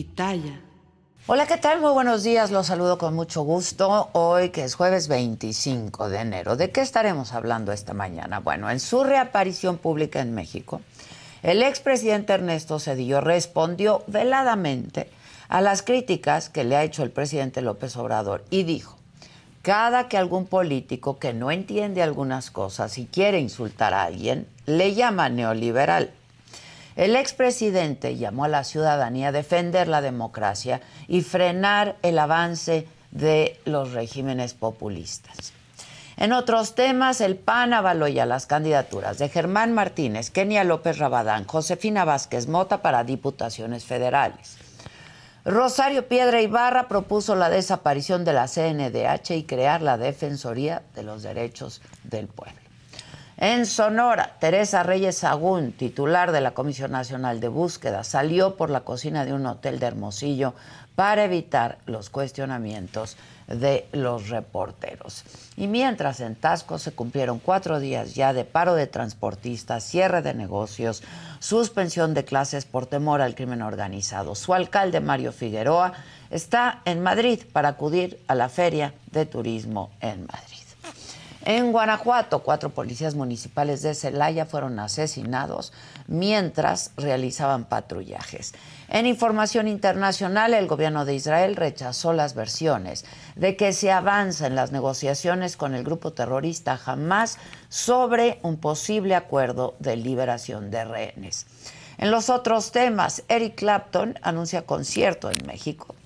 Pitaya. Hola, ¿qué tal? Muy buenos días, los saludo con mucho gusto. Hoy que es jueves 25 de enero, ¿de qué estaremos hablando esta mañana? Bueno, en su reaparición pública en México, el expresidente Ernesto Cedillo respondió veladamente a las críticas que le ha hecho el presidente López Obrador y dijo, cada que algún político que no entiende algunas cosas y quiere insultar a alguien, le llama neoliberal. El expresidente llamó a la ciudadanía a defender la democracia y frenar el avance de los regímenes populistas. En otros temas, el PAN avaló ya las candidaturas de Germán Martínez, Kenia López Rabadán, Josefina Vázquez Mota para diputaciones federales. Rosario Piedra Ibarra propuso la desaparición de la CNDH y crear la Defensoría de los Derechos del Pueblo. En Sonora, Teresa Reyes Sagún, titular de la Comisión Nacional de Búsqueda, salió por la cocina de un hotel de Hermosillo para evitar los cuestionamientos de los reporteros. Y mientras en Tasco se cumplieron cuatro días ya de paro de transportistas, cierre de negocios, suspensión de clases por temor al crimen organizado, su alcalde Mario Figueroa está en Madrid para acudir a la Feria de Turismo en Madrid. En Guanajuato, cuatro policías municipales de Celaya fueron asesinados mientras realizaban patrullajes. En información internacional, el gobierno de Israel rechazó las versiones de que se avanza en las negociaciones con el grupo terrorista Hamas sobre un posible acuerdo de liberación de rehenes. En los otros temas, Eric Clapton anuncia concierto en México.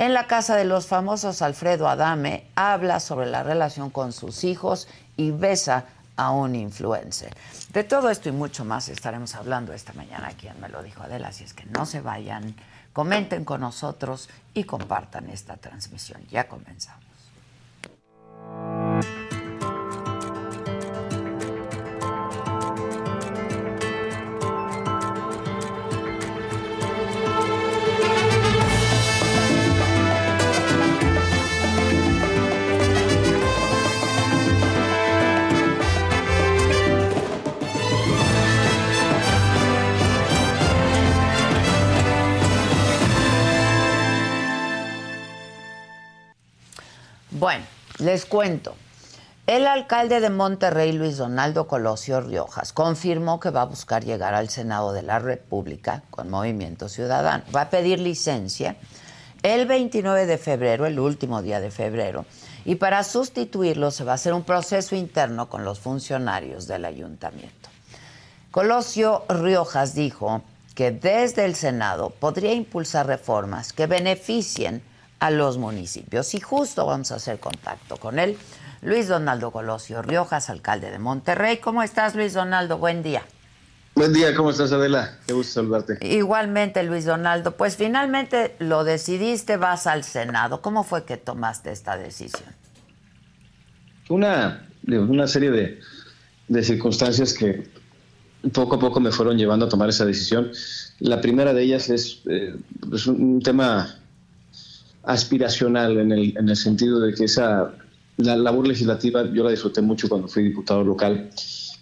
En la casa de los famosos, Alfredo Adame habla sobre la relación con sus hijos y besa a un influencer. De todo esto y mucho más estaremos hablando esta mañana. Quien me lo dijo Adela, así es que no se vayan, comenten con nosotros y compartan esta transmisión. Ya comenzamos. Bueno, les cuento. El alcalde de Monterrey, Luis Donaldo Colosio Riojas, confirmó que va a buscar llegar al Senado de la República con Movimiento Ciudadano. Va a pedir licencia el 29 de febrero, el último día de febrero, y para sustituirlo se va a hacer un proceso interno con los funcionarios del ayuntamiento. Colosio Riojas dijo que desde el Senado podría impulsar reformas que beneficien a los municipios. Y justo vamos a hacer contacto con él. Luis Donaldo Colosio Riojas, alcalde de Monterrey. ¿Cómo estás, Luis Donaldo? Buen día. Buen día, ¿cómo estás, Adela? Qué gusto saludarte. Igualmente, Luis Donaldo. Pues finalmente lo decidiste, vas al Senado. ¿Cómo fue que tomaste esta decisión? Una, una serie de, de circunstancias que poco a poco me fueron llevando a tomar esa decisión. La primera de ellas es, eh, es un tema aspiracional en el, en el sentido de que esa la labor legislativa yo la disfruté mucho cuando fui diputado local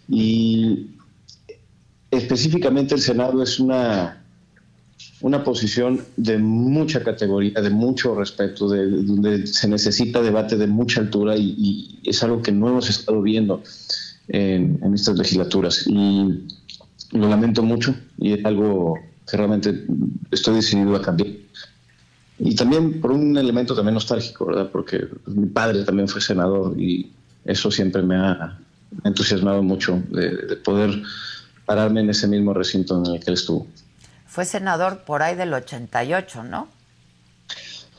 y específicamente el Senado es una una posición de mucha categoría, de mucho respeto, de, donde se necesita debate de mucha altura y, es algo que no hemos estado viendo en, en estas legislaturas. Y lo lamento mucho y es algo que realmente estoy decidido a cambiar. Y también por un elemento también nostálgico, ¿verdad? Porque mi padre también fue senador y eso siempre me ha entusiasmado mucho de, poder pararme en ese mismo recinto en el que él estuvo. Fue senador por ahí del 88, ¿no?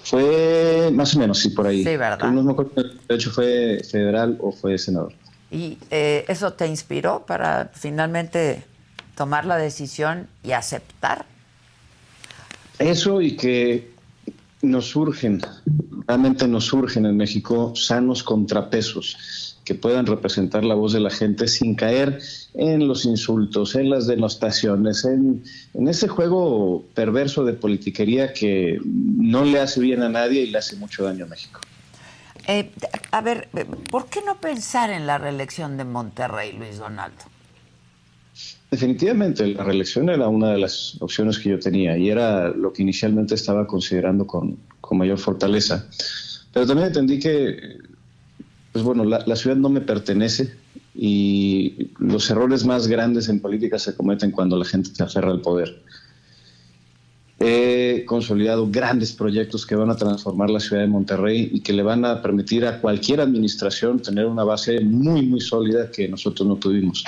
Fue más o menos, sí, por ahí. Sí, ¿verdad? No de hecho fue federal o fue senador. ¿Y eh, eso te inspiró para finalmente tomar la decisión y aceptar? Eso y que nos surgen, realmente nos surgen en México sanos contrapesos que puedan representar la voz de la gente sin caer en los insultos, en las denostaciones, en, ese juego perverso de politiquería que no le hace bien a nadie y le hace mucho daño a México. Eh, a ver, ¿por qué no pensar en la reelección de Monterrey, Luis Donaldo? Definitivamente, la reelección era una de las opciones que yo tenía y era lo que inicialmente estaba considerando con, con mayor fortaleza. Pero también entendí que, pues bueno, la, la ciudad no me pertenece y los errores más grandes en política se cometen cuando la gente se aferra al poder. He consolidado grandes proyectos que van a transformar la ciudad de Monterrey y que le van a permitir a cualquier administración tener una base muy, muy sólida que nosotros no tuvimos.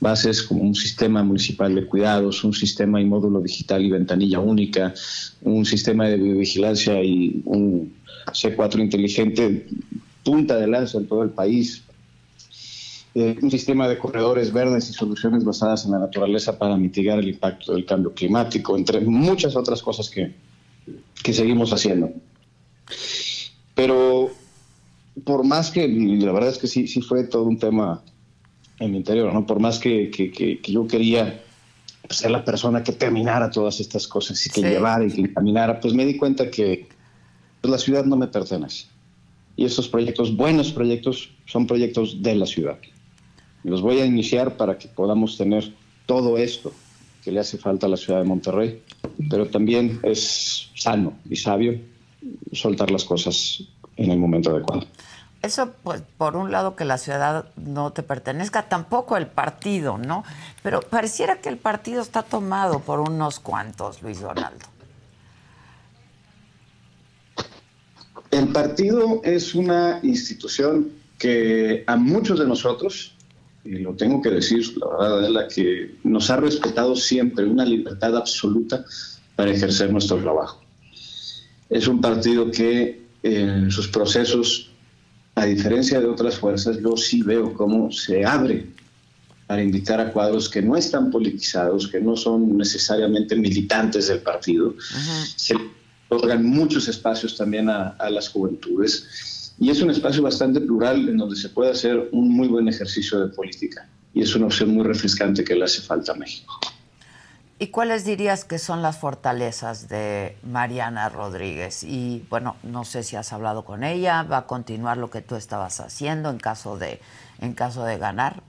Bases como un sistema municipal de cuidados, un sistema y módulo digital y ventanilla única, un sistema de vigilancia y un C4 inteligente punta de lanza en todo el país, eh, un sistema de corredores verdes y soluciones basadas en la naturaleza para mitigar el impacto del cambio climático, entre muchas otras cosas que, que seguimos haciendo. Pero por más que, la verdad es que sí, sí fue todo un tema en mi interior, ¿no? Por más que, que, que, yo quería ser la persona que terminara todas estas cosas y que llevara y que caminara, pues me di cuenta que pues, la ciudad no me pertenece. Y estos proyectos, buenos proyectos, son proyectos de la ciudad. Los voy a iniciar para que podamos tener todo esto que le hace falta a la ciudad de Monterrey, pero también es sano y sabio soltar las cosas en el momento adecuado. Eso, pues, por un lado que la ciudad no te pertenezca, tampoco el partido, ¿no? Pero pareciera que el partido está tomado por unos cuantos, Luis Donaldo. El partido es una institución que a muchos de nosotros y lo tengo que decir, la verdad es la que nos ha respetado siempre una libertad absoluta para ejercer nuestro trabajo. Es un partido que en sus procesos, a diferencia de otras fuerzas, yo sí veo cómo se abre para invitar a cuadros que no están politizados, que no son necesariamente militantes del partido. Se otorgan muchos espacios también a, a las juventudes y es un espacio bastante plural en donde se puede hacer un muy buen ejercicio de política. Y es una opción muy refrescante que le hace falta a México. ¿Y cuáles dirías que son las fortalezas de Mariana Rodríguez? Y bueno, no sé si has hablado con ella, va a continuar lo que tú estabas haciendo en caso de, en caso de ganar.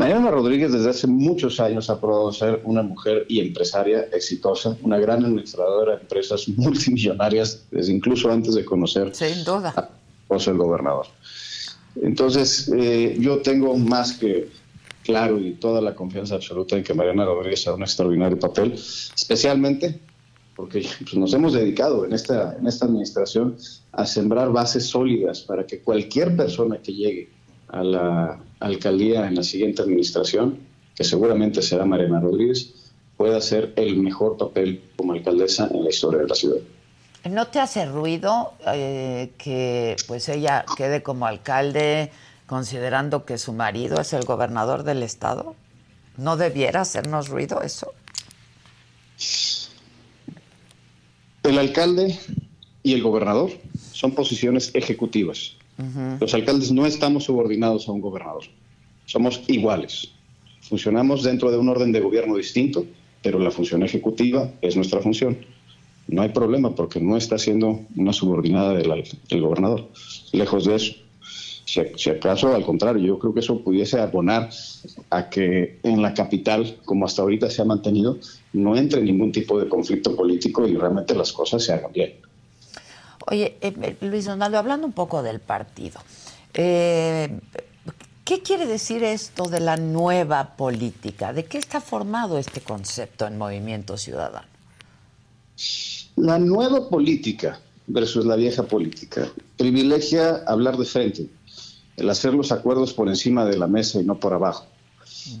Mariana Rodríguez desde hace muchos años ha probado ser una mujer y empresaria exitosa, una gran administradora de empresas multimillonarias, desde incluso antes de conocer Sin duda. a el gobernador. Entonces, eh, yo tengo más que claro y toda la confianza absoluta en que Mariana Rodríguez hará un extraordinario papel, especialmente porque pues, nos hemos dedicado en esta, en esta administración a sembrar bases sólidas para que cualquier persona que llegue a la alcaldía en la siguiente administración, que seguramente será Mariana Rodríguez, pueda hacer el mejor papel como alcaldesa en la historia de la ciudad. ¿No te hace ruido eh, que pues ella quede como alcalde considerando que su marido es el gobernador del estado? ¿No debiera hacernos ruido eso? El alcalde y el gobernador son posiciones ejecutivas. Los alcaldes no estamos subordinados a un gobernador, somos iguales. Funcionamos dentro de un orden de gobierno distinto, pero la función ejecutiva es nuestra función. No hay problema porque no está siendo una subordinada del, gobernador. Lejos de eso. Si, si, acaso, al contrario, yo creo que eso pudiese abonar a que en la capital, como hasta ahorita se ha mantenido, no entre ningún tipo de conflicto político y realmente las cosas se hagan bien. Oye, eh, eh, Luis Donaldo, hablando un poco del partido, eh, ¿Qué quiere decir esto de la nueva política? ¿De qué está formado este concepto en Movimiento Ciudadano? La nueva política versus la vieja política privilegia hablar de frente, el hacer los acuerdos por encima de la mesa y no por abajo,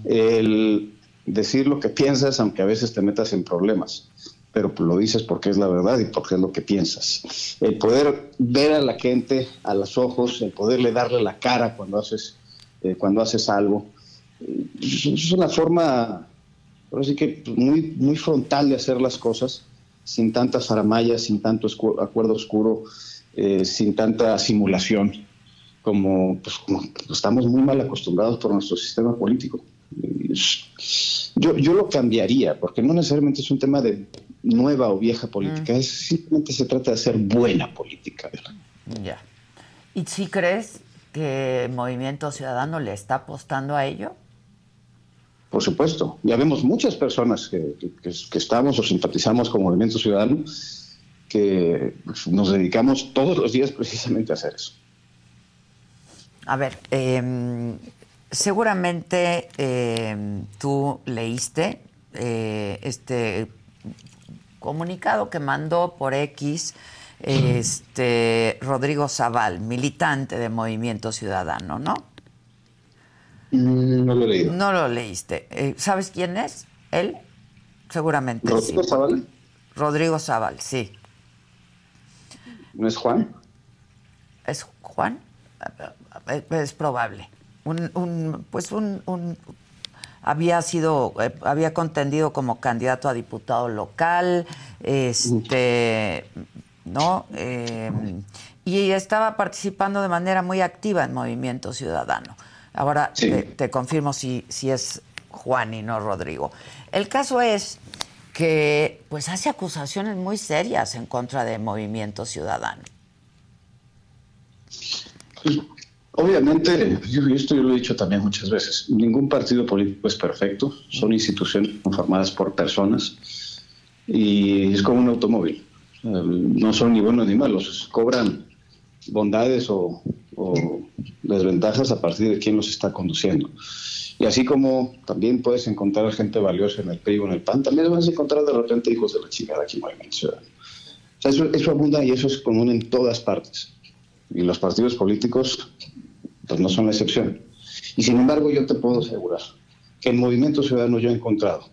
el decir lo que piensas aunque a veces te metas en problemas, pero lo dices porque es la verdad y porque es lo que piensas. El poder ver a la gente a los ojos, el poderle darle la cara cuando haces, eh, cuando haces algo, es una forma, así que muy, muy frontal de hacer las cosas, sin tantas faramayas, sin tanto acuerdo oscuro, eh, sin tanta simulación, pues, como estamos muy mal acostumbrados por nuestro sistema político. Yo, yo lo cambiaría, porque no necesariamente es un tema de nueva o vieja política, mm. es, simplemente se trata de hacer buena política. Ya. ¿Y si crees que Movimiento Ciudadano le está apostando a ello? Por supuesto, ya vemos muchas personas que, que, estamos o simpatizamos con Movimiento Ciudadano que nos dedicamos todos los días precisamente a hacer eso. A ver, eh, seguramente eh, tú leíste eh, este comunicado que mandó por X este Rodrigo Zaval, militante de Movimiento Ciudadano, ¿no? Mm, no lo leí. No lo leíste. Eh, ¿Sabes quién es? Él, seguramente. ¿Rodrigo Zaval? Rodrigo Zaval, sí. ¿No es Juan? ¿Es Juan? Es probable un, pues un, había sido, eh, había contendido como candidato a diputado local, este, ¿no? Em, y estaba participando de manera muy activa en Movimiento Ciudadano. Ahora te, confirmo si, si es Juan y no Rodrigo. El caso es que pues hace acusaciones muy serias en contra de Movimiento Ciudadano. Obviamente, yo, esto yo lo he dicho también muchas veces, ningún partido político es perfecto, son instituciones conformadas por personas y es como un automóvil, no son ni buenos ni malos, cobran bondades o, desventajas a partir de quién los está conduciendo. Y así como también puedes encontrar gente valiosa en el PRI o en el PAN, también vas a encontrar de repente hijos de la chingada aquí en Movimiento Ciudadano. Eso abunda y eso es común en todas partes. Y los partidos políticos pues no son la excepción. Y sin embargo, yo te puedo asegurar que en Movimiento Ciudadano yo he encontrado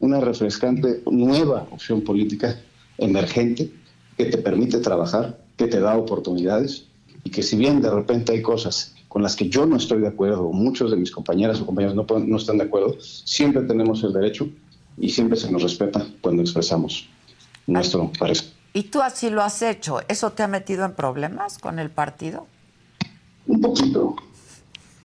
una refrescante nueva opción política emergente que te permite trabajar, que te da oportunidades y que si bien de repente hay cosas con las que yo no estoy de acuerdo, muchos de mis compañeras o compañeros no, no están de acuerdo, siempre tenemos el derecho y siempre se nos respeta cuando expresamos nuestro parecer. ¿Y tú así lo has hecho? ¿Eso te ha metido en problemas con el partido? Un poquito.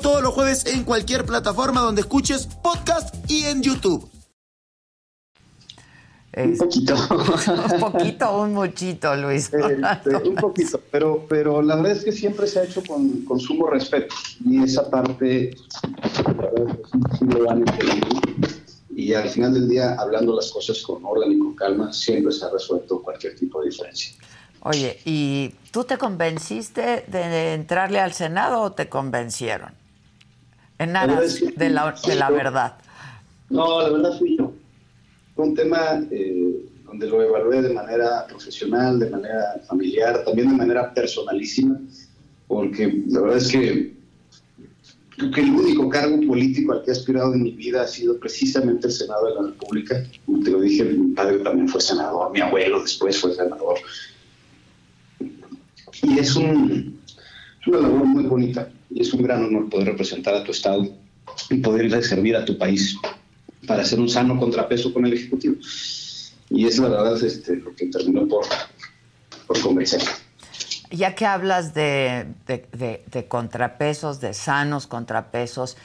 todos los jueves en cualquier plataforma donde escuches podcast y en YouTube. Un poquito. un poquito un muchito, Luis. Este, un poquito, pero, pero la verdad es que siempre se ha hecho con, con sumo respeto y esa parte y al final del día, hablando las cosas con orden y con calma, siempre se ha resuelto cualquier tipo de diferencia. Oye, ¿y tú te convenciste de entrarle al Senado o te convencieron? En aras de la, de la verdad. No, la verdad fui yo. Fue un tema eh, donde lo evalué de manera profesional, de manera familiar, también de manera personalísima, porque la verdad es que creo que el único cargo político al que he aspirado en mi vida ha sido precisamente el Senado de la República. Como te lo dije, mi padre también fue senador, mi abuelo después fue senador. Y es, un, es una labor muy bonita y es un gran honor poder representar a tu Estado y poder ir a servir a tu país para hacer un sano contrapeso con el Ejecutivo. Y es la verdad este, lo que terminó por, por convencer. Ya que hablas de, contrapesos, de sanos contrapesos,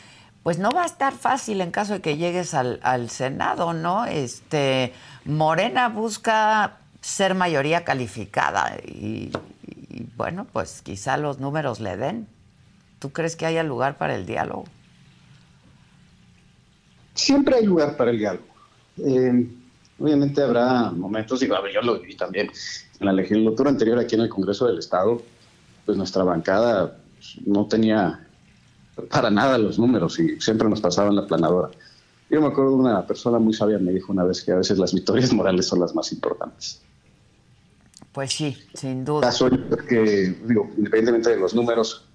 pues no va a estar fácil en caso de que llegues al, Senado, ¿no? Este, Morena busca ser mayoría calificada y, bueno, pues quizá los números le den. ¿Tú crees que haya lugar para el diálogo? Siempre hay lugar para el diálogo. Eh, obviamente habrá momentos, y yo lo viví también, en la legislatura anterior aquí en el Congreso del Estado, pues nuestra bancada no tenía para nada los números y siempre nos pasaban la planadora. Yo me acuerdo de una persona muy sabia me dijo una vez que a veces las victorias morales son las más importantes. Pues sí, sin duda. Caso que, digo, independientemente de los números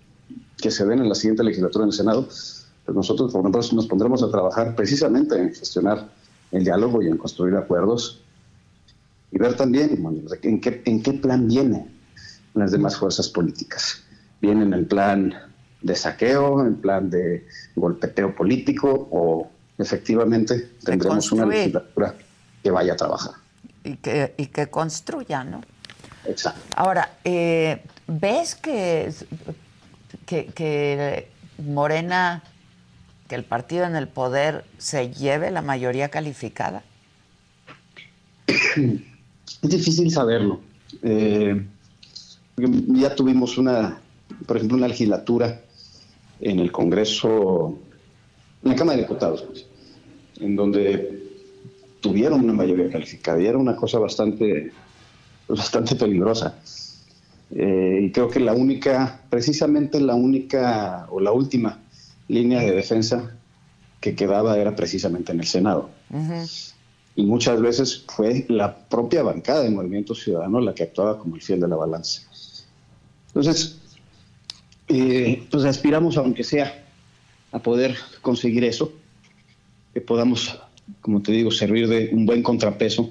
que se den en la siguiente legislatura en el Senado, pues nosotros por ejemplo, nos pondremos a trabajar precisamente en gestionar el diálogo y en construir acuerdos y ver también en qué, en qué plan vienen las demás fuerzas políticas. ¿Vienen en plan de saqueo, en plan de golpeteo político o efectivamente tendremos una legislatura que vaya a trabajar? Y que, y que construya, ¿no? Exacto. Ahora, eh, ¿ves que, que, que Morena, que el partido en el poder se lleve la mayoría calificada? Es difícil saberlo. Eh, ya tuvimos una, por ejemplo, una legislatura en el Congreso, en la Cámara de Diputados, pues, en donde tuvieron una mayoría calificada y era una cosa bastante, bastante peligrosa. Eh, y creo que la única, precisamente la única o la última línea de defensa que quedaba era precisamente en el Senado y muchas veces fue la propia bancada del Movimiento Ciudadano la que actuaba como el fiel de la balanza. Entonces, eh, pues aspiramos, aunque sea, a poder conseguir eso, que podamos, como te digo, servir de un buen contrapeso,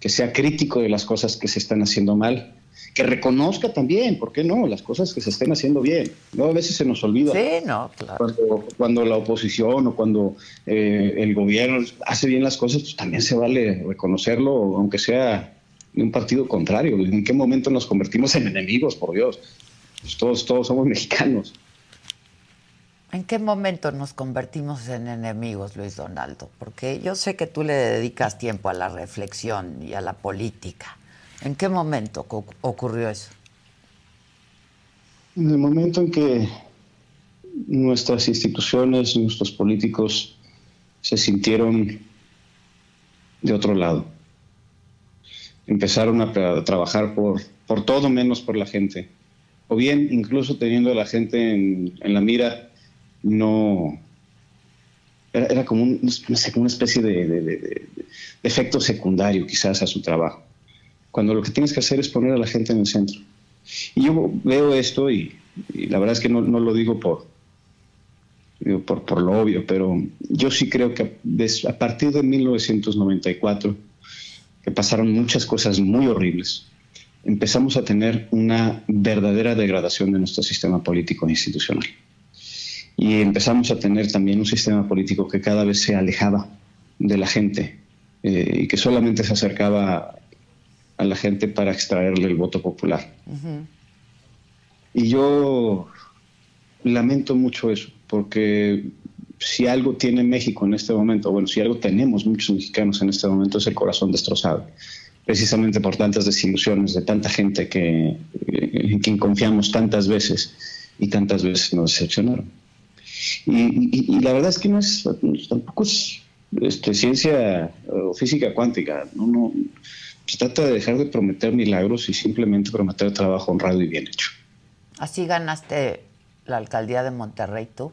que sea crítico de las cosas que se están haciendo mal que reconozca también, ¿por qué no?, las cosas que se estén haciendo bien. ¿no? A veces se nos olvida. Sí, no, claro. Cuando, la oposición o cuando eh, el gobierno hace bien las cosas, pues también se vale reconocerlo, aunque sea de un partido contrario. ¿En qué momento nos convertimos en enemigos, por Dios? Pues todos, todos somos mexicanos. ¿En qué momento nos convertimos en enemigos, Luis Donaldo? Porque yo sé que tú le dedicas tiempo a la reflexión y a la política. ¿En qué momento ocurrió eso? En el momento en que nuestras instituciones, nuestros políticos se sintieron de otro lado. Empezaron a, trabajar por, por todo menos por la gente. O bien, incluso teniendo a la gente en, la mira, no... Era, como una especie de efecto secundario quizás a su trabajo cuando lo que tienes que hacer es poner a la gente en el centro. Y yo veo esto y, la verdad es que no, lo digo por, por, por, lo obvio, pero yo sí creo que a partir de 1994, que pasaron muchas cosas muy horribles, empezamos a tener una verdadera degradación de nuestro sistema político e institucional. Y empezamos a tener también un sistema político que cada vez se alejaba de la gente eh, y que solamente se acercaba a la gente para extraerle el voto popular. Y yo lamento mucho eso, porque si algo tiene México en este momento, bueno, si algo tenemos muchos mexicanos en este momento es el corazón destrozado, precisamente por tantas desilusiones de tanta gente que, en quien confiamos tantas veces y tantas veces nos decepcionaron. Y, la verdad es que no es, tampoco es este, ciencia o física cuántica, no, se trata de dejar de prometer milagros y simplemente prometer trabajo honrado y bien hecho. ¿Así ganaste la alcaldía de Monterrey tú?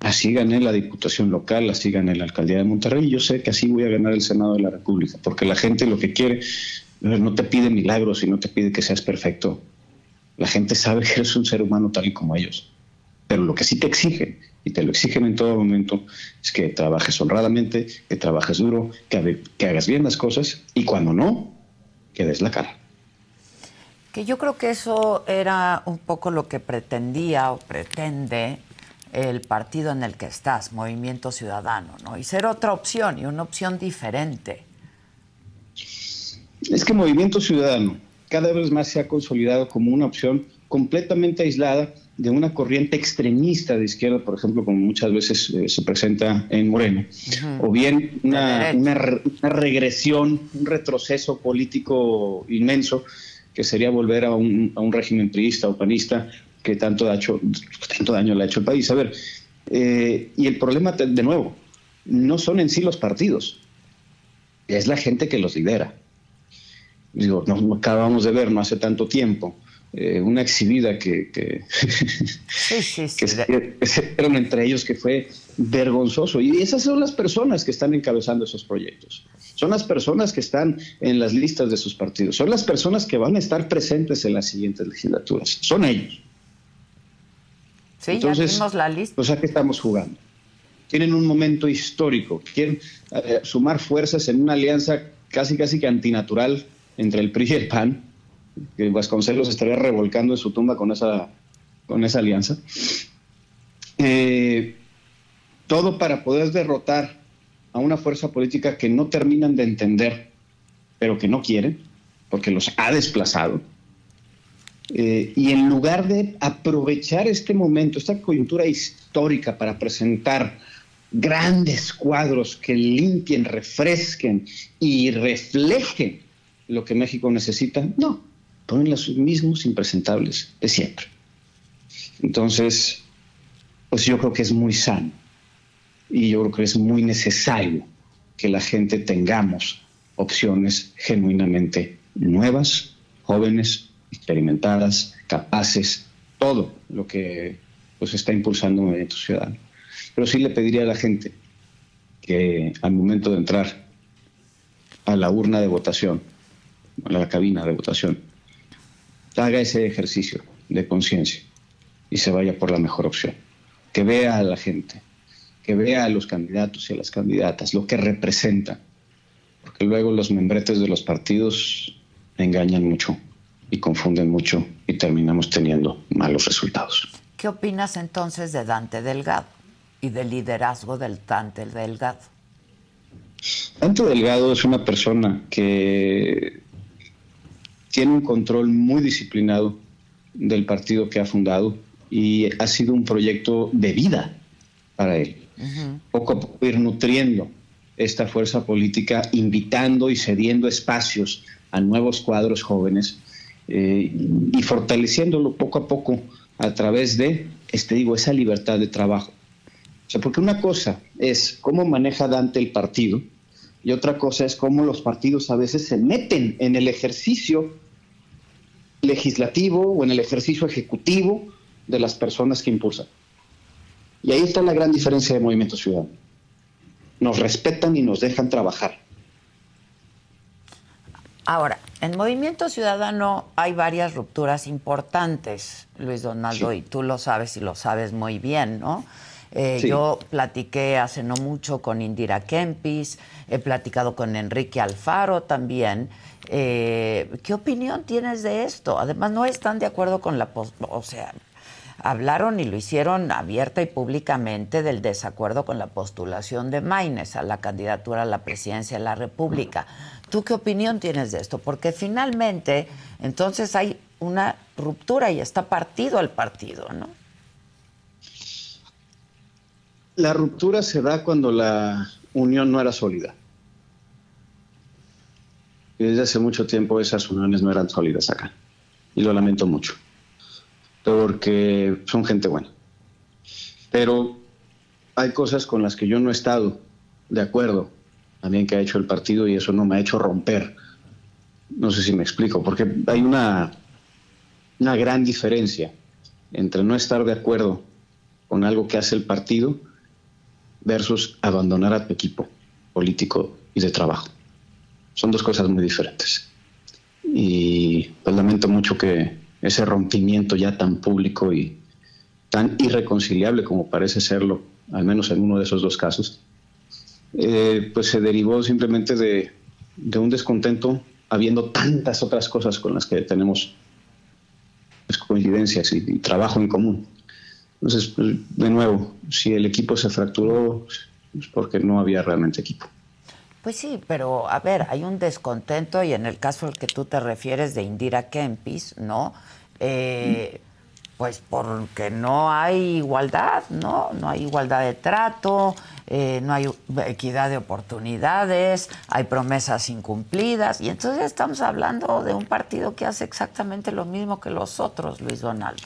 Así gané la diputación local, así gané la alcaldía de Monterrey y yo sé que así voy a ganar el Senado de la República, porque la gente lo que quiere no te pide milagros y no te pide que seas perfecto. La gente sabe que eres un ser humano tal y como ellos, pero lo que sí te exige y te lo exigen en todo momento, es que trabajes honradamente, que trabajes duro, que, que hagas bien las cosas y cuando no, que des la cara. Que yo creo que eso era un poco lo que pretendía o pretende el partido en el que estás, Movimiento Ciudadano, ¿no? Y ser otra opción y una opción diferente. Es que Movimiento Ciudadano cada vez más se ha consolidado como una opción completamente aislada de una corriente extremista de izquierda, por ejemplo, como muchas veces eh, se presenta en Moreno, o bien una, regresión, un retroceso político inmenso, que sería volver a un, régimen priista o panista que tanto, ha hecho, tanto daño le ha hecho al país. A ver, eh, y el problema, de nuevo, no son en sí los partidos, es la gente que los lidera. Digo, nos acabamos de ver no hace tanto tiempo eh, una exhibida que, que, sí, entre ellos que fue vergonzoso. Y esas son las personas que están encabezando esos proyectos. Son las personas que están en las listas de sus partidos. Son las personas que van a estar presentes en las siguientes legislaturas. Son ellos. Sí, Entonces, ya la lista. O sea, ¿qué estamos jugando? Tienen un momento histórico. Quieren eh, sumar fuerzas en una alianza casi, casi que antinatural entre el PRI y el PAN que Vasconcelos estaría revolcando en su tumba con esa, con esa alianza. Eh, todo para poder derrotar a una fuerza política que no terminan de entender, pero que no quieren, porque los ha desplazado. Eh, y en lugar de aprovechar este momento, esta coyuntura histórica para presentar grandes cuadros que limpien, refresquen y reflejen lo que México necesita, no, ponen los mismos impresentables de siempre. Entonces, pues yo creo que es muy sano y yo creo que es muy necesario que la gente tengamos opciones genuinamente nuevas, jóvenes, experimentadas, capaces, todo lo que pues está impulsando un Movimiento Ciudadano. Pero sí le pediría a la gente que al momento de entrar a la urna de votación, a la cabina de votación, haga ese ejercicio de conciencia y se vaya por la mejor opción. Que vea a la gente, que vea a los candidatos y a las candidatas, lo que representan. Porque luego los membretes de los partidos engañan mucho y confunden mucho y terminamos teniendo malos resultados. ¿Qué opinas entonces de Dante Delgado y del liderazgo del Dante Delgado? Dante Delgado es una persona que tiene un control muy disciplinado del partido que ha fundado y ha sido un proyecto de vida para él. Poco a poco ir nutriendo esta fuerza política, invitando y cediendo espacios a nuevos cuadros jóvenes eh, y fortaleciéndolo poco a poco a través de, este digo, esa libertad de trabajo. O sea, porque una cosa es cómo maneja Dante el partido y otra cosa es cómo los partidos a veces se meten en el ejercicio legislativo o en el ejercicio ejecutivo de las personas que impulsan. Y ahí está la gran diferencia de Movimiento Ciudadano. Nos respetan y nos dejan trabajar. Ahora, en Movimiento Ciudadano hay varias rupturas importantes, Luis Donaldo, y tú lo sabes y lo sabes muy bien, ¿no? Eh, yo platiqué hace no mucho con Indira Kempis, he platicado con Enrique Alfaro también. Eh, ¿Qué opinión tienes de esto? Además, no están de acuerdo con la... O sea, hablaron y lo hicieron abierta y públicamente del desacuerdo con la postulación de Maines a la candidatura a la presidencia de la República. ¿Tú qué opinión tienes de esto? Porque finalmente, entonces hay una ruptura y está partido el partido, ¿no? La ruptura se da cuando la unión no era sólida. Desde hace mucho tiempo esas uniones no eran sólidas acá. Y lo lamento mucho. Porque son gente buena. Pero hay cosas con las que yo no he estado de acuerdo también que ha hecho el partido y eso no me ha hecho romper. No sé si me explico, porque hay una, una gran diferencia entre no estar de acuerdo con algo que hace el partido versus abandonar a tu equipo político y de trabajo. Son dos cosas muy diferentes. Y pues lamento mucho que ese rompimiento ya tan público y, tan irreconciliable como parece serlo, al menos en uno de esos dos casos, eh, pues se derivó simplemente de, un descontento habiendo tantas otras cosas con las que tenemos pues, coincidencias y, trabajo en común. Entonces, pues, de nuevo, si el equipo se fracturó, es porque no había realmente equipo. Pues sí, pero a ver, hay un descontento y en el caso al que tú te refieres de Indira Kempis, ¿no? Eh, pues porque no hay igualdad, ¿no? No hay igualdad de trato, eh, no hay equidad de oportunidades, hay promesas incumplidas. Y entonces estamos hablando de un partido que hace exactamente lo mismo que los otros, Luis Donaldo.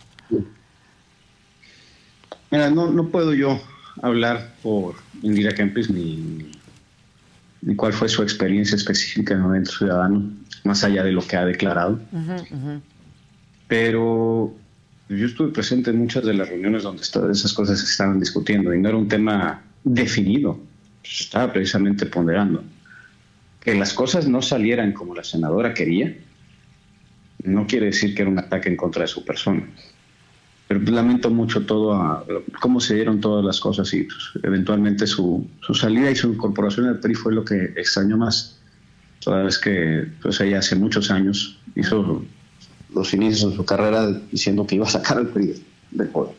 Mira, no, puedo yo hablar por Indira Kempis ni cuál fue su experiencia específica en Movimiento Ciudadano, más allá de lo que ha declarado. Pero yo estuve presente en muchas de las reuniones donde todas esas cosas se estaban discutiendo y no era un tema definido, se estaba precisamente ponderando. Que las cosas no salieran como la senadora quería, no quiere decir que era un ataque en contra de su persona. Pero lamento mucho todo cómo se dieron todas las cosas y pues, eventualmente su, su, salida y su incorporación al PRI fue lo que extrañó más. Toda vez que pues, ella hace muchos años hizo los inicios de su carrera diciendo que iba a sacar al PRI del poder.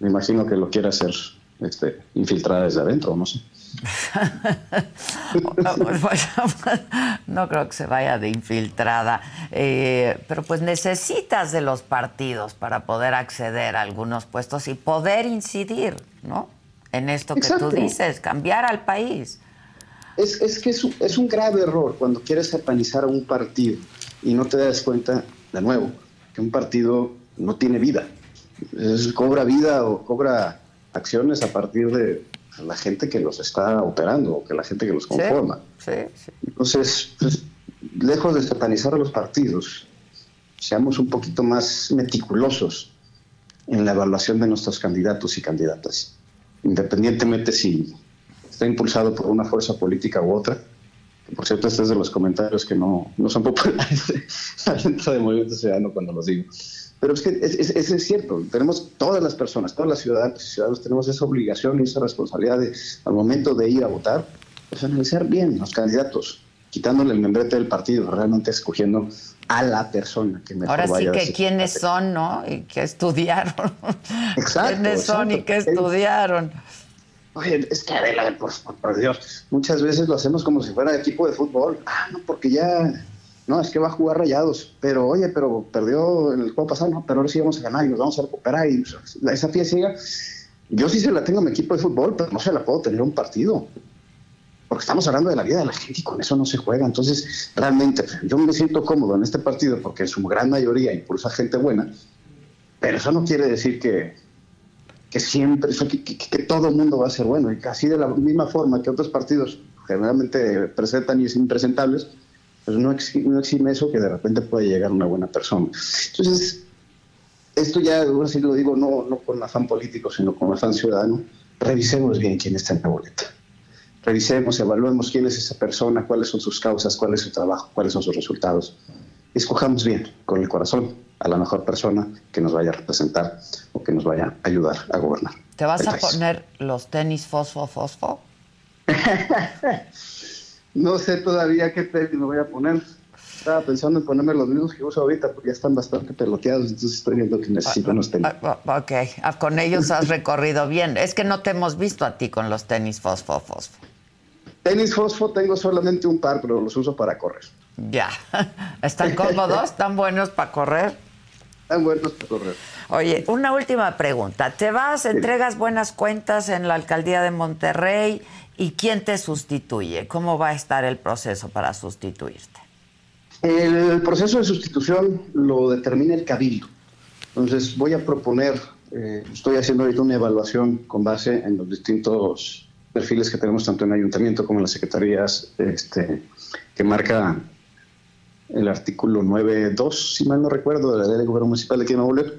Me imagino que lo quiere hacer este, infiltrada desde adentro, no sé. no creo que se vaya de infiltrada, eh, pero pues necesitas de los partidos para poder acceder a algunos puestos y poder incidir, ¿no? En esto que tú dices, cambiar al país. Es, es que es un, es un grave error cuando quieres satanizar a un partido y no te das cuenta, de nuevo, que un partido no tiene vida. cobra vida o cobra acciones a partir de la gente que los está operando o que la gente que los conforma. Entonces, pues, lejos de satanizar a los partidos, seamos un poquito más meticulosos en la evaluación de nuestros candidatos y candidatas, independientemente si está impulsado por una fuerza política u otra por cierto, este es de los comentarios que no, no son populares dentro del movimiento ciudadano cuando los digo. Pero es que es, es, cierto, tenemos todas las personas, todas las ciudadanas y ciudadanos tenemos esa obligación y esa responsabilidad de, al momento de ir a votar, pues analizar bien los candidatos, quitándole el membrete del partido, realmente escogiendo a la persona que mejor Ahora sí que quiénes son, ¿no? Y qué estudiaron. Exacto. ¿Quiénes son y qué estudiaron? Oye, es que Adela, por, Dios, muchas veces lo hacemos como si fuera equipo de fútbol. Ah, no, porque ya, no, es que va a jugar rayados. Pero, oye, pero perdió el juego pasado, pero ahora sí vamos a ganar y nos vamos a recuperar. Y esa siga. Yo sí se la tengo a mi equipo de fútbol, pero no se la puedo tener un partido. Porque estamos hablando de la vida de la gente y con eso no se juega. Entonces, realmente, yo me siento cómodo en este partido porque en su gran mayoría impulsa gente buena. Pero eso no quiere decir que, que siempre, que, todo el mundo va a ser bueno, y casi de la misma forma que otros partidos generalmente presentan y es impresentables, pues no exime, eso que de repente puede llegar una buena persona. Entonces, esto ya, ahora sí lo digo, no, no con afán político, sino con afán ciudadano, revisemos bien quién está en la boleta. Revisemos, evaluemos quién es esa persona, cuáles son sus causas, cuál es su trabajo, cuáles son sus resultados. Escojamos bien, con el corazón, a la mejor persona que nos vaya a representar o que nos vaya a ayudar a gobernar. ¿Te vas a poner los tenis fosfo fosfo? no sé todavía qué tenis me voy a poner. Estaba pensando en ponerme los mismos que uso ahorita porque ya están bastante peloteados, entonces estoy viendo que necesito unos tenis. Ah, ah, ok, ah, con ellos has recorrido bien. Es que no te hemos visto a ti con los tenis fosfo fosfo. Tenis fosfo tengo solamente un par, pero los uso para correr. Ya. ¿Están cómodos? ¿Están buenos para correr? Están buenos para correr. Oye, una última pregunta. ¿Te vas, entregas buenas cuentas en la alcaldía de Monterrey y quién te sustituye? ¿Cómo va a estar el proceso para sustituirte? El proceso de sustitución lo determina el cabildo. Entonces voy a proponer, eh, estoy haciendo ahorita una evaluación con base en los distintos perfiles que tenemos tanto en el ayuntamiento como en las secretarías este, que marca el artículo 9.2, si mal no recuerdo, de la ley de gobierno municipal de en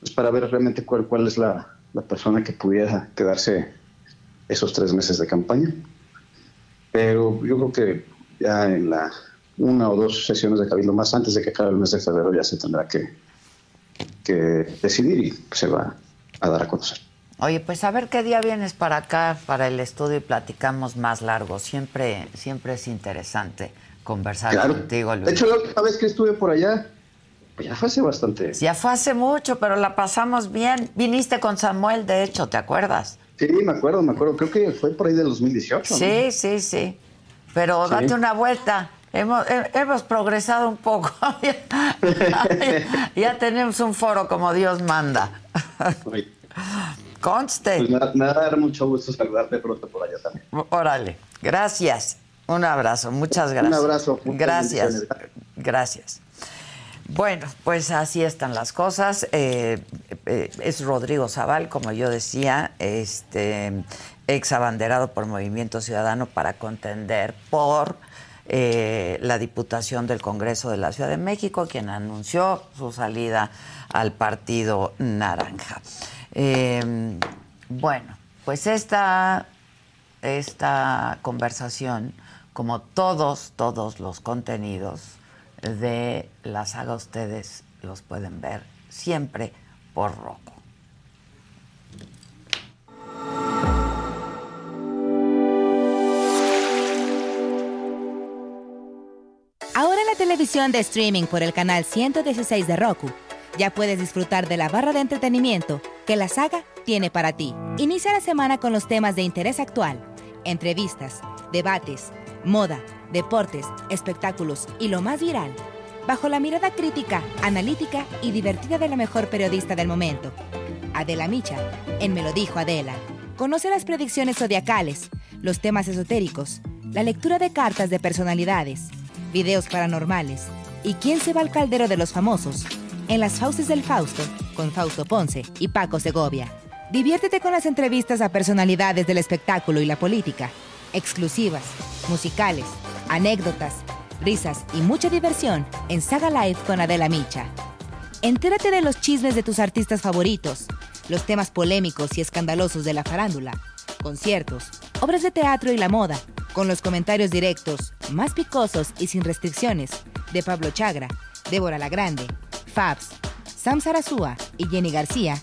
pues para ver realmente cuál, cuál es la, la, persona que pudiera quedarse esos tres meses de campaña. Pero yo creo que ya en la una o dos sesiones de cabildo más antes de que acabe el mes de febrero ya se tendrá que, que decidir y se va a dar a conocer. Oye, pues a ver qué día vienes para acá, para el estudio y platicamos más largo. Siempre, siempre es interesante conversar contigo, Luis. De hecho, la última vez que estuve por allá, pues ya fue hace bastante. Ya fue hace mucho, pero la pasamos bien. Viniste con Samuel, de hecho, ¿te acuerdas? Sí, me acuerdo, me acuerdo. Creo que fue por ahí de 2018. Sí, sí, sí. Pero date una vuelta. Hemos, hemos progresado un poco. ya, tenemos un foro como Dios manda. Conste. Pues me dar mucho gusto saludarte pronto por allá también. Órale, gracias. Un abrazo, muchas gracias. Un abrazo. Gracias, gracias. Bueno, pues así están las cosas. Eh, eh, es Rodrigo Zaval, como yo decía, este ex abanderado por Movimiento Ciudadano para contender por eh, la Diputación del Congreso de la Ciudad de México, quien anunció su salida al Partido Naranja. Bueno, pues esta, esta conversación, como todos, todos los contenidos de la saga, ustedes los pueden ver siempre por Roku. Ahora en la televisión de streaming por el canal 116 de Roku ya puedes disfrutar de la barra de entretenimiento que la saga tiene para ti. Inicia la semana con los temas de interés actual, entrevistas, debates, moda, deportes, espectáculos y lo más viral, bajo la mirada crítica, analítica y divertida de la mejor periodista del momento, Adela Micha, en Me lo dijo Adela. Conoce las predicciones zodiacales, los temas esotéricos, la lectura de cartas de personalidades, videos paranormales y quién se va al caldero de los famosos en Las Fauces del Fausto con Fausto Ponce y Paco Segovia. Diviértete con las entrevistas a personalidades del espectáculo y la política, exclusivas, musicales, anécdotas, risas y mucha diversión en Saga Live con Adela Micha. Entérate de los chismes de tus artistas favoritos, los temas polémicos y escandalosos de la farándula, conciertos, obras de teatro y la moda, con los comentarios directos, más picosos y sin restricciones, de Pablo Chagra, Débora La Grande, Fabs, Sam Sarasúa y Jenny García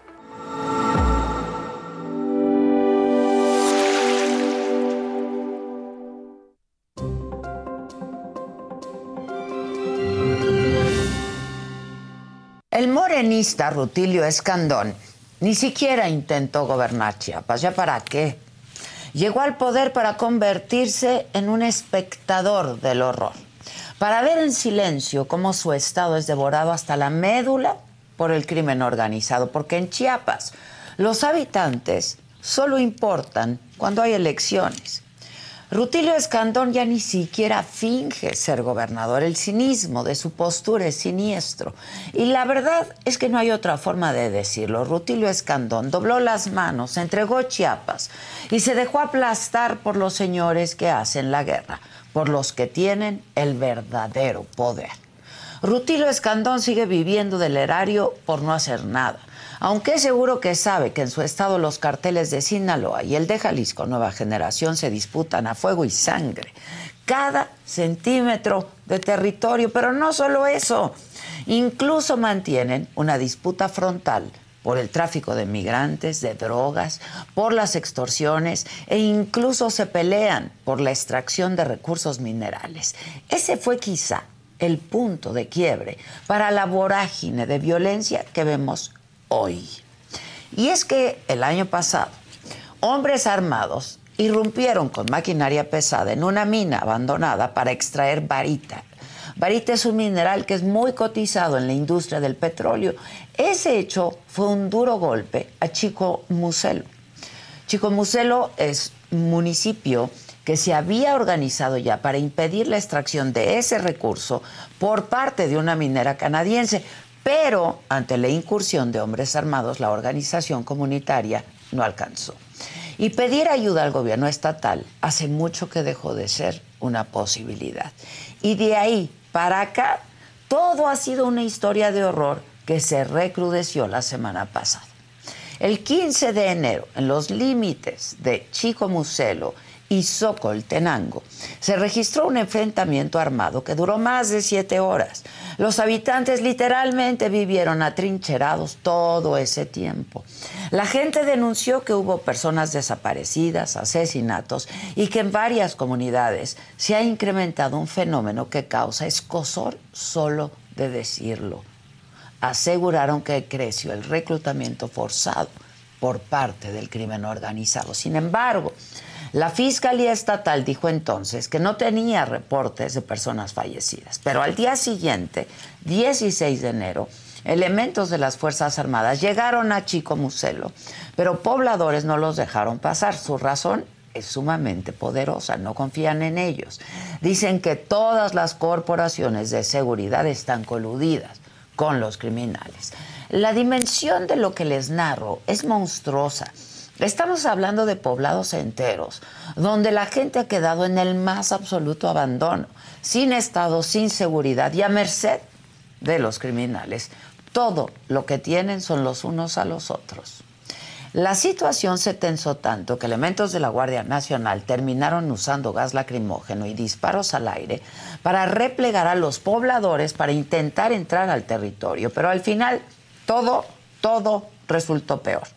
Morenista Rutilio Escandón ni siquiera intentó gobernar Chiapas. ¿Ya para qué? Llegó al poder para convertirse en un espectador del horror para ver en silencio cómo su estado es devorado hasta la médula por el crimen organizado, porque en Chiapas los habitantes solo importan cuando hay elecciones. Rutilio Escandón ya ni siquiera finge ser gobernador. El cinismo de su postura es siniestro. Y la verdad es que no hay otra forma de decirlo. Rutilio Escandón dobló las manos, entregó Chiapas y se dejó aplastar por los señores que hacen la guerra por los que tienen el verdadero poder. Rutilio Escandón sigue viviendo del erario por no hacer nada, aunque seguro que sabe que en su estado los carteles de Sinaloa y el de Jalisco Nueva Generación se disputan a fuego y sangre cada centímetro de territorio, pero no solo eso, incluso mantienen una disputa frontal por el tráfico de migrantes, de drogas, por las extorsiones e incluso se pelean por la extracción de recursos minerales. Ese fue quizá el punto de quiebre para la vorágine de violencia que vemos hoy. Y es que el año pasado, hombres armados irrumpieron con maquinaria pesada en una mina abandonada para extraer varita, Varita es un mineral que es muy cotizado en la industria del petróleo. Ese hecho fue un duro golpe a Chico Muselo. Chico Muselo es un municipio que se había organizado ya para impedir la extracción de ese recurso por parte de una minera canadiense, pero ante la incursión de hombres armados la organización comunitaria no alcanzó. Y pedir ayuda al gobierno estatal hace mucho que dejó de ser una posibilidad. Y de ahí para acá, todo ha sido una historia de horror que se recrudeció la semana pasada. El 15 de enero, en los límites de Chico Muselo y Socoltenango, se registró un enfrentamiento armado que duró más de siete horas. Los habitantes literalmente vivieron atrincherados todo ese tiempo. La gente denunció que hubo personas desaparecidas, asesinatos y que en varias comunidades se ha incrementado un fenómeno que causa escosor solo de decirlo. Aseguraron que creció el reclutamiento forzado por parte del crimen organizado. Sin embargo, la Fiscalía Estatal dijo entonces que no tenía reportes de personas fallecidas, pero al día siguiente, 16 de enero, elementos de las Fuerzas Armadas llegaron a Chico Muselo, pero pobladores no los dejaron pasar. Su razón es sumamente poderosa, no confían en ellos. Dicen que todas las corporaciones de seguridad están coludidas con los criminales. La dimensión de lo que les narro es monstruosa. Estamos hablando de poblados enteros, donde la gente ha quedado en el más absoluto abandono, sin Estado, sin seguridad y a merced de los criminales. Todo lo que tienen son los unos a los otros. La situación se tensó tanto que elementos de la Guardia Nacional terminaron usando gas lacrimógeno y disparos al aire para replegar a los pobladores para intentar entrar al territorio, pero al final todo, todo resultó peor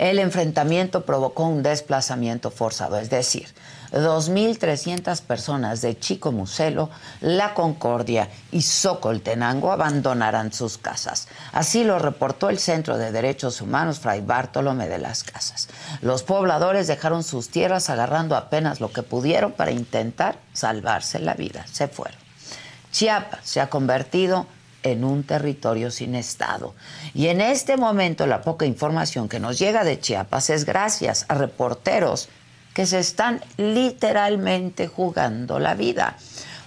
el enfrentamiento provocó un desplazamiento forzado, es decir, 2.300 personas de Chico Muselo, La Concordia y Socoltenango abandonarán sus casas. Así lo reportó el Centro de Derechos Humanos Fray Bartolomé de las Casas. Los pobladores dejaron sus tierras agarrando apenas lo que pudieron para intentar salvarse la vida. Se fueron. Chiapas se ha convertido en un territorio sin Estado. Y en este momento la poca información que nos llega de Chiapas es gracias a reporteros que se están literalmente jugando la vida.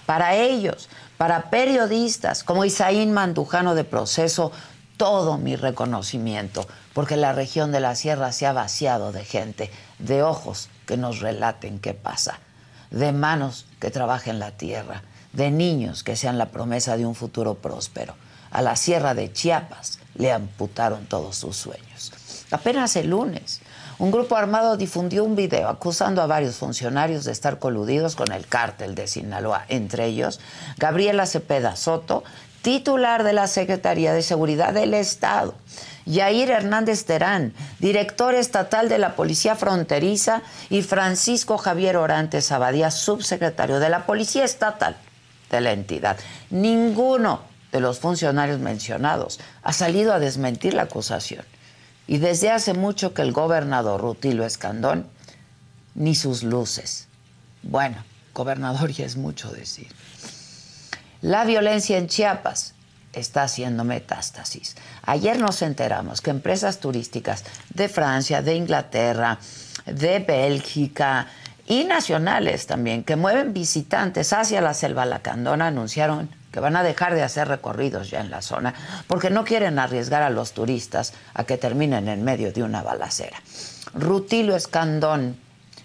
Para ellos, para periodistas como Isaín Mandujano de Proceso, todo mi reconocimiento, porque la región de la sierra se ha vaciado de gente, de ojos que nos relaten qué pasa, de manos que trabajen la tierra de niños que sean la promesa de un futuro próspero. A la sierra de Chiapas le amputaron todos sus sueños. Apenas el lunes, un grupo armado difundió un video acusando a varios funcionarios de estar coludidos con el cártel de Sinaloa, entre ellos Gabriela Cepeda Soto, titular de la Secretaría de Seguridad del Estado, Yair Hernández Terán, director estatal de la Policía Fronteriza, y Francisco Javier Orantes Abadía, subsecretario de la Policía Estatal de la entidad. Ninguno de los funcionarios mencionados ha salido a desmentir la acusación. Y desde hace mucho que el gobernador Rutilo Escandón, ni sus luces. Bueno, gobernador ya es mucho decir. La violencia en Chiapas está haciendo metástasis. Ayer nos enteramos que empresas turísticas de Francia, de Inglaterra, de Bélgica, y nacionales también que mueven visitantes hacia la selva lacandona anunciaron que van a dejar de hacer recorridos ya en la zona porque no quieren arriesgar a los turistas a que terminen en medio de una balacera. Rutilo Escandón,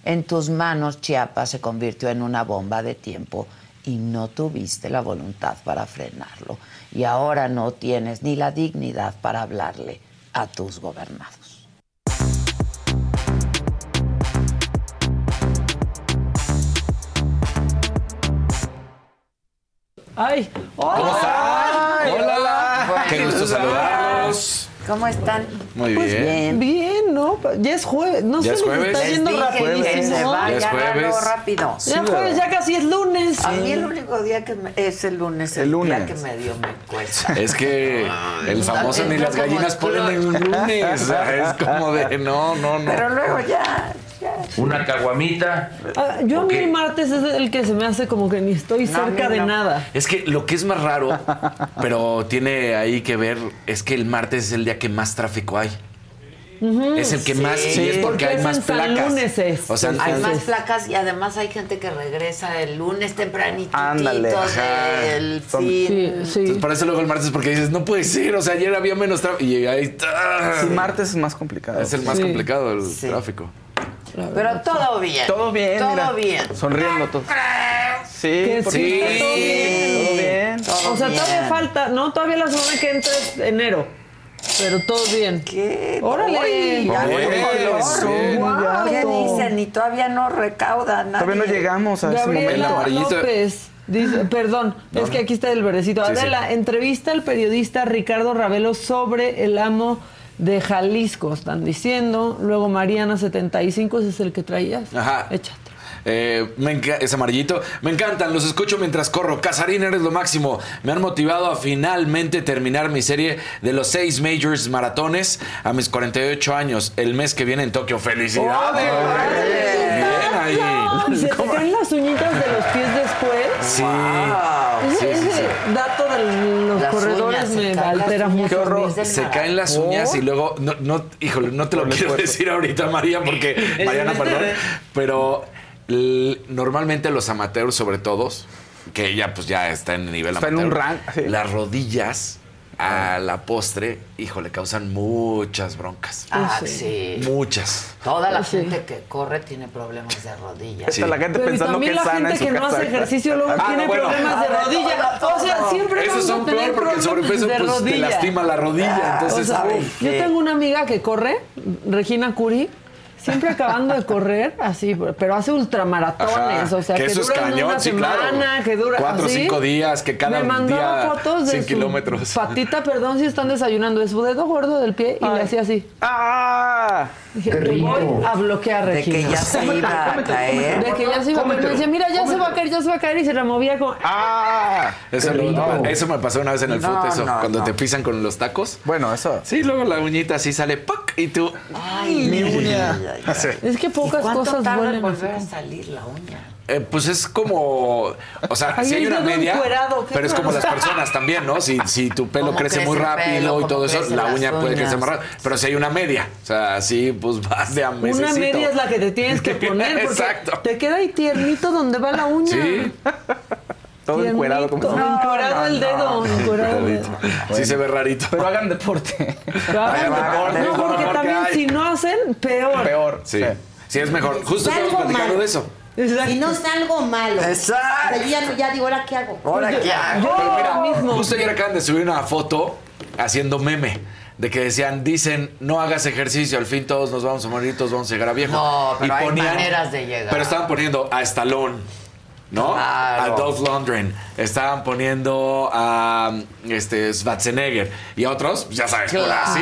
en tus manos Chiapas se convirtió en una bomba de tiempo y no tuviste la voluntad para frenarlo y ahora no tienes ni la dignidad para hablarle a tus gobernados. Ay, hola. ¿Cómo están? Hola. Qué gusto saludarlos. ¿Cómo están? Muy pues bien. bien. ¿no? Ya es jueves. No ¿Ya sé, es jueves? está yendo rapidísimo. Ya es jueves. rápido. ya jueves, ya casi es lunes. A mí el único día que me, es el lunes, el, El lunes. día que me dio me cuesta. Es que el famoso ni las gallinas ponen en un lunes. Es como de no, no, no. Pero luego ya. Una caguamita. Ah, yo a mí el martes es el que se me hace como que ni estoy No, cerca de no. nada. Es que lo que es más raro, pero tiene ahí que ver, es que el martes es el día que más tráfico hay. es el que más, Sí. es porque Porque hay es más en San placas. Lunes es. O sea, Hay más placas y además hay gente que regresa el lunes tempranito Ándale, Son- fin. Sí, sí. entonces por eso luego el martes porque dices, no puede ser, o sea, ayer había menos tráfico y ahí está. Sí, martes es más complicado. Es el más Sí. complicado el Sí. Pero todo bien. Todo bien, Todo mira. bien. Sonriendo todo. Sí, porque sí. está todo bien. Todo bien. Todo O sea, bien. todavía falta, no, todavía la semana que entra es enero. Pero todo bien. ¿Qué? Órale. Ya. Guau, ¿Qué dicen? Y todavía no recauda nadie. Todavía no llegamos a ese Gabriela momento. amarillito. López. Dice, perdón, es que aquí está el verdecito. Sí, sí. Adela, entrevista al periodista Ricardo Ravelo sobre el amo de Jalisco, están diciendo. Luego Mariana75, ese es el que traías. Ajá. Échate. Eh, me es amarillito. Me encantan, los escucho mientras corro. Casarín, eres lo máximo. Me han motivado a finalmente terminar mi serie de los seis majors maratones a mis 48 años. El mes que viene en Tokio. ¡Felicidades! Bien ahí. ¿Se te caen las uñitas de los pies después? Sí. Ese, Sí, sí, ese dato de los Las corredores uñas, se me mucho. del horror. Se caen las uñas y luego, no, no, híjole, no te lo quiero esfuerzo. decir ahorita, María, porque Mariana, perdón, pero normalmente los amateurs, sobre todos, que ella pues ya está en nivel Está en amateur, un rank, sí. las rodillas a la postre, híjole, causan muchas broncas. Ah, Sí. sí. Muchas. Toda la Sí. gente que corre tiene problemas de rodillas. Sí. Hasta la gente Pero pensando que también es la sana en gente su que no hace ejercicio luego Ah, tiene bueno. problemas de A ver, rodilla. todo, O sea, siempre Esos son tener peor porque el problemas sobrepeso de pues, te lastima la rodilla. O Entonces, sea, uf. yo tengo una amiga que corre, Regina Curi, siempre acabando de correr, así, pero hace ultramaratones, Ajá, o sea, que que, eso es cañón, una sí, claro. semana, que dura Cuatro o así. cinco días, que cada Me mandaba día fotos de 100 su kilómetros. patita, perdón si están desayunando, de su dedo gordo del pie y le hacía así. ¡Ah! Dije, te voy a bloquear, De Regina. que ya se iba a caer. De que ya se iba a caer. Me decía, mira, ya se va a caer, ya se va a caer y se removía como... ¡Ah! Eso, luego- eso me pasó una vez en el No, foot, eso, no, cuando no. te pisan con los tacos. Bueno, eso. Sí, luego la uñita así sale ¡pac! Y tú. Ay, Mi uña. ay, ay, ay. Es que ¿Y pocas cosas tarda en vuelven volver a salir la uña? Eh, pues es como. O sea, Ay, si hay una media. encuerado, Pero es como las personas también, ¿no? Si, si tu pelo crece muy crece el rápido pelo, y todo eso, la uña puede crecer más rápido. Pero si hay una media. O sea, así pues vas de a Una mesecito. media es la que te tienes que poner porque Exacto. te queda ahí tiernito donde va la uña. Sí, Todo encuerado como si- encuerado el dedo, encuerado el dedo. sí se ve rarito. Pero hagan deporte. Hagan deporte, no, porque también si no hacen, peor. Peor. Sí. Sí, es mejor. Justo estamos platicando de eso. Exacto. Y no es algo malo. Exacto. O sea, yo ya, ya digo, ¿ahora qué hago? ¿Ahora qué hago? Pero mira, lo mismo. justo ayer acaban de subir una foto haciendo meme. De que decían, dicen, no hagas ejercicio, al fin todos nos vamos a morir, todos vamos a llegar a viejo. No, pero hay maneras de llegar. Pero estaban poniendo a Stallone, ¿no? Claro. A Dolph Lundgren. Estaban poniendo a este, Schwarzenegger. Y a otros, ya sabes, por así.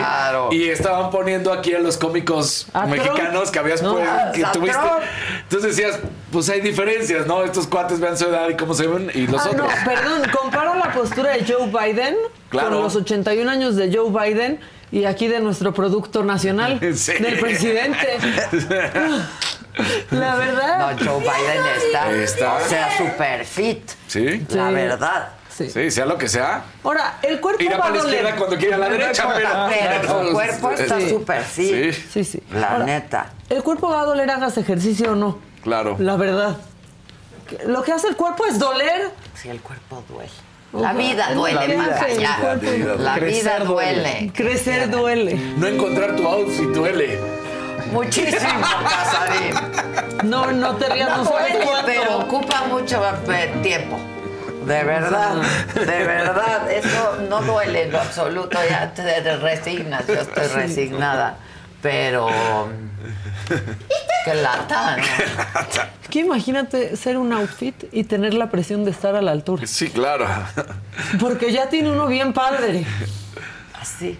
Y estaban poniendo aquí a los cómicos A Trump. mexicanos que habías No, puesto, que tuviste. Trump. Entonces decías, pues hay diferencias, ¿no? Estos cuates vean su edad y cómo se ven y los Ah, no, otros. perdón, compara la postura de Joe Biden Claro. con los 81 años de Joe Biden y aquí de nuestro producto nacional, Sí. del presidente. La verdad. No, Joe Biden está, Está. o sea, super fit. Sí. La Sí. verdad. Sí. Sí, sea lo que sea. Ahora, el cuerpo Ir a va para la doler. izquierda cuando quiera a la derecha, pero. Pero su cuerpo está Sí. super fit. Sí, Sí, sí. La Ahora, neta. El cuerpo va a doler, hagas ejercicio o no. claro. La verdad. Lo que hace el cuerpo es doler. Si el cuerpo duele. La vida duele, Macaya. cuerpo. La vida duele. Crecer duele. No encontrar tu outfit duele. Muchísimo, Casarín. No, no te rías, no, No sabes duele, cuánto. pero ocupa mucho eh, tiempo. De verdad, de verdad, eso no duele en lo absoluto, ya te resignas, yo estoy resignada, pero qué lata, ¿no? Es que imagínate ser un outfit y tener la presión de estar a la altura. Sí, claro. Porque ya tiene uno bien padre. Así.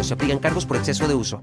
Se aplican cargos por exceso de uso.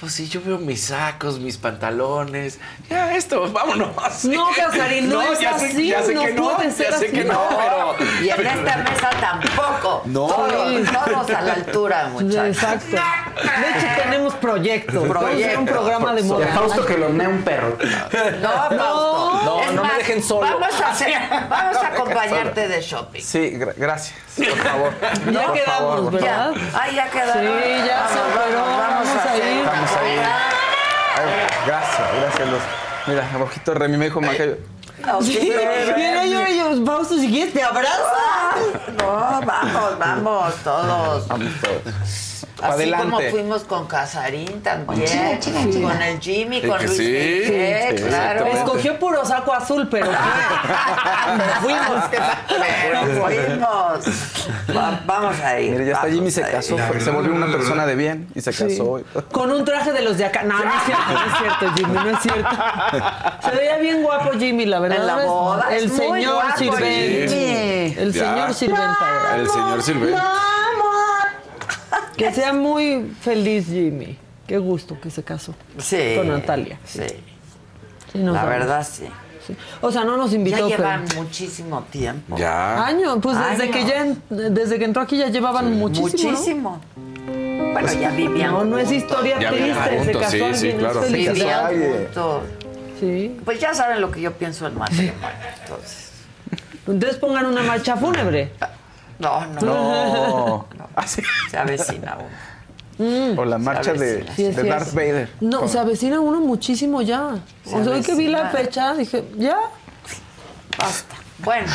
Pues sí, yo veo mis sacos, mis pantalones. Ya, esto, vámonos. No, Casarín, no es ya sé- así, ya sé no que no, puede ya ser sé así. que no, pero... Y en esta mesa tampoco. No. Todos, todos a la altura, muchachos. Exacto. De hecho, tenemos proyectos. Hacer un Proyecto. programa de moda. Fausto que lo mee un perro. No. No, Es no me dejen solo. Vamos a, hacer- vamos a acompañarte de shopping. Sí, gra- gracias. Por favor. Ya Por quedamos, favor. ¿verdad? Ya. Ay, ya quedaron. Sí, ya se Vamos, vamos, vamos a ir. Vamos. Ay, gracias, gracias, Luz. Mira, abajito Remy me dijo. Mira, yo, Fausto, si quieres te abrazo. No, vamos, vamos, todos. Vamos todos. Así Adelante. como fuimos con Casarín también, Chinga, chinga, con chinga. el Jimmy, con Luis sí. Sí, claro. Escogió puro saco azul, pero fuimos. Pero fuimos. Va- vamos a ir. Mira, ya está Jimmy se casó, fue- se volvió una persona de bien y se casó. Con un traje de los de acá. No, no es cierto, no es cierto, Jimmy, no es cierto. Se veía bien guapo Jimmy, la verdad. En la boda, El señor. Jimmy. El señor sirventa. El señor Silver. Que sea muy feliz, Jimmy. Qué gusto que se casó Sí. con Natalia. Sí. Sí, nos La vamos. verdad, sí. Sí. O sea, no nos Ya invitó, pero... llevan muchísimo tiempo. Ya. Años, pues desde que ya en- desde que entró aquí ya llevaban muchísimo. ¿no? Muchísimo. Bueno, ya vivían. No, no es historia Ya triste, se casó sí, alguien, sí, es claro. felicidad. Vivían juntos. Sí. Pues ya saben lo que yo pienso del matrimonio. Entonces. Entonces pongan una marcha fúnebre. No, no. No. Así. Se avecina uno. O la marcha de, Sí, de. Darth Vader. No, se avecina uno muchísimo ya. Se o sea, hoy que vi la fecha, dije, ya. Basta. Bueno.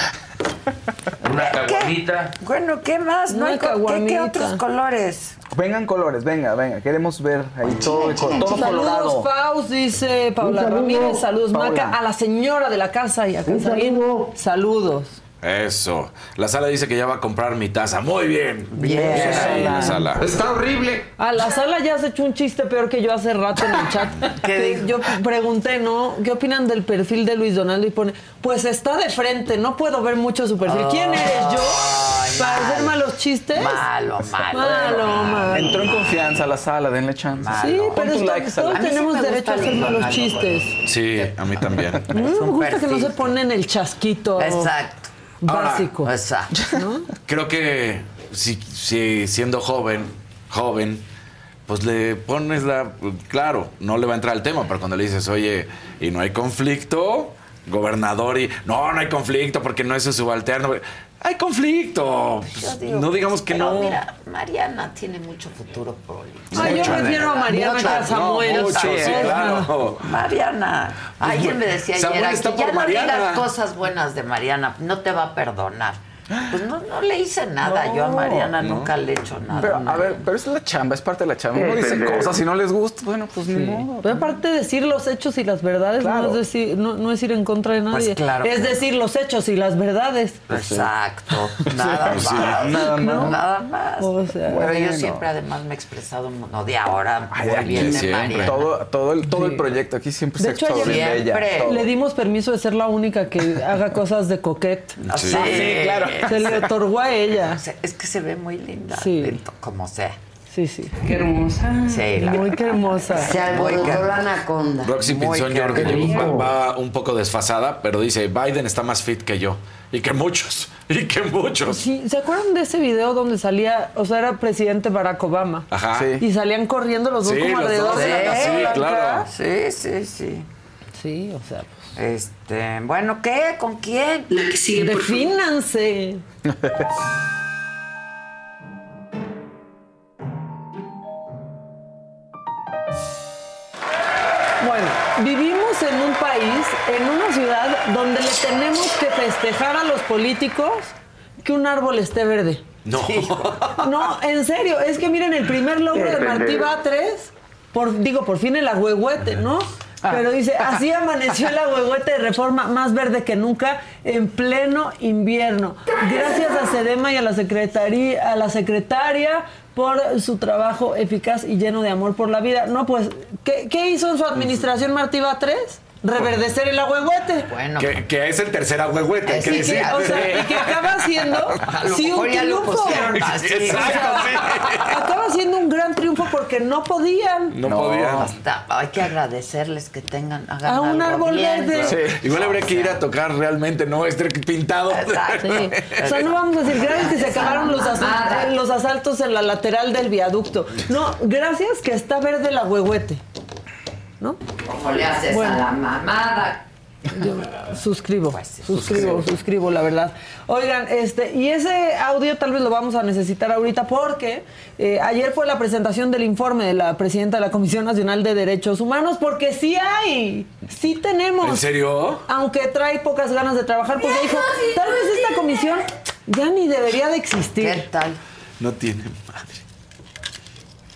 Una ¿Qué? caguamita. Bueno, ¿qué más? ¿No Una hay ¿Qué, qué otros colores? Vengan colores, venga, venga. Queremos ver ahí todo, co- todo Saludos, colorado. Faust, dice Paula Ramírez. Saludos, Paula. Maca. A la señora de la casa y a Casarín. Saludos. Eso. La sala dice que ya va a comprar mi taza. Muy bien. Bien. La sala. Está horrible. A la sala ya has hecho un chiste peor que yo hace rato en el chat. ¿Qué dijo? Yo pregunté, ¿no? ¿Qué opinan del perfil de Luis Donaldo? Y pone, pues está de frente, no puedo ver mucho su perfil. ¿Quién eres yo? ¿Para malo. hacer malos chistes? Malo, malo. Malo, malo. Entró en confianza a la sala, denle chance. Sí, pero está- likes a todos tenemos derecho a hacer malos chistes. Sí, a mí también. A mí me gusta que no se ponen el chasquito Exacto. Básico. Exacto. Creo que si, si siendo joven, joven, pues le pones la. Claro, no le va a entrar al tema, pero cuando le dices, oye, y no hay conflicto, gobernador, y no, no hay conflicto porque no es su subalterno. Hay conflicto. Yo Pues, digo no digamos que pero no. Mira, Mariana tiene mucho futuro político. Yo Mucho, prefiero a Mariana Mucho, que a No, Samuel. mucho, sí, Sí, claro. Mariana. Alguien me decía Samuel ayer, aquí, ya no Mariana. digas cosas buenas de Mariana, no te va a perdonar. Pues no, no le hice nada, yo a Mariana nunca le he hecho nada. Pero, a ver, pero es la chamba, es parte de la chamba. Uno dice cosas, si no les gusta, bueno, pues ni modo. Pero aparte de decir los hechos y las verdades no, es decir, no, no es ir en contra de nadie. claro es que- decir los hechos y las verdades. Exacto, nada más. nada más. Nada más. O sea, Pero yo bueno. siempre además me he expresado, no de ahora, Ay, muy bien de. Mariana. Todo, todo, el, todo el proyecto aquí siempre De se hecho, ayer- sobre ella. Siempre. todo. Le dimos permiso de ser la única que haga cosas de coquette. Sí, Sí, claro. Se le otorgó a ella. Es que se ve muy linda, Sí. como sea. Sí, sí. Qué hermosa. Sí, la Muy que hermosa. Se alborotó la anaconda. Roxy Pinzón, yo creo que rico. va, va un poco desfasada, pero dice, Biden está más fit que yo. Y que muchos. Y que muchos. Sí, ¿se acuerdan de ese video donde salía, o sea, era presidente Barack Obama? Ajá. Sí. Y salían corriendo los dos Sí, como los alrededor dos, de la sí, Casa Blanca. claro. Sí, sí, sí. Sí, o sea, Este, bueno, ¿qué? ¿Con quién? La que sigue, defínanse. Bueno, vivimos en un país, en una ciudad donde le tenemos que festejar a los políticos que un árbol esté verde. No. No, en serio, es que miren el primer logro de Martí Batres, por, digo, por fin el agüehuete, ¿no? Pero dice, así amaneció el agüehuete de reforma más verde que nunca en pleno invierno. Gracias a Sedema y a la secretaría, a la secretaria por su trabajo eficaz y lleno de amor por la vida. No, pues, ¿qué, qué hizo en su administración Martí Batres? Reverdecer el agüehuete. Bueno, Que, que es el tercer agüehuete, hay que Y decir. que, o sea, y que acaba siendo sí, un triunfo. Exacto, sí. Acaba siendo un gran triunfo porque no podían. No, podía. Hasta hay que agradecerles que tengan hagan A un algo árbol bien. verde. Sí. Igual habría que ir a tocar realmente, ¿no? Este pintado. Exacto. Sí. O sea, no vamos a decir gracias que se acabaron los, los asaltos en la lateral del viaducto. No, gracias que está verde la huehuete. ¿No? Como le haces Bueno. a la mamada. Yo suscribo, Pues sí, suscribo, suscribo, la verdad. Oigan, este, y ese audio tal vez lo vamos a necesitar ahorita porque eh, ayer fue la presentación del informe de la presidenta de la Comisión Nacional de Derechos Humanos, porque sí hay, sí tenemos. ¿En serio? Aunque trae pocas ganas de trabajar, porque dijo, tal vez esta comisión ya ni debería de existir. ¿Qué tal? No tiene madre.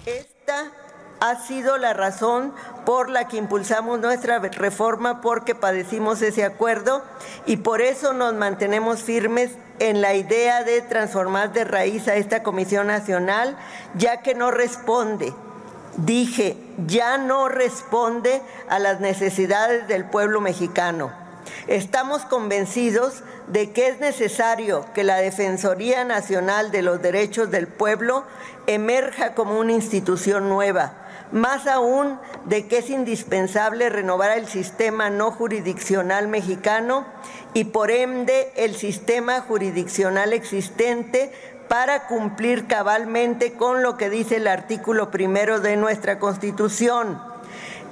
Esta ha sido la razón por la que impulsamos nuestra reforma porque padecimos ese acuerdo y por eso nos mantenemos firmes en la idea de transformar de raíz a esta Comisión Nacional, ya que no responde, dije, ya no responde a las necesidades del pueblo mexicano. Estamos convencidos de que es necesario que la Defensoría Nacional de los Derechos del Pueblo emerja como una institución nueva, más aún de que es indispensable renovar el sistema no jurisdiccional mexicano y por ende el sistema jurisdiccional existente para cumplir cabalmente con lo que dice el artículo primero de nuestra Constitución.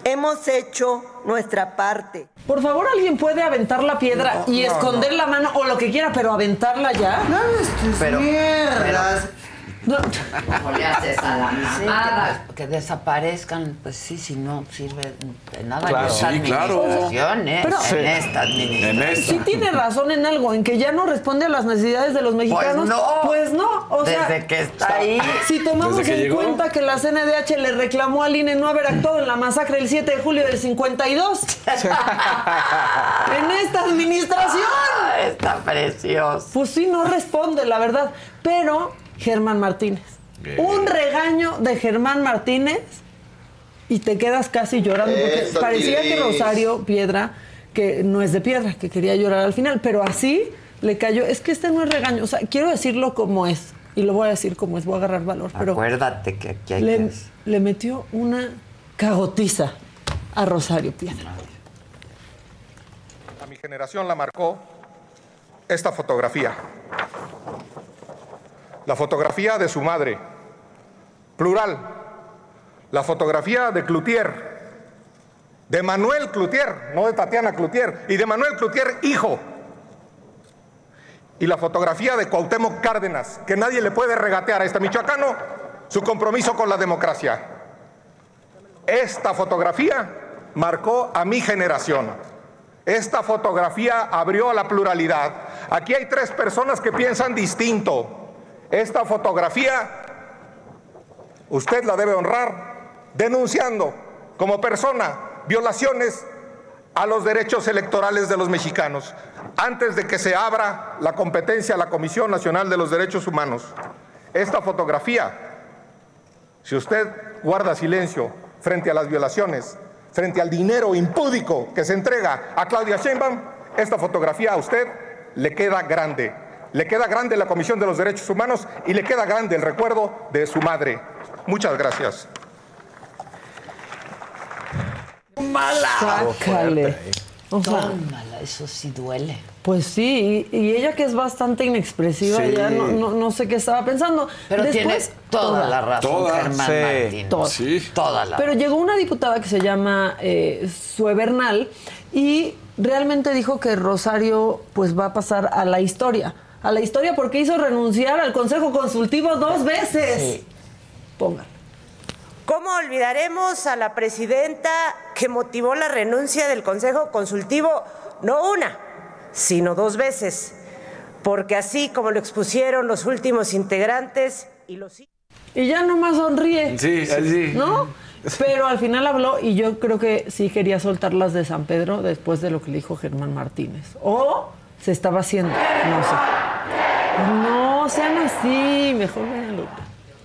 Hemos hecho nuestra parte. Por favor, alguien puede aventar la piedra y esconder la mano o lo que quiera, pero aventarla ya. No hables tus Pero- mierdas. No. Como le haces a la mamada. que, que desaparezcan, pues sí, si no sirve de nada Claro. en esta Sí, claro. administración, ¿eh? Pero- en esta administración. En esta. Sí tiene razón en algo, en que ya no responde a las necesidades de los mexicanos. no. Pues no, o sea, Desde que está ahí. si tomamos en llegó. cuenta que la CNDH le reclamó al INE no haber actuado en la masacre del 7 de julio del 52. en esta administración. Ah, Está precioso. Pues sí, no responde, la verdad. Pero Germán Martínez. Un regaño de Germán Martínez y te quedas casi llorando porque Eso, parecía que. Rosario Piedra, que no es de piedra, que quería llorar al final, pero así le cayó. Es que este no es regaño, o sea, quiero decirlo como es y lo voy a decir como es, voy a agarrar valor, pero Acuérdate que aquí hay le, que... le metió una cagotiza a Rosario Piedra. A mi generación la marcó esta fotografía. La fotografía de su madre, plural. La fotografía de Cloutier, de Manuel Cloutier, no de Tatiana Cloutier, y de Manuel Cloutier, hijo. Y la fotografía de Cuauhtémoc Cárdenas, que nadie le puede regatear a este michoacano su compromiso con la democracia. Esta fotografía marcó a mi generación. Esta fotografía abrió a la pluralidad. Aquí hay tres personas que piensan distinto. Esta fotografía usted la debe honrar denunciando como persona violaciones a los derechos electorales de los mexicanos antes de que se abra la competencia a la Comisión Nacional de los Derechos Humanos. Esta fotografía, si usted guarda silencio frente a las violaciones, frente al dinero impúdico que se entrega a Claudia Sheinbaum, esta fotografía a usted le queda grande. Le queda grande la Comisión de los Derechos Humanos y le queda grande el recuerdo de su madre. Muchas gracias. Sácale. O sea, Tómala, eso sí duele. Pues sí, y, y ella que es bastante inexpresiva, Sí. ya no, no, no sé qué estaba pensando. Pero Después, tienes toda, la razón, toda, Germán sí, Martínez. toda. Sí. Toda la Pero llegó una diputada que se llama eh, Sue Bernal y realmente dijo que Rosario pues va a pasar a la historia. A la historia porque hizo renunciar al Consejo Consultivo dos veces. Sí. Pongan. ¿Cómo olvidaremos a la presidenta que motivó la renuncia del Consejo Consultivo no una, sino dos veces? porque así como lo expusieron los últimos integrantes y los... Y ya nomás sonríe. Sí, así. ¿No? Pero al final habló y yo creo que sí quería soltar las de San Pedro después de lo que le dijo Germán Martínez. O se estaba haciendo, no sean así, mejor.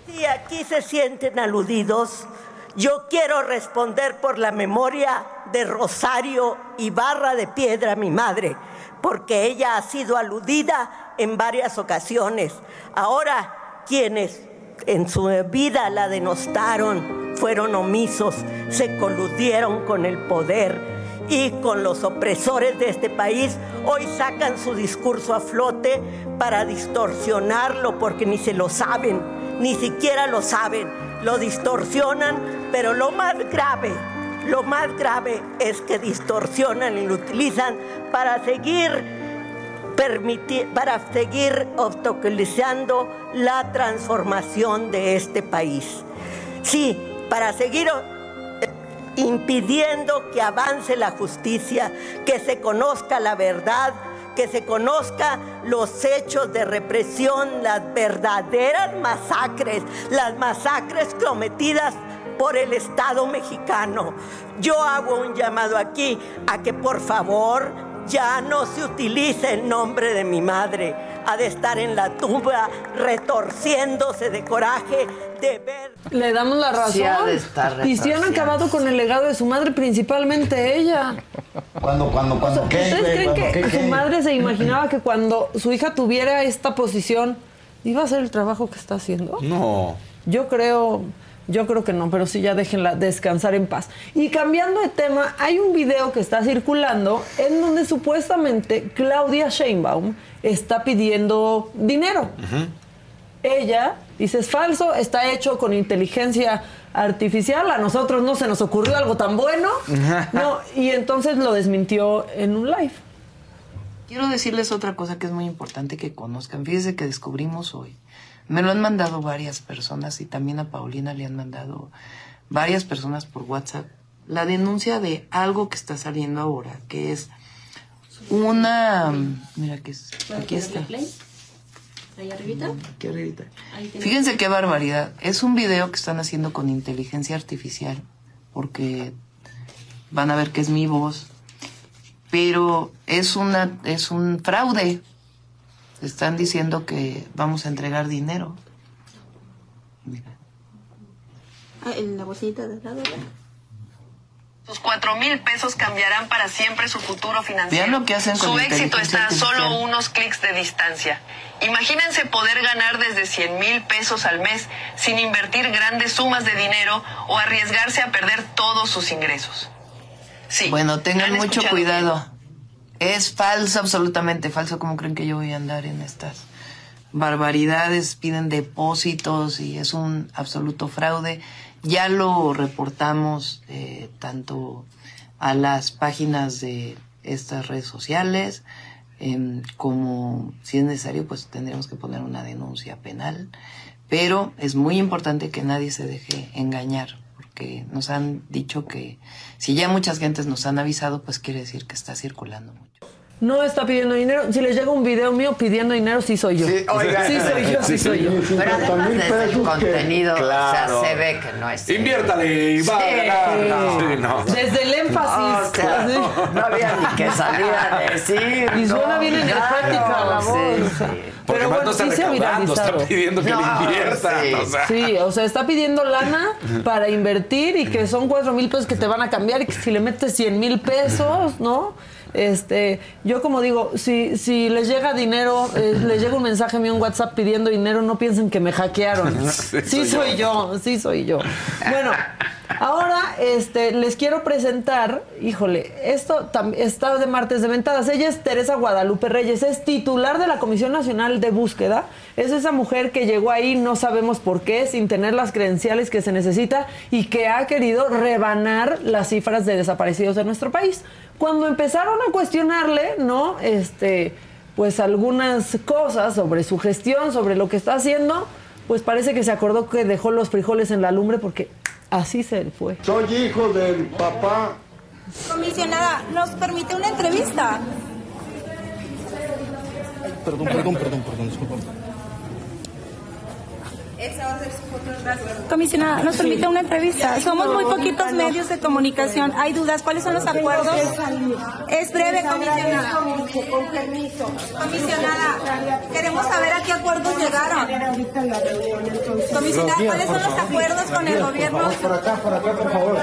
Si aquí se sienten aludidos, yo quiero responder por la memoria de Rosario Ibarra de Piedra, mi madre, porque ella ha sido aludida en varias ocasiones. Ahora, quienes en su vida la denostaron, fueron omisos, se coludieron con el poder y con los opresores de este país, hoy sacan su discurso a flote para distorsionarlo porque ni se lo saben, ni siquiera lo saben, lo distorsionan, pero lo más grave, lo más grave es que distorsionan y lo utilizan para seguir permitir, para seguir obstaculizando la transformación de este país. Sí, para seguir impidiendo que avance la justicia, que se conozca la verdad, que se conozca los hechos de represión, las verdaderas masacres, las masacres cometidas por el Estado mexicano. Yo hago un llamado aquí a que por favor ya no se utilice el nombre de mi madre. Ha de estar en la tumba retorciéndose de coraje de ver. Le damos la razón. Sí ha de estar y si han acabado con el legado de su madre, principalmente ella. Cuando, cuando, cuando, ¿qué? ¿Ustedes güey? creen ¿Cuándo que qué, su qué? madre se imaginaba que cuando su hija tuviera esta posición iba a hacer el trabajo que está haciendo? No. Yo creo, yo creo que no, pero sí ya déjenla descansar en paz. Y cambiando de tema, hay un video que está circulando en donde supuestamente Claudia Sheinbaum está pidiendo dinero. Ella dice es falso, está hecho con inteligencia artificial, a nosotros no se nos ocurrió algo tan bueno. No, y entonces lo desmintió en un live. Quiero decirles otra cosa que es muy importante que conozcan. Fíjense que descubrimos hoy. Me lo han mandado varias personas y también a Paulina le han mandado varias personas por WhatsApp. La denuncia de algo que está saliendo ahora, que es una... Mira, que es, aquí está. Ahí arribita. Arribita. Fíjense qué barbaridad. Es un video que están haciendo con inteligencia artificial, porque van a ver que es mi voz, pero es una es un fraude. Están diciendo que vamos a entregar dinero. Ah, en la bolsita de lado. ¿verdad? Sus cuatro mil pesos cambiarán para siempre su futuro financiero. Vean lo que hacen con Su éxito está a solo unos clics de distancia. Imagínense poder ganar desde 100 mil pesos al mes sin invertir grandes sumas de dinero o arriesgarse a perder todos sus ingresos. Sí. bueno, tengan mucho cuidado. Es falso, absolutamente falso. ¿Cómo creen que yo voy a andar en estas barbaridades? Piden depósitos y es un absoluto fraude. Ya lo reportamos eh, tanto a las páginas de estas redes sociales em, como, si es necesario, pues tendremos que poner una denuncia penal. Pero es muy importante que nadie se deje engañar, porque nos han dicho que si ya muchas gentes nos han avisado, pues quiere decir que está circulando. No está pidiendo dinero. Si les llega un video mío pidiendo dinero, sí soy yo. Sí, oiga. soy yo, sí, soy yo. Pero además desde el contenido, Claro. o sea, se ve que no es. Inviértale y va a Sí. ganar. Sí, no. Desde el énfasis. O sea, Sí. no había ni que salir a decir. Y suena bien energética Claro, la voz. Porque Pero bueno, no está sí se está pidiendo que le inviertan. sí. o sea. Sí, o sea, está pidiendo lana para invertir y que son cuatro mil pesos que te van a cambiar y que si le metes 100 mil pesos, ¿no? Este, yo como digo, si, si les llega dinero, eh, les llega un mensaje mío en WhatsApp pidiendo dinero, no piensen que me hackearon. Sí, Sí, soy yo, sí soy yo. Bueno, ahora este, les quiero presentar, híjole, esto está de martes de ventadas. Ella es Teresa Guadalupe Reyes, es titular de la Comisión Nacional de Búsqueda. Es esa mujer que llegó ahí, no sabemos por qué, sin tener las credenciales que se necesita y que ha querido rebanar las cifras de desaparecidos de nuestro país. Cuando empezaron a cuestionarle, ¿no? Este, pues algunas cosas sobre su gestión, sobre lo que está haciendo, pues parece que se acordó que dejó los frijoles en la lumbre porque así se fue. Soy hijo del papá. Comisionada, ¿nos permite una entrevista? Perdón, perdón, perdón, perdón, disculpa. Esa va a ser su foto, gracias. Comisionada, nos permite una entrevista. Somos muy poquitos medios de comunicación. Hay dudas. ¿Cuáles son los acuerdos? Es breve, comisionada. Con permiso. Comisionada, queremos saber a qué acuerdos llegaron. Comisionada, ¿cuáles son los acuerdos con el gobierno? Por acá, por acá, por favor.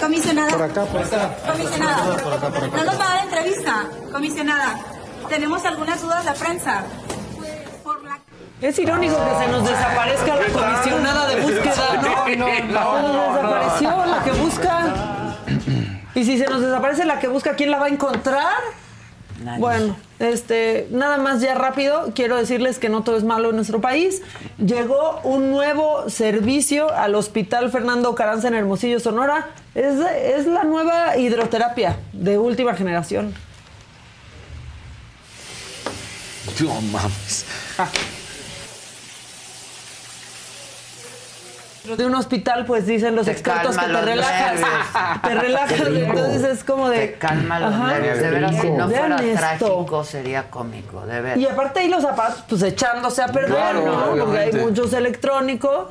Comisionada. Por acá, por acá. Comisionada, no nos va a dar entrevista. Comisionada, tenemos algunas dudas de prensa. Es irónico que se nos desaparezca la comisionada de búsqueda, ¿no? No, no, no, desapareció la que busca. Y si se nos desaparece la que busca, ¿quién la va a encontrar? Bueno, este, nada más ya rápido, quiero decirles que no todo es malo en nuestro país. Llegó un nuevo servicio al Hospital Fernando Caranza en Hermosillo, Sonora. Es, es la nueva hidroterapia de última generación. No mames. De un hospital, pues dicen los Te expertos que te relajas. nervios. Te relajas, entonces es como de. Te calma los Ajá. nervios. De veras, si no fuera esto. trágico, sería cómico, de veras. Y aparte ahí los zapatos, pues echándose a perder, Claro, ¿no? Porque hay muchos electrónicos.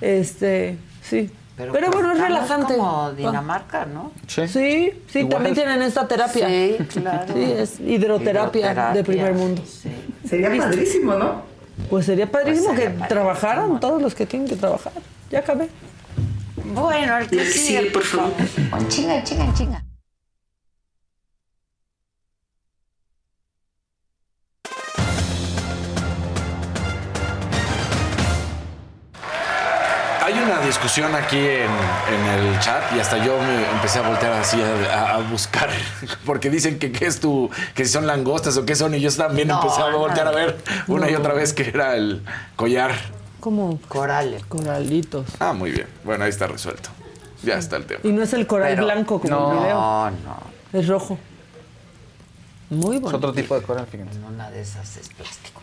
Este, sí. Pero, bueno, es estamos relajante. como Dinamarca, ¿no? Sí, sí, Igual. también tienen esta terapia. Sí, claro. Sí, es hidroterapia, Hidroterapia, de primer mundo. Sería padrísimo, ¿no? Pues sería padrísimo Pues sería que padrísimo. trabajaran todos los que tienen que trabajar. Ya acabé. Bueno, el que sigue, por favor. Chinga, chinga, chinga. Discusión aquí en, en el chat y hasta yo me empecé a voltear así a, a- a buscar porque dicen que qué es tu que si son langostas o qué son y yo también No, empecé a no. voltear a ver una y otra vez que era el collar. Como corales. Coralitos. Ah, muy bien. Bueno, ahí está resuelto. Ya está el tema. Y no es el coral Pero- blanco como No, el video. No, no. Es rojo. Muy Es bueno. otro tipo de coral, fíjense. Una de esas es plástico.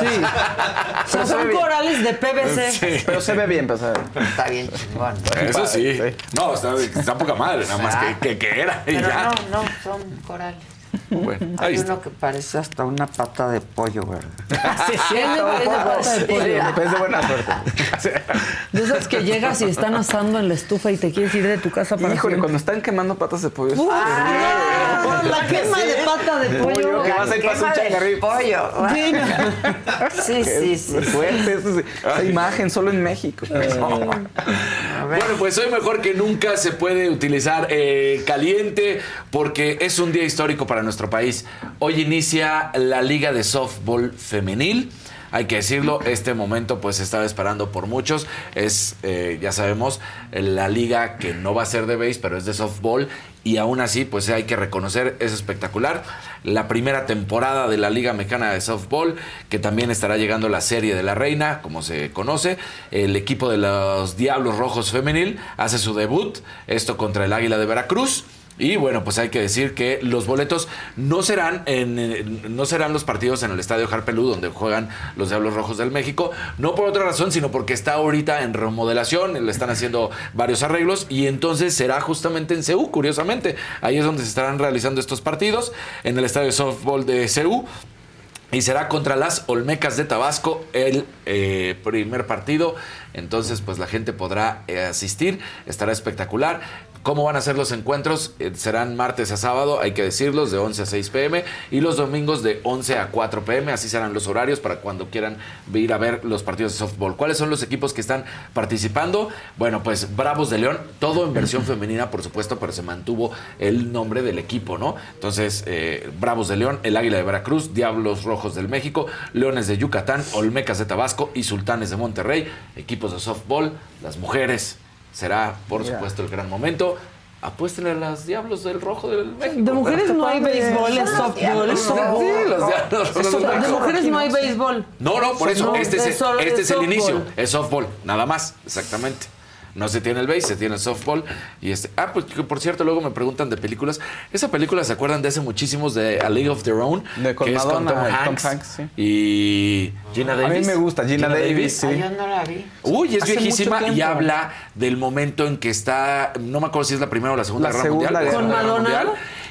Sí. O sea, son corales de PVC. Sí. Pero se ve bien, pues. Está bien chingón. Eso sí. No, está, está poca madre, nada más que, que, que era y Pero ya. no, no, son corales. Bueno, ahí Hay está. uno que parece hasta una pata de pollo, ¿verdad? Sí, sí, me parece pata de pollo. Depende de buena suerte. De esas que llegas y están asando en la estufa y te quieres ir de tu casa para Híjole, siempre. cuando están quemando patas de pollo. es Uf, terrible. no, la quema de pata de pollo. Que vas a ir pasa un del changarrito. pollo. Sí, no. Sí, sí, sí. Es fuerte eso, esa imagen solo en México. Bueno, pues hoy mejor que nunca se puede utilizar eh, caliente porque es un día histórico para nuestro país. Hoy inicia la Liga de Softball Femenil. Hay que decirlo, este momento pues se estaba esperando por muchos. Es, eh, ya sabemos, la liga que no va a ser de base, pero es de softball. Y aún así, pues hay que reconocer, es espectacular. La primera temporada de la Liga Mexicana de Softball, que también estará llegando la Serie de la Reina, como se conoce. El equipo de los Diablos Rojos Femenil hace su debut, esto contra el Águila de Veracruz. Y bueno, pues hay que decir que los boletos no serán en, eh, no serán los partidos en el Estadio Harpelú donde juegan los Diablos Rojos del México, no por otra razón, sino porque está ahorita en remodelación, le están haciendo varios arreglos y entonces será justamente en CEU, curiosamente. Ahí es donde se estarán realizando estos partidos en el Estadio de Softball de CEU. Y será contra las Olmecas de Tabasco el eh, primer partido. Entonces, pues la gente podrá eh, asistir. Estará espectacular. ¿Cómo van a ser los encuentros? Eh, serán martes a sábado, hay que decirlos, de 11 a 6 pm. Y los domingos de 11 a 4 pm. Así serán los horarios para cuando quieran ir a ver los partidos de softball. ¿Cuáles son los equipos que están participando? Bueno, pues Bravos de León, todo en versión femenina, por supuesto, pero se mantuvo el nombre del equipo, ¿no? Entonces, eh, Bravos de León, el Águila de Veracruz, Diablos Rojos del México, Leones de Yucatán, Olmecas de Tabasco y Sultanes de Monterrey, equipos de softball, las mujeres. Será, por Mira. supuesto, el gran momento. Apuéstenle a las Diablos del Rojo del México. De mujeres no hay béisbol, es softball. Sí, los Diablos Rojos. De mujeres no hay béisbol. No, no, por eso, No, este, es, este es el inicio, es softball, nada más, exactamente. No se tiene el base, se tiene el softball. Y este. Ah, pues que por cierto, luego me preguntan de películas. Esa película se acuerdan de hace muchísimos de A League of Their Own. De con que es con Madonna Tom Hanks. Hanks, sí. Y Gina A mí Davis. me gusta Gina Davis, sí. Ah, yo no la vi. Uy, es Hace viejísima y habla del momento en que está, no me acuerdo si es la primera o la Segunda La Guerra Segunda Mundial. Guerra ¿Con Madonna? Mundial.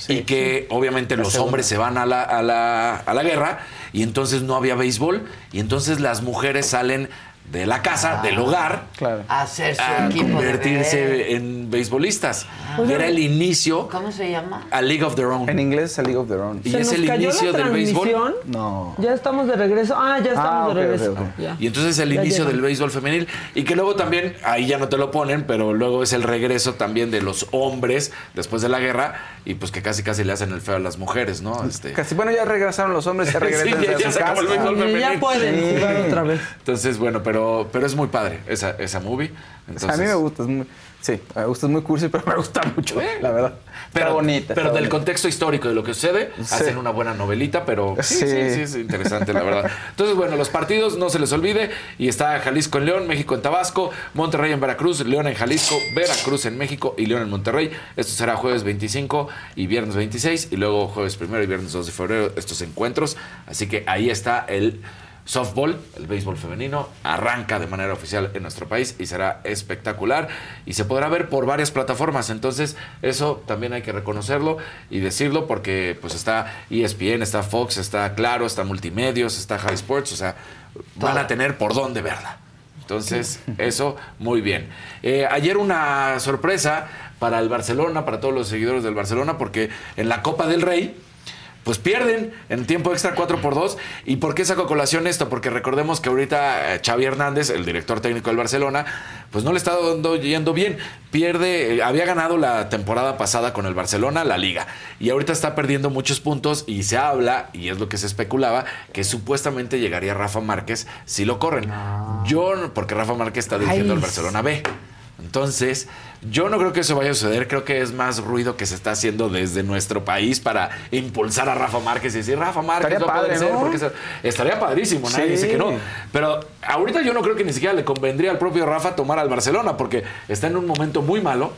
y que obviamente La los segunda. hombres se van a la, a, la, a la guerra y entonces no había béisbol y entonces las mujeres salen de la casa, del hogar, A hacer su a equipo convertirse en beisbolistas. Y era el inicio ¿Cómo se llama? a League of Their Own. En inglés es a League of Their Own. Y ¿Se es nos el cayó inicio la del béisbol. No. Ya estamos de regreso. Ah, ya estamos Ah, ok, de regreso. Ya. Y entonces el Ya inicio llegó. del béisbol femenil y que luego también, ahí ya no te lo ponen, pero luego es el regreso también de los hombres después de la guerra y pues que casi casi le hacen el feo a las mujeres, ¿no? Este, Casi, bueno, ya regresaron los hombres, ya Sí, regresan ya- a ya su se acabó el béisbol Y ya femenil. pueden Sí. jugar otra vez. Entonces, bueno, pero, pero es muy padre esa, esa movie. Entonces, a mí me gusta, es muy, sí, me gusta, es muy cursi, pero me gusta mucho, la verdad. Pero, está bonita. pero está del bonita. contexto histórico de lo que sucede, Sí. hacen una buena novelita, pero sí, sí, Sí. sí, es interesante, la verdad. Entonces, bueno, los partidos no se les olvide. Y está Jalisco en León, México en Tabasco, Monterrey en Veracruz, León en Jalisco, Veracruz en México y León en Monterrey. Esto será jueves 25 y viernes 26. Y luego jueves primero y viernes 2 de febrero estos encuentros. Así que ahí está el softball, el béisbol femenino, arranca de manera oficial en nuestro país y será espectacular y se podrá ver por varias plataformas. Entonces, eso también hay que reconocerlo y decirlo porque pues está ESPN, está Fox, está Claro, está Multimedios, está High Sports, o sea, van a tener por dónde verla. Entonces, eso muy bien. Eh, ayer una sorpresa para el Barcelona, para todos los seguidores del Barcelona, porque en la Copa del Rey, pues pierden en tiempo extra 4 por 2. ¿Y por qué saco colación esto? Porque recordemos que ahorita eh, Xavi Hernández, el director técnico del Barcelona, pues no le está dando, yendo bien. Pierde, eh, había ganado la temporada pasada con el Barcelona la liga. Y ahorita está perdiendo muchos puntos y se habla, y es lo que se especulaba, que supuestamente llegaría Rafa Márquez si lo corren. Yo, no- porque Rafa Márquez está dirigiendo al Barcelona B. Entonces, yo no creo que eso vaya a suceder. Creo que es más ruido que se está haciendo desde nuestro país para impulsar a Rafa Márquez y decir, Rafa Márquez Estaría no padre, porque se- Estaría padrísimo, nadie Sí. dice que no. Pero ahorita yo no creo que ni siquiera le convendría al propio Rafa tomar al Barcelona porque está en un momento muy malo.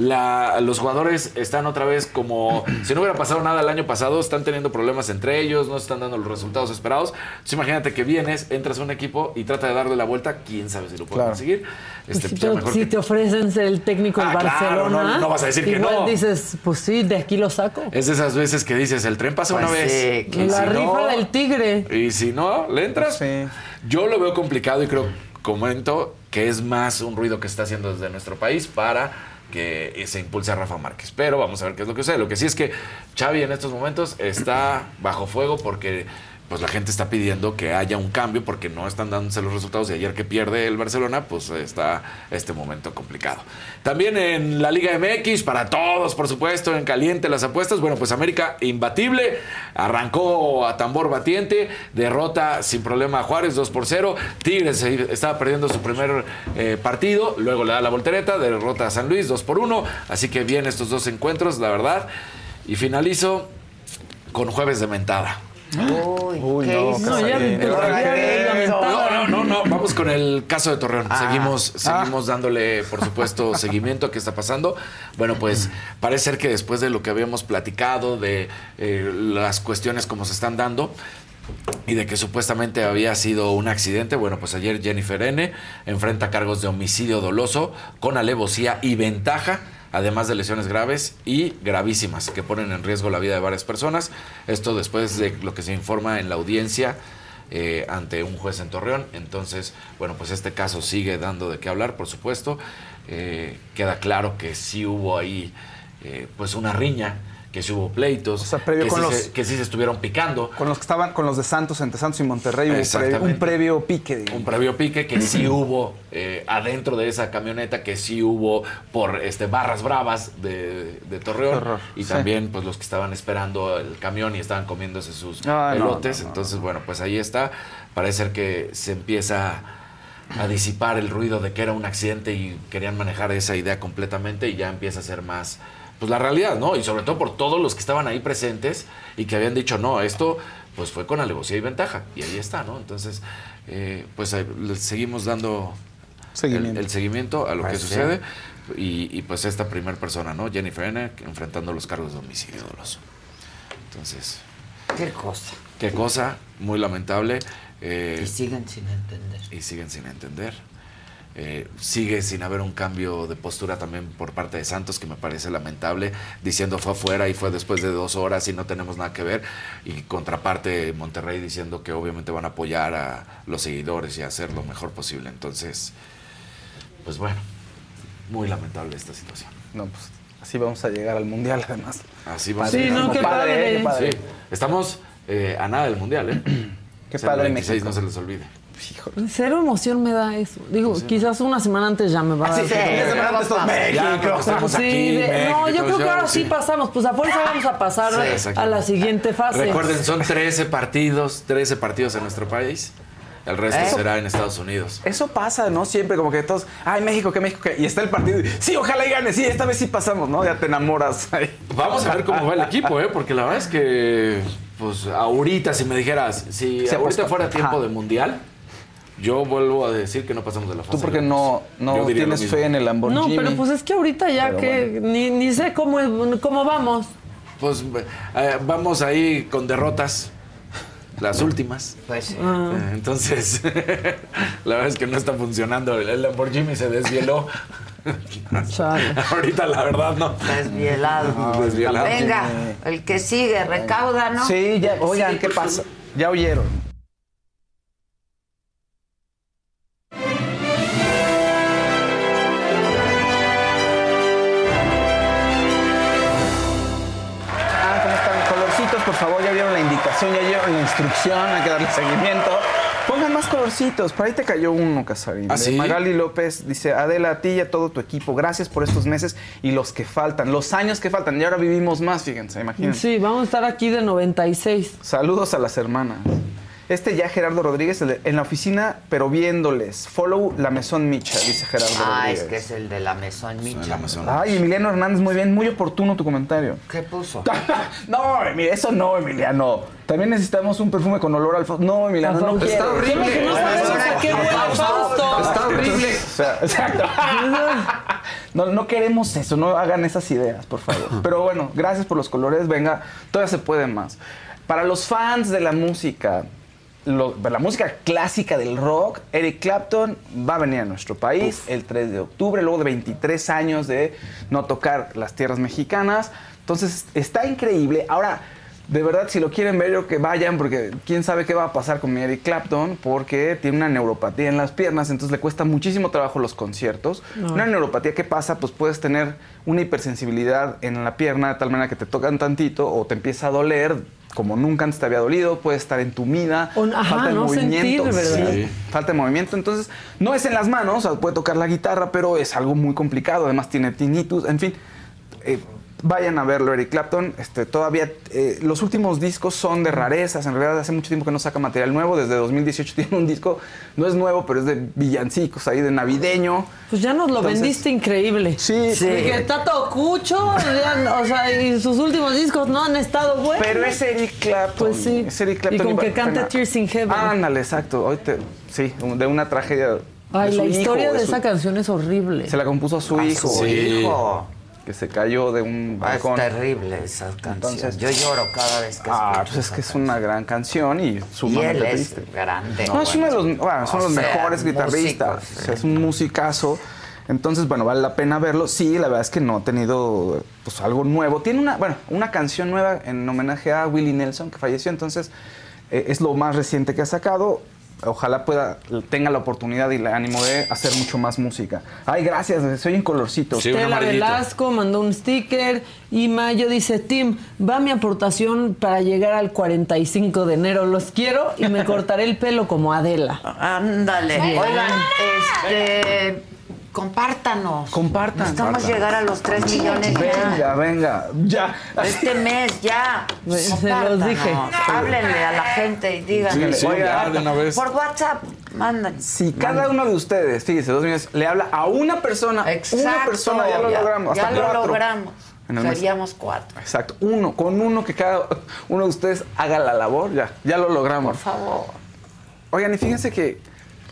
La- los jugadores están otra vez como si no hubiera pasado nada el año pasado, están teniendo problemas entre ellos, no están dando los resultados esperados. Entonces imagínate que vienes, entras a un equipo y trata de darle la vuelta, quién sabe si lo puede Claro. conseguir. Pues Este, si pues, te, mejor si que- te ofrecen ser el técnico del Ah, claro, Barcelona, no- no vas a decir que no. dices, pues sí, de aquí lo saco. Es de esas veces que dices, el tren pasa Pues una vez. sí, y la si rifa no- del tigre. Y si no, le entras. Sí. Yo lo veo complicado y creo, comento, que es más un ruido que está haciendo desde nuestro país para que se impulse a Rafa Márquez. Pero vamos a ver qué es lo que sucede. Lo que sí es que Xavi en estos momentos está bajo fuego porque pues la gente está pidiendo que haya un cambio porque no están dándose los resultados y ayer que pierde el Barcelona, pues está este momento complicado. También en la Liga MX, para todos, por supuesto, en caliente las apuestas, bueno, pues América imbatible, arrancó a tambor batiente, derrota sin problema a Juárez 2 por 0, Tigres estaba perdiendo su primer eh, partido, luego le da la voltereta, derrota a San Luis 2 por 1, así que bien estos dos encuentros, la verdad, y finalizo con jueves de mentada. Uy, Uy, ¿qué no, hizo? No, ya qué. No, no, no, no. Vamos con el caso de Torreón. Seguimos, Ah. seguimos dándole, por supuesto, seguimiento a qué está pasando. Bueno, pues parece ser que después de lo que habíamos platicado, de eh, las cuestiones como se están dando, y de que supuestamente había sido un accidente. Bueno, pues ayer Jennifer N. enfrenta cargos de homicidio doloso con alevosía y ventaja, además de lesiones graves y gravísimas que ponen en riesgo la vida de varias personas. Esto después de lo que se informa en la audiencia. eh, ante un juez en Torreón. Entonces, bueno, pues este caso sigue dando de qué hablar, por supuesto. Eh, queda claro que sí hubo ahí eh, pues una riña, que sí hubo pleitos, O sea, previo que, con sí los- se, que sí se estuvieron picando. Con los que estaban, con los de Santos, entre Santos y Monterrey, un previo, Exactamente. un previo pique. digamos. un previo pique que sí hubo eh, adentro de esa camioneta, que sí hubo por este barras bravas de, de Torreón. Horror, Y sí. también pues los que estaban esperando el camión y estaban comiéndose sus Ah, no, elotes. no, no, Entonces, bueno, pues ahí está. Parece ser que se empieza a disipar el ruido de que era un accidente y querían manejar esa idea completamente y ya empieza a ser más pues la realidad, ¿no? Y sobre todo por todos los que estaban ahí presentes y que habían dicho, no, esto pues fue con alevosía y ventaja. Y ahí está, ¿no? Entonces, eh, pues seguimos dando el, Seguimiento. el seguimiento a lo que sí. sucede. Y, y, pues esta primera persona, ¿no? Jennifer N. enfrentando los cargos de homicidio doloso. Entonces, Qué cosa. qué cosa, muy lamentable. eh, Y siguen sin entender. y siguen sin entender. Eh, sigue sin haber un cambio de postura también por parte de Santos, que me parece lamentable, diciendo fue afuera y fue después de dos horas y no tenemos nada que ver. Y contraparte Monterrey diciendo que obviamente van a apoyar a los seguidores y a hacer lo mejor posible. Entonces, pues bueno, muy lamentable esta situación. No, pues así vamos a llegar al Mundial además. Así vamos Sí, a llegar. no, qué padre. qué padre. Sí, Estamos eh, a nada del Mundial, ¿eh? Qué O sea, el padre 26 México. no se les olvide. Cero emoción me da eso. Digo, quizás una semana antes ya me va a Ah, sí, dar. sí, una semana antes todo México. Sí, aquí, de- México no, yo creo que ahora sí pasamos. Pues a fuerza vamos a pasar Sí, a la siguiente fase. Recuerden, son 13 partidos, 13 partidos en nuestro país. El resto será en Estados Unidos. Eso pasa, ¿no? Siempre como que todos, ay, México, que México, que... Y está el partido, sí, ojalá y gane, sí, esta vez sí pasamos, ¿no? Ya te enamoras. ahí. Vamos a ver cómo va el equipo, ¿eh? Porque la verdad es que, pues ahorita, si me dijeras, si Se ahorita apostó. fuera tiempo Ajá. de mundial, yo vuelvo a decir que no pasamos de la fase. Tú porque de no, no tienes fe en el No, Lamborghini. pero pues es que ahorita ya Pero que ni, ni sé cómo, es- cómo vamos. Pues eh, vamos ahí con derrotas, las últimas. Pues Ah. Eh, Entonces, la verdad es que no está funcionando. El Lamborghini se desvieló. Ahorita la verdad no. Desvielado. Desvielado. Venga, el que sigue, recauda, ¿no? Sí, ya, oigan, Sí, ¿qué pasa? Ya oyeron. Indicación, ya vieron la instrucción, hay que darle seguimiento. Pongan más colorcitos, por ahí te cayó uno, Casarín. ¿Ah, sí? Magali López dice, Adela, a ti y a todo tu equipo, gracias por estos meses y los que faltan, los años que faltan. Y ahora vivimos más, fíjense, imagínense. Sí, vamos a estar aquí de 96. Saludos a las hermanas. Este ya Gerardo Rodríguez en la oficina, pero viéndoles. Follow la Mesón Micha, dice Gerardo Ah, Rodríguez. es que es el de la Mesón Micha. Ay, Emiliano Hernández, muy bien, muy oportuno tu comentario. ¿Qué puso? No, mire, eso no, Emiliano. También necesitamos un perfume con olor al Fausto. No, Emiliano, no Está quiero. horrible. No sabemos a qué huele Fausto. Está horrible. O sea, exacto. No, no queremos eso, no hagan esas ideas, por favor. Pero bueno, gracias por los colores. Venga, todavía se puede más. Para los fans de la música, lo- la música clásica del rock, Eric Clapton va a venir a nuestro país el 3 de octubre, luego de 23 años de no tocar las tierras mexicanas. Entonces, está increíble. Ahora, de verdad, si lo quieren ver, yo que vayan, porque quién sabe qué va a pasar con mi Eric Clapton, porque tiene una neuropatía en las piernas, entonces le cuesta muchísimo trabajo los conciertos. No. Una neuropatía, ¿qué pasa? Pues puedes tener una hipersensibilidad en la pierna, de tal manera que te tocan tantito o te empieza a doler como nunca antes te había dolido, puede estar entumida, O- ajá, falta de no movimiento. sentir, ¿verdad? Sí, falta de movimiento. Entonces, no es en las manos, o sea, puede tocar la guitarra, pero es algo muy complicado. Además, tiene tinnitus, en fin. eh, vayan a verlo, Eric Clapton. Este, todavía eh, los últimos discos son de rarezas. En realidad, hace mucho tiempo que no saca material nuevo. Desde 2018 tiene un disco, no es nuevo, pero es de villancicos ahí, de navideño. Pues ya nos lo Entonces- vendiste increíble. Sí, sí. Dije, Tato Cucho, ya, o sea, y sus últimos discos no han estado buenos. Pero es Eric Clapton. Pues sí. Es Eric Y Clapton. con que canta. Tears in Heaven. Ándale, exacto. Hoy te- sí, de una tragedia. Ay, de su la historia hijo, de su- esa canción es horrible. Se la compuso a su A hijo. su hijo. Que se cayó de un Ah, es balcón. terrible esa canción. Entonces- Yo lloro cada vez que Ah, escucho pues es que es una gran canción y Y sumamente él es triste. grande. No, es uno de los, bueno, son los sea, mejores guitarristas. músicos, O sea, es un musicazo. Entonces, bueno, vale la pena verlo. Sí, la verdad es que no ha tenido pues, algo nuevo. Tiene una, bueno, una canción nueva en homenaje a Willie Nelson, que falleció. Entonces, eh, es lo más reciente que ha sacado. Ojalá pueda, tenga la oportunidad y el ánimo de hacer mucho más música. Ay, gracias, soy en colorcitos. Estela Velasco mandó un sticker y Mayo dice, Tim, va mi aportación para llegar al 45 de enero. Los quiero y me cortaré el pelo como Adela. Ándale. Oigan, este. Compártanos. Compartan. Necesitamos Compartan. llegar a los 3 millones ya. Venga, venga, ya. Este mes ya. Se los dije. Háblenle a la gente y díganle. Sí, sí, Oiga, ya, de una vez. Por WhatsApp, mandan. Si cada uno de ustedes, fíjese, dos millones, le habla a una persona, una Exacto, persona, ya lo logramos. Ya lo cuatro. logramos. Seríamos cuatro. Exacto, uno, con uno que cada uno de ustedes haga la labor, ya, ya lo logramos. Por favor. Oigan, y fíjense que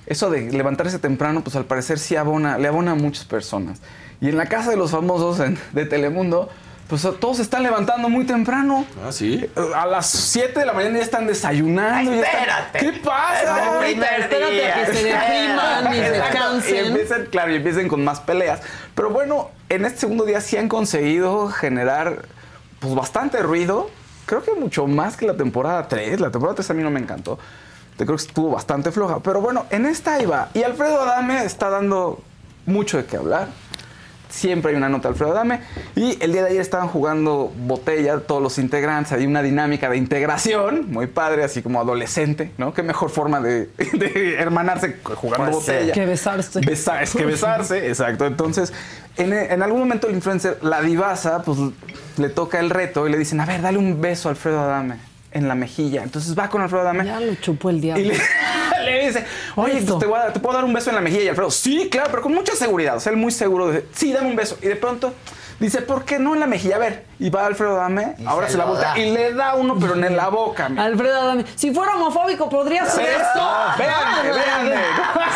eso de levantarse temprano, pues al parecer sí abona, le abona a muchas personas. Y en la casa de los famosos en- de Telemundo pues todos se están levantando muy temprano. Ah, sí. A las 7 de la mañana ya están desayunando. ya están- espérate. ¿Qué pasa? Es primer Espérate día. a que se depriman y se cansen. Y empiecen, claro, y empiecen con más peleas. Pero bueno, en este segundo día sí han conseguido generar pues bastante ruido. Creo que mucho más que la temporada 3. La temporada 3 a mí no me encantó. Creo que estuvo bastante floja. Pero bueno, en esta va. Y Alfredo Adame está dando mucho de qué hablar. Siempre hay una nota de Alfredo Adame. Y el día de ayer estaban jugando botella todos los integrantes. Hay una dinámica de integración muy padre, así como adolescente, ¿no? Qué mejor forma de, de hermanarse jugando Pues botella. Que besarse. Besa- es que besarse, exacto. Entonces, en, en algún momento el influencer, la divasa, pues le toca el reto y le dicen, a ver, dale un beso a Alfredo Adame en la mejilla. Entonces va con Alfredo Adame. Ya lo chupó el Y diablo. le, le dice, oye, pues te, voy a dar- te puedo dar un beso en la mejilla. Y Alfredo, sí, claro, pero con mucha seguridad. O sea, él muy seguro de, sí, dame un beso. Y de pronto dice, ¿por qué no en la mejilla? A ver. Y va Alfredo Dame, ahora se se, la da. y le da uno, pero en la boca. mira. Alfredo Adame, si fuera homofóbico, ¿podría Eso, esto? véanme, véanme.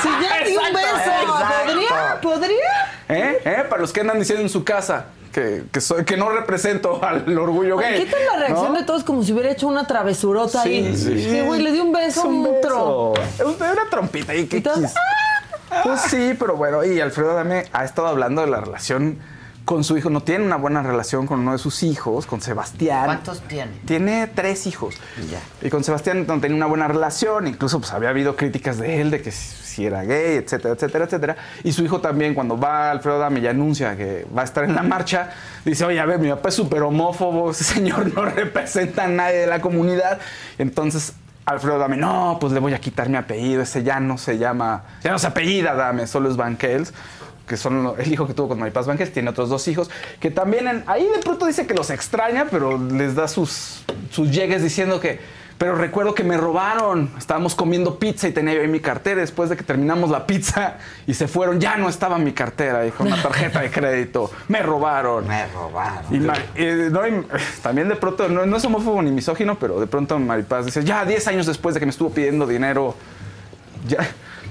Si ya di un Exacto, beso, ¿podría? ¿Podría? ¿Eh? ¿Eh? Para los que andan diciendo en su casa que, que, soy, que no represento al orgullo gay. ¿Qué tal la reacción ¿no? de todos como si hubiera hecho una travesurota ahí? Sí, sí. Sí, güey, le dio un beso a un, tro. beso. Una trompita y qué Y todos, quis. Pues sí, pero bueno, y Alfredo Adame ha estado hablando de la relación con su hijo. No tiene una buena relación con uno de sus hijos, con Sebastián. ¿Cuántos tiene? Tiene tres hijos. Ya. Y con Sebastián no tenía una buena relación, incluso pues había habido críticas de él, de que si era gay, etcétera, etcétera, etcétera. Y su hijo también, cuando va Alfredo Adame y anuncia que va a estar en la marcha, dice, oye, a ver, mi papá es súper homófobo, ese señor no representa a nadie de la comunidad. Entonces, Alfredo Adame, no, pues le voy a quitar mi apellido, ese ya no se llama, ya no se apellida Adame, solo es Banquels que son el hijo que tuvo con Maripaz Banquels, tiene otros dos hijos, que también en- ahí de pronto dice que los extraña, pero les da sus, sus llegues diciendo que, pero recuerdo que me robaron, estábamos comiendo pizza y tenía yo ahí mi cartera, después de que terminamos la pizza y se fueron, ya no estaba mi cartera, dijo, una tarjeta de crédito, me robaron. Me robaron. Y, eh, no, y también de pronto, no, no es homófobo ni misógino, pero de pronto Maripaz dice, ya 10 años después de que me estuvo pidiendo dinero, ya,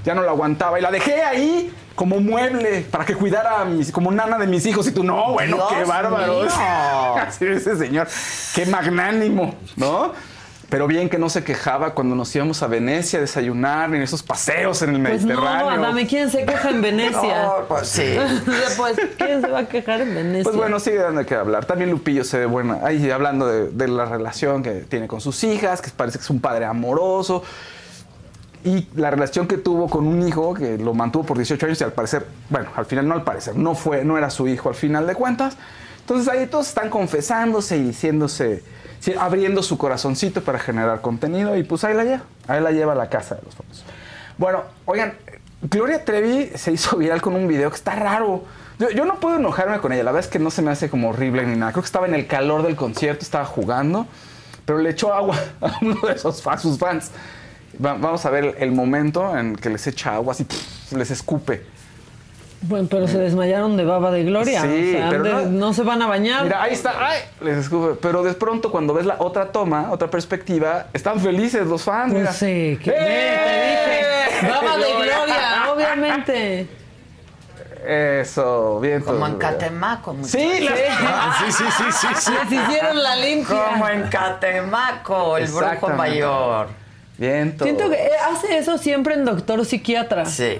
ya no lo aguantaba. Y la dejé ahí como mueble para que cuidara a mis, como nana de mis hijos. Y tú, no, bueno, Dios qué bárbaro. Así es ese señor, qué magnánimo, ¿no? Pero bien que no se quejaba cuando nos íbamos a Venecia a desayunar en esos paseos en el Pues no, Mediterráneo. Adame, ¿quién se queja en Venecia? No, pues sí. pues, ¿quién se va a quejar en Venecia? Pues bueno, sigue dando de qué hablar. También Lupillo se ve buena. Ahí hablando de, de la relación que tiene con sus hijas, que parece que es un padre amoroso. Y la relación que tuvo con un hijo que lo mantuvo por 18 años y al parecer, bueno, al final no al parecer, no fue, no era su hijo al final de cuentas. Entonces ahí todos están confesándose y diciéndose, sí, abriendo su corazoncito para generar contenido y pues ahí la lleva, ahí la lleva a la casa de los famosos. Bueno, oigan, Gloria Trevi se hizo viral con un video que está raro. Yo, no puedo enojarme con ella, la verdad es que no se me hace como horrible ni nada. Creo que estaba en el calor del concierto, estaba jugando, pero le echó agua a uno de esos fa- sus fans. Va- vamos a ver el momento en que les echa agua, así pff, les escupe. Bueno, pero se desmayaron de baba de gloria. Sí, o sea, pero de- no- no, se van a bañar. Mira, ahí está, ¡ay! Les escupe. Pero de pronto, cuando ves la otra toma, otra perspectiva, están felices los fans. Pues mira. sí, que- ¡Eh! te dije. Baba de gloria, obviamente. Eso, bien. Como en. Catemaco. muchachos. Sí, la- Sí, sí, sí, sí, sí. Les hicieron la limpia. Como en Catemaco, el brujo mayor. Bien, todo. Siento que eh, hace eso siempre en doctor psiquiatra. Sí.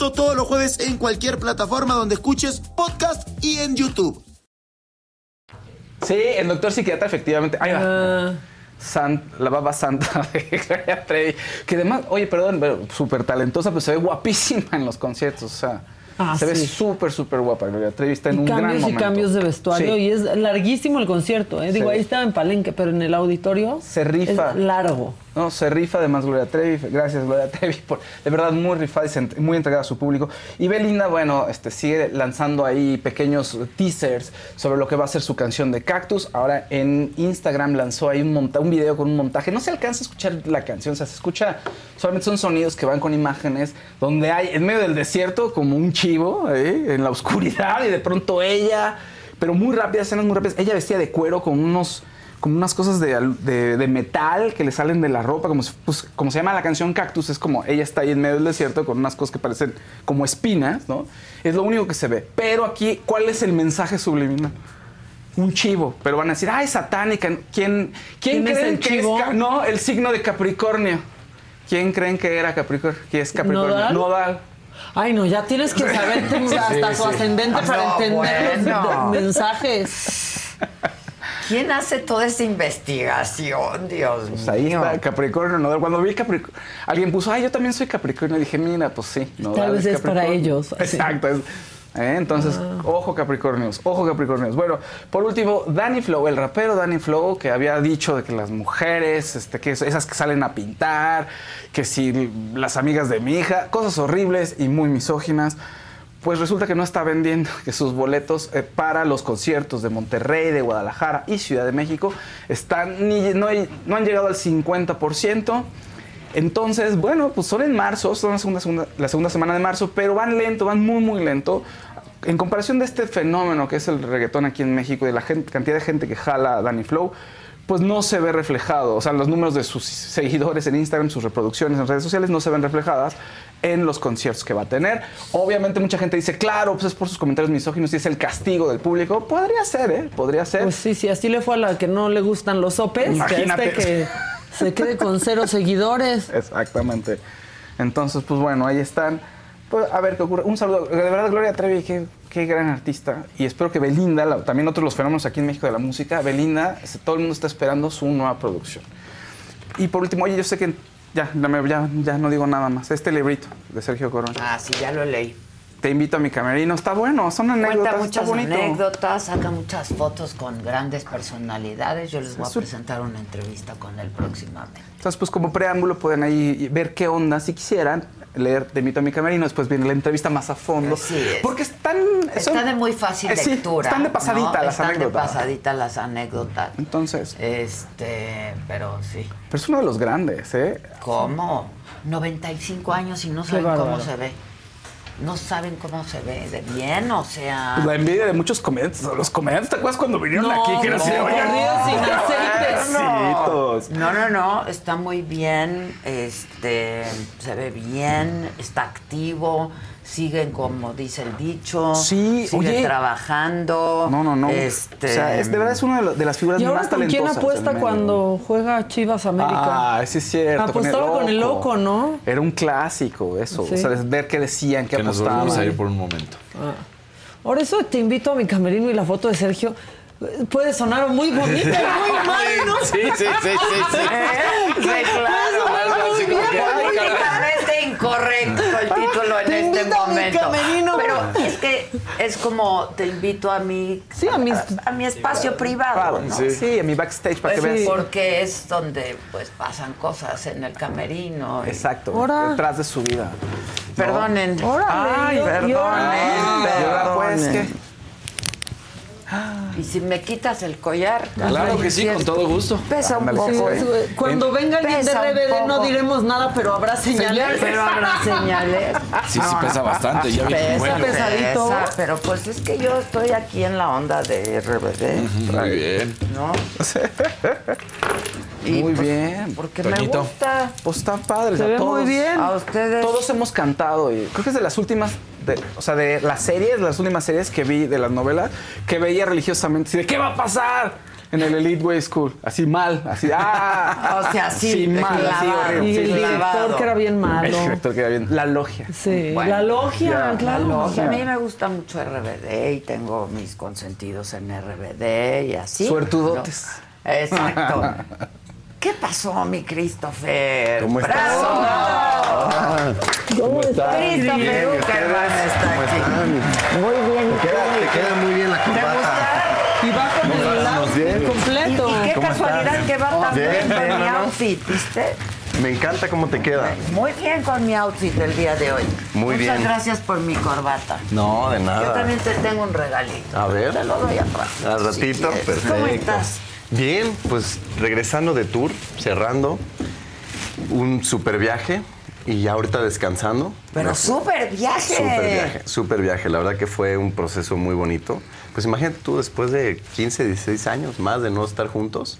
Esto todos los jueves en cualquier plataforma donde escuches podcast y en YouTube. Sí, el doctor psiquiatra, efectivamente. Ahí va. Sant- la baba santa de Gloria Trevi. Que además, oye, perdón, pero súper talentosa, pero se ve guapísima en los conciertos. O sea, Ah, se ve súper, súper guapa. Gloria Trevi está en Y un gran cambios y momento. cambios de vestuario. Sí. Y es larguísimo el concierto. ¿eh? Digo, Sí. ahí estaba en Palenque, pero en el auditorio. Se rifa. Es largo. No, se rifa además Gloria Trevi. Gracias, Gloria Trevi, por de verdad muy rifada y muy entregada a su público. Y Belinda, bueno, este, sigue lanzando ahí pequeños teasers sobre lo que va a ser su canción de Cactus. Ahora en Instagram lanzó ahí un, monta un video con un montaje. No se alcanza a escuchar la canción, o sea, se escucha, solamente son sonidos que van con imágenes, donde hay en medio del desierto como un chivo, en la oscuridad, y de pronto ella, pero muy rápidas, escenas muy rápidas. Ella vestía de cuero con unos como unas cosas de, de- de metal que le salen de la ropa, como, pues, como se llama la canción Cactus, es como ella está ahí en medio del desierto con unas cosas que parecen como espinas, ¿no? Es lo único que se ve. Pero aquí, ¿cuál es el mensaje subliminal? Un chivo, pero van a decir, ¡ay, satánica! ¿Quién, quién, ¿Quién es creen el que chivo? es? No, el signo de Capricornio. ¿Quién creen que era Capricornio? ¿Quién es Capricornio? ¿Nodal? Nodal. Ay, no, ya tienes que saber hasta Sí, su sí. ascendente para No, entender los bueno. mensajes. ¿Quién hace toda esa investigación, Dios Pues ahí mío? está Capricornio, Nodal. Cuando vi Capricornio, alguien puso, ay, yo también soy Capricornio. Y dije, mira, pues sí, Nodal Tal vez es para Capricornio. ellos, así. Exacto. es- ¿eh? Entonces, Ah. ojo Capricornios, ojo Capricornios. Bueno, por último, Danny Flow, el rapero Danny Flow, que había dicho de que las mujeres, este, que es- esas que salen a pintar, que si las amigas de mi hija, cosas horribles y muy misóginas. Pues resulta que no está vendiendo, que sus boletos eh, para los conciertos de Monterrey, de Guadalajara y Ciudad de México están no, han llegado al 50%. Entonces, bueno, pues son en marzo, son la segunda, la segunda semana de marzo, pero van lento, van muy, muy lento. En comparación de este fenómeno que es el reggaetón aquí en México y la cantidad de gente que jala Danny Flow, pues no se ve reflejado. O sea, los números de sus seguidores en Instagram, sus reproducciones en redes sociales no se ven reflejadas en los conciertos que va a tener. Obviamente mucha gente dice, claro, pues es por sus comentarios misóginos y es el castigo del público. Podría ser, ¿eh? Podría ser. Pues sí, sí, así le fue a la que no le gustan los sopes. que Imagínate. este que se quede con cero seguidores. Exactamente. Entonces, pues bueno, ahí están. Pues, a ver qué ocurre. Un saludo. De verdad, Gloria Trevi, qué, qué gran artista. Y espero que Belinda, la- también otros los fenómenos aquí en México de la música, Belinda, este, todo el mundo está esperando su nueva producción. Y por último, oye, yo sé que ya, ya, no digo nada más. Este librito de Sergio Corona. Ah, sí, ya lo leí. Te invito a mi camerino. Está bueno, son anécdotas. Cuenta está muchas bonito. anécdotas, saca muchas fotos con grandes personalidades. Yo les voy a presentar una entrevista con él próximamente. Entonces, pues como preámbulo pueden ahí ver qué onda, si quisieran, leer Te invito a mi camerino, después viene la entrevista más a fondo. Así es. Porque están... Está son- de muy fácil eh, sí, lectura. están de pasadita ¿no? las Están anécdotas. de pasadita las anécdotas. Entonces, Este, pero sí. pero es uno de los grandes, ¿eh? ¿Cómo? 95 años y no saben cómo se ve. No saben cómo se ve de bien, o sea. Pues la envidia de muchos comediantes. Los comediantes, ¿te acuerdas cuando vinieron No, aquí? Que eran así, no. No, no, no, está muy bien, este, se ve bien, está activo, siguen como dice el dicho, Sí, siguen oye. trabajando. No, no, no. Este, O sea, es, de verdad es una de, la- de las figuras ¿Y ahora más con quién talentosas. apuesta cuando juega Chivas América? Ah, sí es cierto. Apostaba con el loco, ¿no? Era un clásico eso. Sí. O sea, ver qué decían, qué Que nos apostaban. volvemos a ir por un momento. Ah. Por eso te invito a mi camerino y la foto de Sergio puede sonar muy bonita y muy mal, ¿no? Sí, sí, sí, sí, sí. ¿Eh? Sí, claro. Así como que- Políticamente incorrecto el título en Te este invito a mi momento. camerino. Pero es que es como te invito a mi, Sí, a mis- a, mi espacio privado, Claro, ¿no? sí. a mi backstage para Pues que veas. porque es donde pues pasan cosas en el camerino. y- Exacto, Ahora. detrás de su vida. Perdonen. Órale, Ay, yo- perdonen, yo- Ah, ahora pues perdonen. Y si me quitas el collar. Claro que sí, con todo gusto. Pesa un poco. ¿eh? Cuando venga alguien de RBD no diremos nada, pero habrá señales. Pero habrá señales. Sí, sí pesa bastante. Ya vi Pesa, pesadito. pesa, pero pues es que yo estoy aquí en la onda de RBD, Muy bien. ¿no? Y, Muy pues, bien. Porque Toñito. me gusta. Pues están padres. Se a ve todos. muy bien. A ustedes. Todos hemos cantado y creo que es de las últimas, de- o sea, de las series, las últimas series que vi de las novelas, que veía religiosamente, así de ¿qué va a pasar? en el Elite Way School. Así mal, así, ¡ah! O sea, sí, mal, así clavado. horrible. Y sí, el director que era bien malo. El director que era bien. La logia. Sí, Bueno, la logia, ya, claro. La logia. A mí me gusta mucho RBD y tengo mis consentidos en RBD y así. Suertudotes. ¿no? Exacto. ¿Qué pasó, mi Christopher? ¿Cómo estás? ¡Bravo! ¿Cómo estás? Christopher Bien, ¿y Uckerman está ¿Cómo aquí. están? Muy bien. Te queda, te queda muy bien la corbata. Y va con el outfit completo. Y qué ¿Cómo casualidad estás? que va tan Bien, bien con bien, mi ¿no? outfit, ¿viste? Me encanta cómo te queda. Muy bien con mi outfit del día de hoy. Muy Muchas bien. gracias por mi corbata. No, de Yo nada. también te tengo un regalito. A ver. Te lo doy atrás. Al ratito, perfecto. ¿Cómo estás? Bien, pues regresando de tour, cerrando un super viaje y ya ahorita descansando. Pero Me- súper viaje. Súper viaje, súper viaje. La verdad que fue un proceso muy bonito. Pues imagínate tú, después de 15, 16 años más de no estar juntos,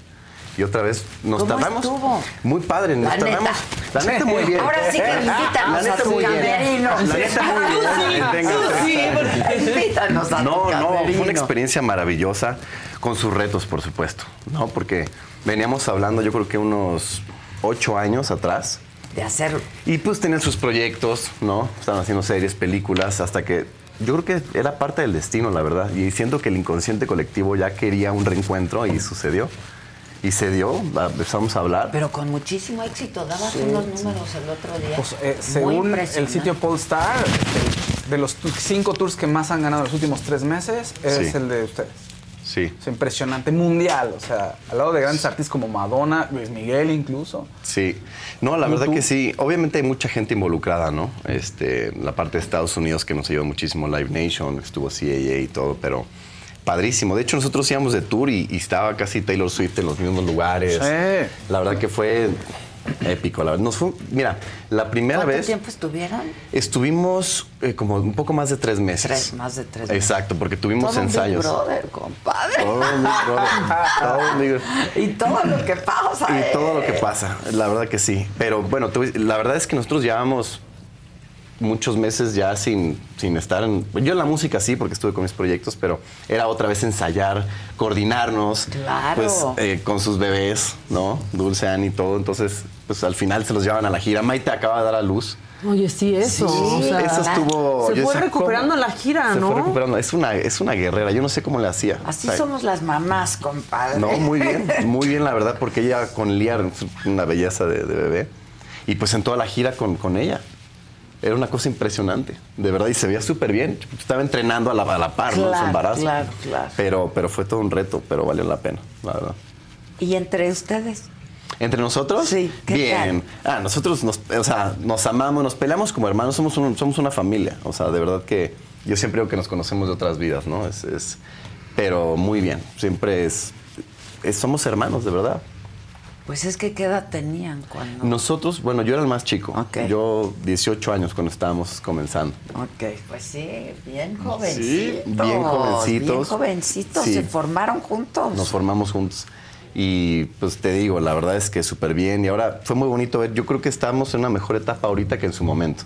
y otra vez nos ¿Cómo tardamos. estuvo? Muy padre, nos La neta. tardamos. La neta muy bien. Ahora sí que invítanos neta a tu camerino. La neta muy bien. Sí, sí, invítanos a No, tu no, fue camerino. una experiencia maravillosa con sus retos, por supuesto, ¿no? Porque veníamos hablando, yo creo que unos ocho años atrás. De hacer Y pues tenían sus proyectos, ¿no? Estaban haciendo series, películas, hasta que yo creo que era parte del destino, la verdad. Y siento que el inconsciente colectivo ya quería un reencuentro y sucedió. Y se dio, empezamos a hablar. Pero con muchísimo éxito. Dabas Sí. unos números el otro día. Pues, eh, según el sitio Polestar, de los cinco tours que más han ganado en los últimos tres meses, es Sí. el de ustedes. Sí. Es impresionante, mundial. O sea, al lado de grandes artistas como Madonna, Luis Miguel incluso. Sí, no, la ¿Cómo verdad tú? que sí. Obviamente hay mucha gente involucrada, ¿no? Este, la parte de Estados Unidos que nos ayudó muchísimo, Live Nation, estuvo CAA y todo, pero padrísimo. De hecho, nosotros íbamos de tour y, y estaba casi Taylor Swift en los mismos lugares. Sí. La verdad que fue épico. La verdad. Nos fue, mira, la primera ¿Cuánto vez tiempo estuvieron? estuvimos eh, como un poco más de tres meses. Tres, más de tres meses. Exacto, porque tuvimos Todo ensayos. Brother, compadre. Todo Brother, todo Brother. Y todo lo que pasa. Y todo lo eh. que pasa, la verdad que sí. Pero bueno, la verdad es que nosotros llevamos muchos meses ya sin, sin estar en... Yo en la música sí, porque estuve con mis proyectos, pero era otra vez ensayar, coordinarnos. Claro. Pues eh, con sus bebés, ¿no? Dulce, Annie y todo. Entonces, pues al final se los llevaban a la gira. Maite acaba de dar a luz. Oye, sí, eso. o sea, Eso estuvo... Se fue decía, recuperando ¿cómo? en la gira, Se ¿no? fue recuperando. Es una, es una guerrera. Yo no sé cómo le hacía. Así O sea, somos las mamás, compadre. no, muy bien, muy bien, la verdad, porque ella con Liar una belleza de, de bebé. Y pues en toda la gira con, con ella. Era una cosa impresionante, de verdad, y se veía súper bien. Estaba entrenando a la, a la par, ¿no? Su Claro, embarazo. claro, claro. Pero, pero fue todo un reto, pero valió la pena, la verdad. ¿Y entre ustedes? ¿Entre nosotros? Sí, ¿qué Bien. Ah, nosotros nos, o sea, nos amamos, nos peleamos como hermanos, somos, un- somos una familia. O sea, de verdad que yo siempre digo que nos conocemos de otras vidas, ¿no? Es, es- pero muy bien, siempre es, es- somos hermanos, de verdad. Pues es que qué edad tenían cuando. Nosotros, bueno, yo era el más chico. Yo 18 años cuando estábamos comenzando. Ok, pues sí, bien jovencitos. bien jovencitos. Bien jovencitos, Sí. se formaron juntos. Nos formamos juntos. Y pues te digo, la verdad es que súper bien. Y ahora fue muy bonito ver. Yo creo que estamos en una mejor etapa ahorita que en su momento.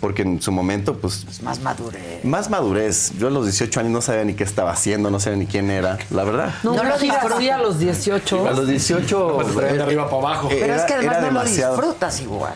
Porque en su momento, pues. Más madurez. Más madurez. Yo a los 18 años no sabía ni qué estaba haciendo, no sabía ni quién era. La verdad. No, lo disfruté a los 18. A los 18. Pues traen de arriba para abajo. Pero era- es que además no demasiado. lo disfrutas igual.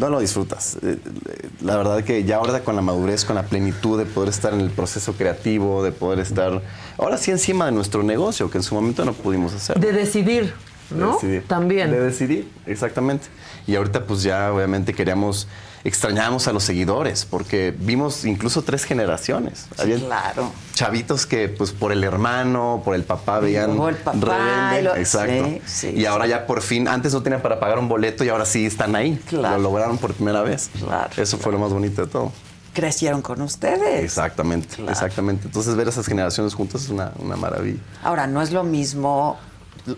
No lo disfrutas. Eh, eh, La verdad que ya ahora con la madurez, con la plenitud de poder estar en el proceso creativo, de poder estar ahora sí encima de nuestro negocio, que en su momento no pudimos hacer. De decidir, De ¿no? decidir. También. De decidir, exactamente. Y ahorita pues ya obviamente queríamos, extrañábamos a los seguidores, porque vimos incluso tres generaciones. Habían Claro. chavitos que pues por el hermano, por el papá veían luego el papá, y lo- Exacto. sí, sí, y ahora ya por fin, antes no tenían para pagar un boleto y ahora sí están ahí. Claro. Lo lograron por primera vez. Claro, Eso fue lo más bonito de todo. Crecieron con ustedes. Exactamente, Claro. exactamente. Entonces ver esas generaciones juntas es una, una maravilla. Ahora, no es lo mismo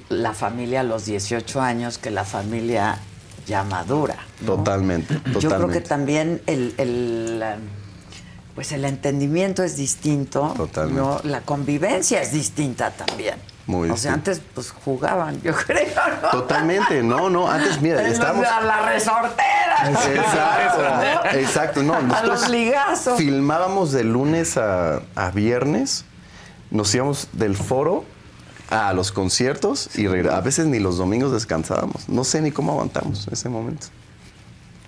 la familia a los 18 años que la familia ya madura. Totalmente, totalmente. Yo creo que también el, el, pues el entendimiento es distinto. Totalmente. ¿no? La convivencia es distinta también. Muy o sea, antes pues jugaban, yo creo, ¿no? Totalmente, no, no, antes mira, estábamos... A la resortera. Exacto, exacto, no, A los ligazos. filmábamos de lunes a, a viernes, nos íbamos del foro a los conciertos y a veces ni los domingos descansábamos. No sé ni cómo aguantamos en ese momento.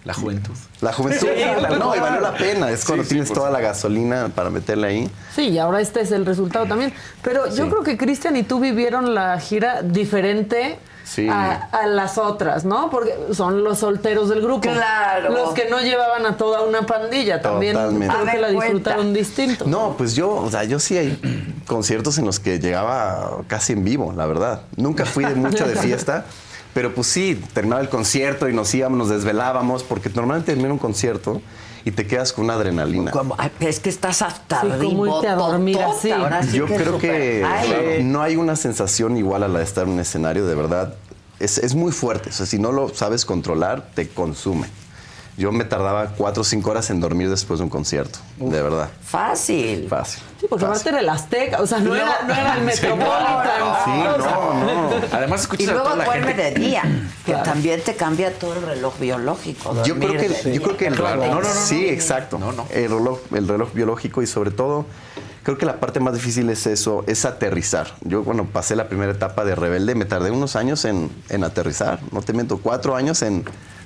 La juventud. La juventud, Sí, no, y valió la pena. Es cuando Sí, tienes toda la gasolina para meterle ahí. Sí, y ahora este es el resultado también. Pero yo creo que Cristian y tú vivieron la gira diferente Sí. a, a las otras, ¿no? Porque son los solteros del grupo. Claro. Los que no llevaban a toda una pandilla. También Totalmente. creo A que la disfrutaron distinto. No, pues yo, o sea, yo sí hay conciertos en los que llegaba casi en vivo, la verdad. Nunca fui de mucho de fiesta, pero pues sí, terminaba el concierto y nos íbamos, nos desvelábamos, porque normalmente termina un concierto y te quedas con una adrenalina. Como- es que estás hasta Sí, como irte a dormir así. ahora sí Yo que creo que no hay una sensación igual a la de estar en un escenario, de verdad. Es, es muy fuerte. O sea, si no lo sabes controlar, te consume. Yo me tardaba cuatro o cinco horas en dormir después de un concierto, de verdad. Fácil. Fácil. Sí, porque aparte era el Azteca, o sea, no, No. era, no era el Metropolitan. Sí, O sea, no, no. Además, Y escuchas a luego toda la duerme gente. de día, que también te cambia todo el reloj biológico. Yo creo que, yo creo que el Claro. reloj, No, no, no, sí, no. exacto. No, no. El reloj, el reloj biológico y sobre todo, creo que la parte más difícil es eso, es aterrizar. Yo, bueno, pasé la primera etapa de rebelde, me tardé unos años en, en aterrizar, no te miento, cuatro años en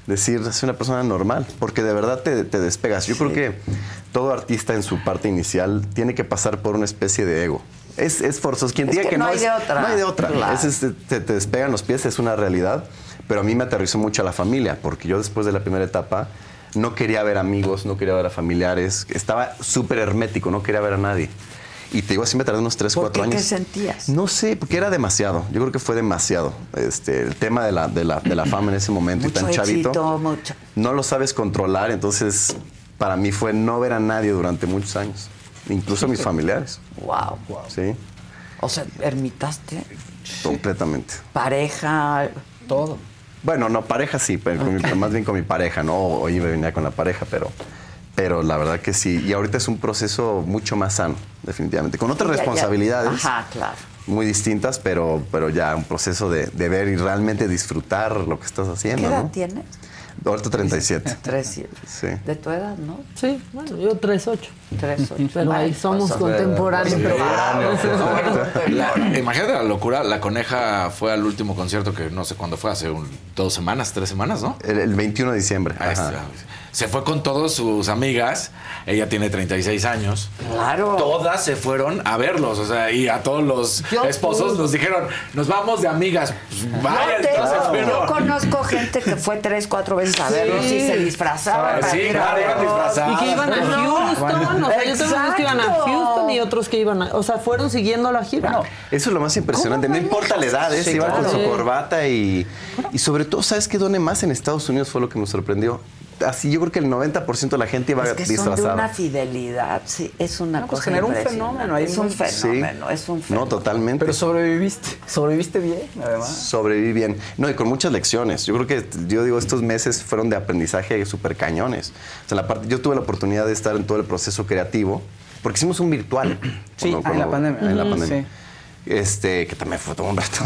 decir, soy una persona normal, porque de verdad te, te despegas. Yo creo que todo artista en su parte inicial tiene que pasar por una especie de ego. Es, es forzoso. Quien Es diga que que, no no, hay es, de otra. no hay de otra. Claro. Es- es- te, te despegan los pies, es una realidad. Pero a mí me aterrizó mucho a la familia, porque yo después de la primera etapa no quería ver amigos, no quería ver a familiares. Estaba súper hermético, no quería ver a nadie. Y te digo, así me tardé unos 3, ¿Por 4 qué? años. ¿Qué sentías? No sé, porque era demasiado. Yo creo que fue demasiado. Este, el tema de la, de la, de la fama en ese momento y tan chavito. éxito, mucho. No lo sabes controlar, entonces para mí fue no ver a nadie durante muchos años. Incluso a mis familiares. Wow. Sí, O sea, ermitaste, completamente. pareja. Todo. Bueno, no, pareja sí, pero con mi- más bien con mi pareja, ¿no? Hoy me venía con la pareja, pero, pero la verdad que sí. Y ahorita es un proceso mucho más sano, definitivamente. Con otras Ya, ya. responsabilidades Ajá, claro. muy distintas, pero, pero ya un proceso de, de ver y realmente disfrutar lo que estás ¿Qué haciendo, edad ¿no? tienes? Ahorita 37. Tres, siete. Sí. De tu edad, ¿no? Sí, bueno, yo 3-8. Tres, ocho. Pero ahí somos pues, contemporáneos. Sí, pero- La- imagínate la locura. La coneja fue al último concierto que no sé cuándo fue, hace un- dos semanas, tres semanas, ¿no? El, el 21 de diciembre. Ahí ajá. Se fue con todas sus amigas. Ella tiene 36 años. Claro. Todas se fueron a verlos. O sea, y a todos los Yo- esposos nos dijeron, nos vamos de amigas. Pues, vaya, Yo, te- entonces, yo conozco gente que fue tres, cuatro veces a verlos y se disfrazaban. Sí, claro, iban disfrazadas. Y que iban a Houston, o sea, yo tengo amigos que iban a. Houston y otros que iban a, o sea, fueron siguiendo la gira. Eso es lo más impresionante. No importa la edad, ¿eh? Sí, se iban con su corbata y, y sobre todo, ¿sabes qué? Done más en Estados Unidos fue lo que me sorprendió. Así yo creo que el 90% de la gente iba Es que son de disfrazada. una fidelidad, sí, es una No, pues cosa generó un impresionante. fenómeno ahí Es un fenómeno, es un No, fenómeno. totalmente. Pero sobreviviste. Sobreviviste bien, además. Sobreviví bien. No, y con muchas lecciones. Yo creo que, yo digo, estos meses fueron de aprendizaje súper cañones. O sea, la parte, yo tuve la oportunidad de estar en todo el proceso creativo, porque hicimos un virtual. Sí, Cuando- ah, en la pandemia. En la pandemia. Este, que también fue todo un reto.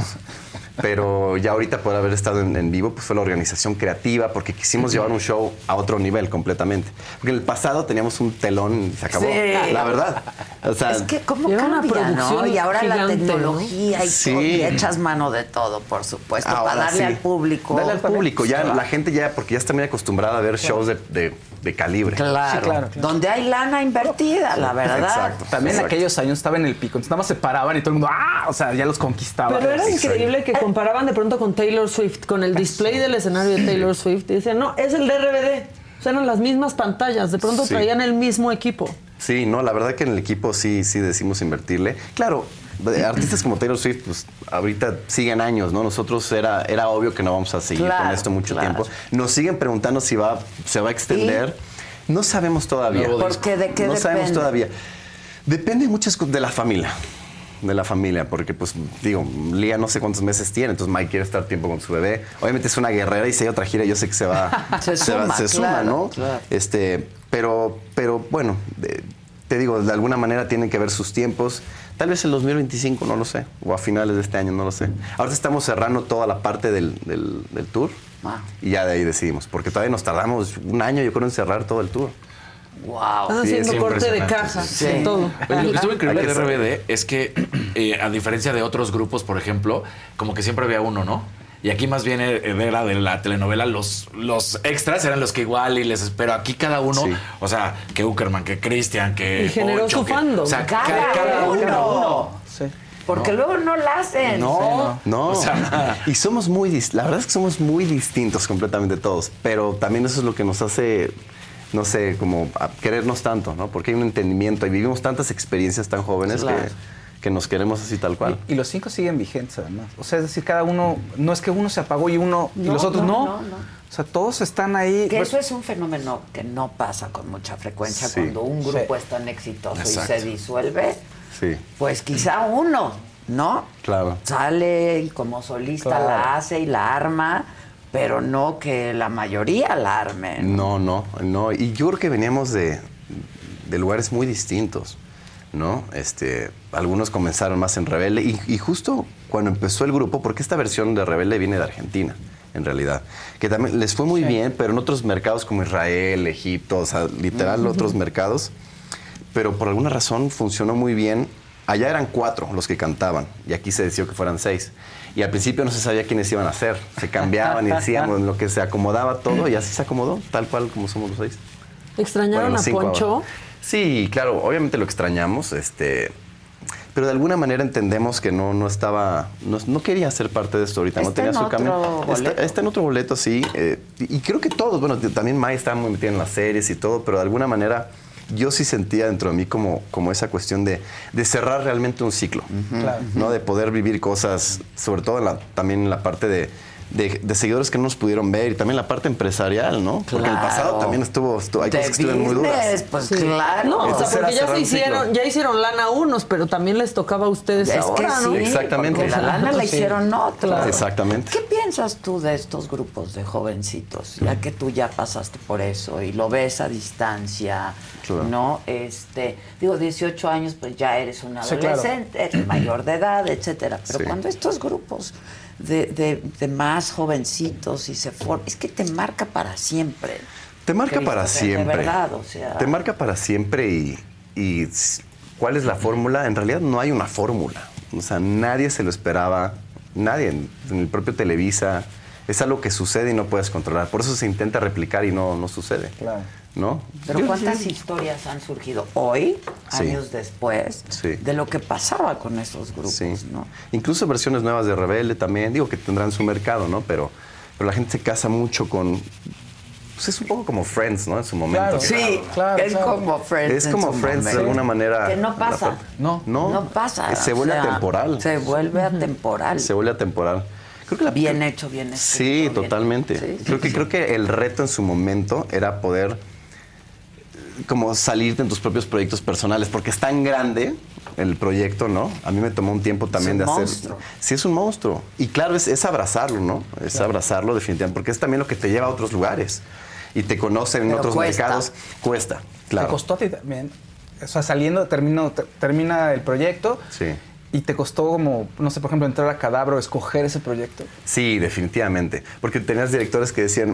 Pero ya ahorita por haber estado en, en vivo, pues fue la organización creativa, porque quisimos llevar un show a otro nivel completamente. Porque en el pasado teníamos un telón y se acabó. Sí. La verdad. O sea, Es que cómo Era una cambia, ¿no? Y ahora la tecnología y Sí. todo, y echas mano de todo, por supuesto, Ahora para darle sí. al público. Darle al público. Ya la gente ya, porque ya está muy acostumbrada a ver shows de, de- de calibre. Claro, Sí, claro, claro. donde hay lana invertida, la verdad. Exacto. También en exacto. aquellos años estaba en el pico. Entonces nada más se paraban y todo el mundo, ¡ah! O sea, ya los conquistaba. Pero era Sí, increíble que comparaban de pronto con Taylor Swift, con el display del escenario de Taylor Swift, y decían, no, es el de RBD. O sea, eran las mismas pantallas, de pronto Sí. traían el mismo equipo. Sí, no, la verdad que en el equipo sí, sí decimos invertirle. Claro, artistas como Taylor Swift, pues ahorita siguen años, ¿no? Nosotros era, era obvio que no vamos a seguir Claro, con esto mucho claro. tiempo. Nos siguen preguntando si va, se va a extender. No sabemos todavía. Nuevo ¿Por qué? ¿De qué no sabemos depende? todavía. Depende muchas cosas de la familia. De la familia, porque pues digo, Lía no sé cuántos meses tiene, entonces Mike quiere estar tiempo con su bebé. Obviamente es una guerrera y si hay otra gira, yo sé que se va, Se suma, se suma, ¿no? Este, pero, pero bueno, te digo, de alguna manera tienen que ver sus tiempos. Tal vez el 2025, no lo sé, o a finales de este año, no lo sé. Ahora estamos cerrando toda la parte del, del- del tour Ah. y ya de ahí decidimos, porque todavía nos tardamos un año, yo creo, en cerrar todo el tour. Wow. Están Sí, haciendo es corte de caja, Sí. todo. Oye, lo que estuvo increíble de que RBD es que eh, a diferencia de otros grupos, por ejemplo, como que siempre había uno, ¿no? Y aquí más bien era de la telenovela, los, los extras eran los que igual y les espero. Aquí cada uno, o sea, que Uckerman, que Cristian, que. Y generó Poncho, su que- fandom. O sea, Cada ca- cada uno. uno. Sí. Porque luego no la hacen. No, no. O sea- y somos muy, la verdad es que somos muy distintos completamente todos, pero también eso es lo que nos hace, no sé, como a querernos tanto, ¿no? Porque hay un entendimiento y vivimos tantas experiencias tan jóvenes Claro. que, que nos queremos así tal cual. Y, y los cinco siguen vigentes además. O sea, es decir, cada uno, no es que uno se apagó y uno y No, los otros no, no. no, no. O sea, todos están ahí. Que Pues, eso es un fenómeno que no pasa con mucha frecuencia Sí. cuando un grupo Sí. es tan exitoso Exacto. y se disuelve. Sí, Pues quizá uno, ¿no? claro. Sale y como solista Claro. la hace y la arma, pero no que la mayoría la armen. No, no, no. Y yo creo que veníamos de, de lugares muy distintos, ¿no? Este, algunos comenzaron más en Rebelde y, y justo cuando empezó el grupo, porque esta versión de Rebelde viene de Argentina, en realidad, que también les fue muy bien, pero en otros mercados como Israel, Egipto, o sea, literal otros mercados, pero por alguna razón funcionó muy bien. Allá eran cuatro los que cantaban y aquí se decidió que fueran seis. Y al principio no se sabía quiénes iban a ser. Se cambiaban y decíamos en lo que se acomodaba todo y así se acomodó, tal cual como somos los seis. ¿Extrañaron Bueno, a cinco Poncho? ahora. Sí, claro, obviamente lo extrañamos, este, pero de alguna manera entendemos que no, no estaba, no, no quería ser parte de esto ahorita, no tenía en su camino. Está, está en otro boleto, sí, eh, y creo que todos, bueno, también Mai estaba muy metida en las series y todo, pero de alguna manera yo sí sentía dentro de mí como, como esa cuestión de, de cerrar realmente un ciclo, Claro. ¿no? De poder vivir cosas, sobre todo en la- también en la parte de, de- de seguidores que no nos pudieron ver y también la parte empresarial, ¿no? Porque en el pasado también estuvo, estuvo- hay De cosas que estuvieron muy duras. business, Pues Sí. claro. No, o sea, porque ya se hicieron, ya hicieron lana a unos, pero también les tocaba a ustedes es ahora, que ¿no? sí, Exactamente. porque la lana la Sí. hicieron otros. Exactamente. ¿Qué piensas tú de estos grupos de jovencitos? Ya que tú ya pasaste por eso y lo ves a distancia, Claro. ¿no? Este, digo, 18 años, pues ya eres un Sí, claro. adolescente, eres mayor de edad, etcétera. Pero Sí. cuando estos grupos de, de- de más jovencitos y se forman, es que te marca para siempre. Te marca Cristo, para siempre. De verdad, o sea. Te marca para siempre y, y ¿cuál es la fórmula? En realidad no hay una fórmula. O sea, nadie se lo esperaba, nadie, en, en el propio Televisa. Es algo que sucede y no puedes controlar. Por eso se intenta replicar y no, no sucede. Claro. ¿No? Pero Yo- ¿cuántas historias han surgido hoy, Sí. años después, Sí. de lo que pasaba con esos grupos, Sí. no? Incluso versiones nuevas de Rebelde también. Digo que tendrán su mercado, ¿no? Pero, pero la gente se casa mucho con... Pues es un poco como Friends, ¿no? En su momento. Claro. Sí, Claro, es claro. como Friends. Es como Friends de alguna manera. Que no pasa. No. No. No pasa. Se o vuelve sea, atemporal. Se vuelve atemporal. Se vuelve atemporal. Creo que la, Bien hecho, bien escrito. Sí, bien- totalmente. Sí, sí, creo que sí. creo que el reto en su momento era poder como salirte en tus propios proyectos personales, porque es tan grande el proyecto, ¿no? A mí me tomó un tiempo también un de hacer. monstruo. Sí, es un monstruo. Y claro, es, es abrazarlo, ¿no? Es abrazarlo definitivamente, porque es también lo que te lleva a otros lugares. Y te conocen en otros cuesta. mercados. Cuesta, ¿Te claro. costó a ti también? O sea, saliendo, termino, te- termina el proyecto Sí. y te costó como, no sé, por ejemplo, entrar a Cadabro, escoger ese proyecto. Sí, definitivamente. Porque tenías directores que decían,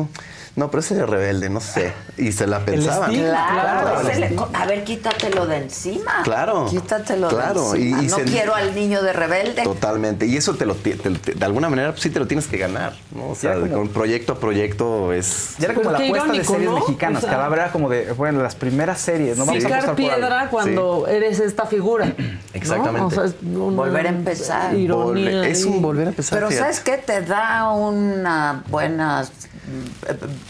"Mm, no, pero ese es rebelde, no sé. Y se la pensaban. Claro, Claro, le- a ver, quítatelo de encima. Claro, Quítatelo claro, de encima. y no se- quiero al niño de rebelde. Totalmente. Y eso te lo, te de alguna manera pues, sí te lo tienes que ganar. ¿no? O sea, como- con proyecto a proyecto es. Ya era como la apuesta de series ¿no? mexicanas. O sea- era como de, bueno, las primeras series, ¿no? Vamos a Picar apostar por algo. piedra cuando eres esta figura. ¿no? Exactamente. O sea, es una Volver a empezar. Ironía Volve- es un volver a empezar. Pero fíjate. ¿sabes qué? Te da una buena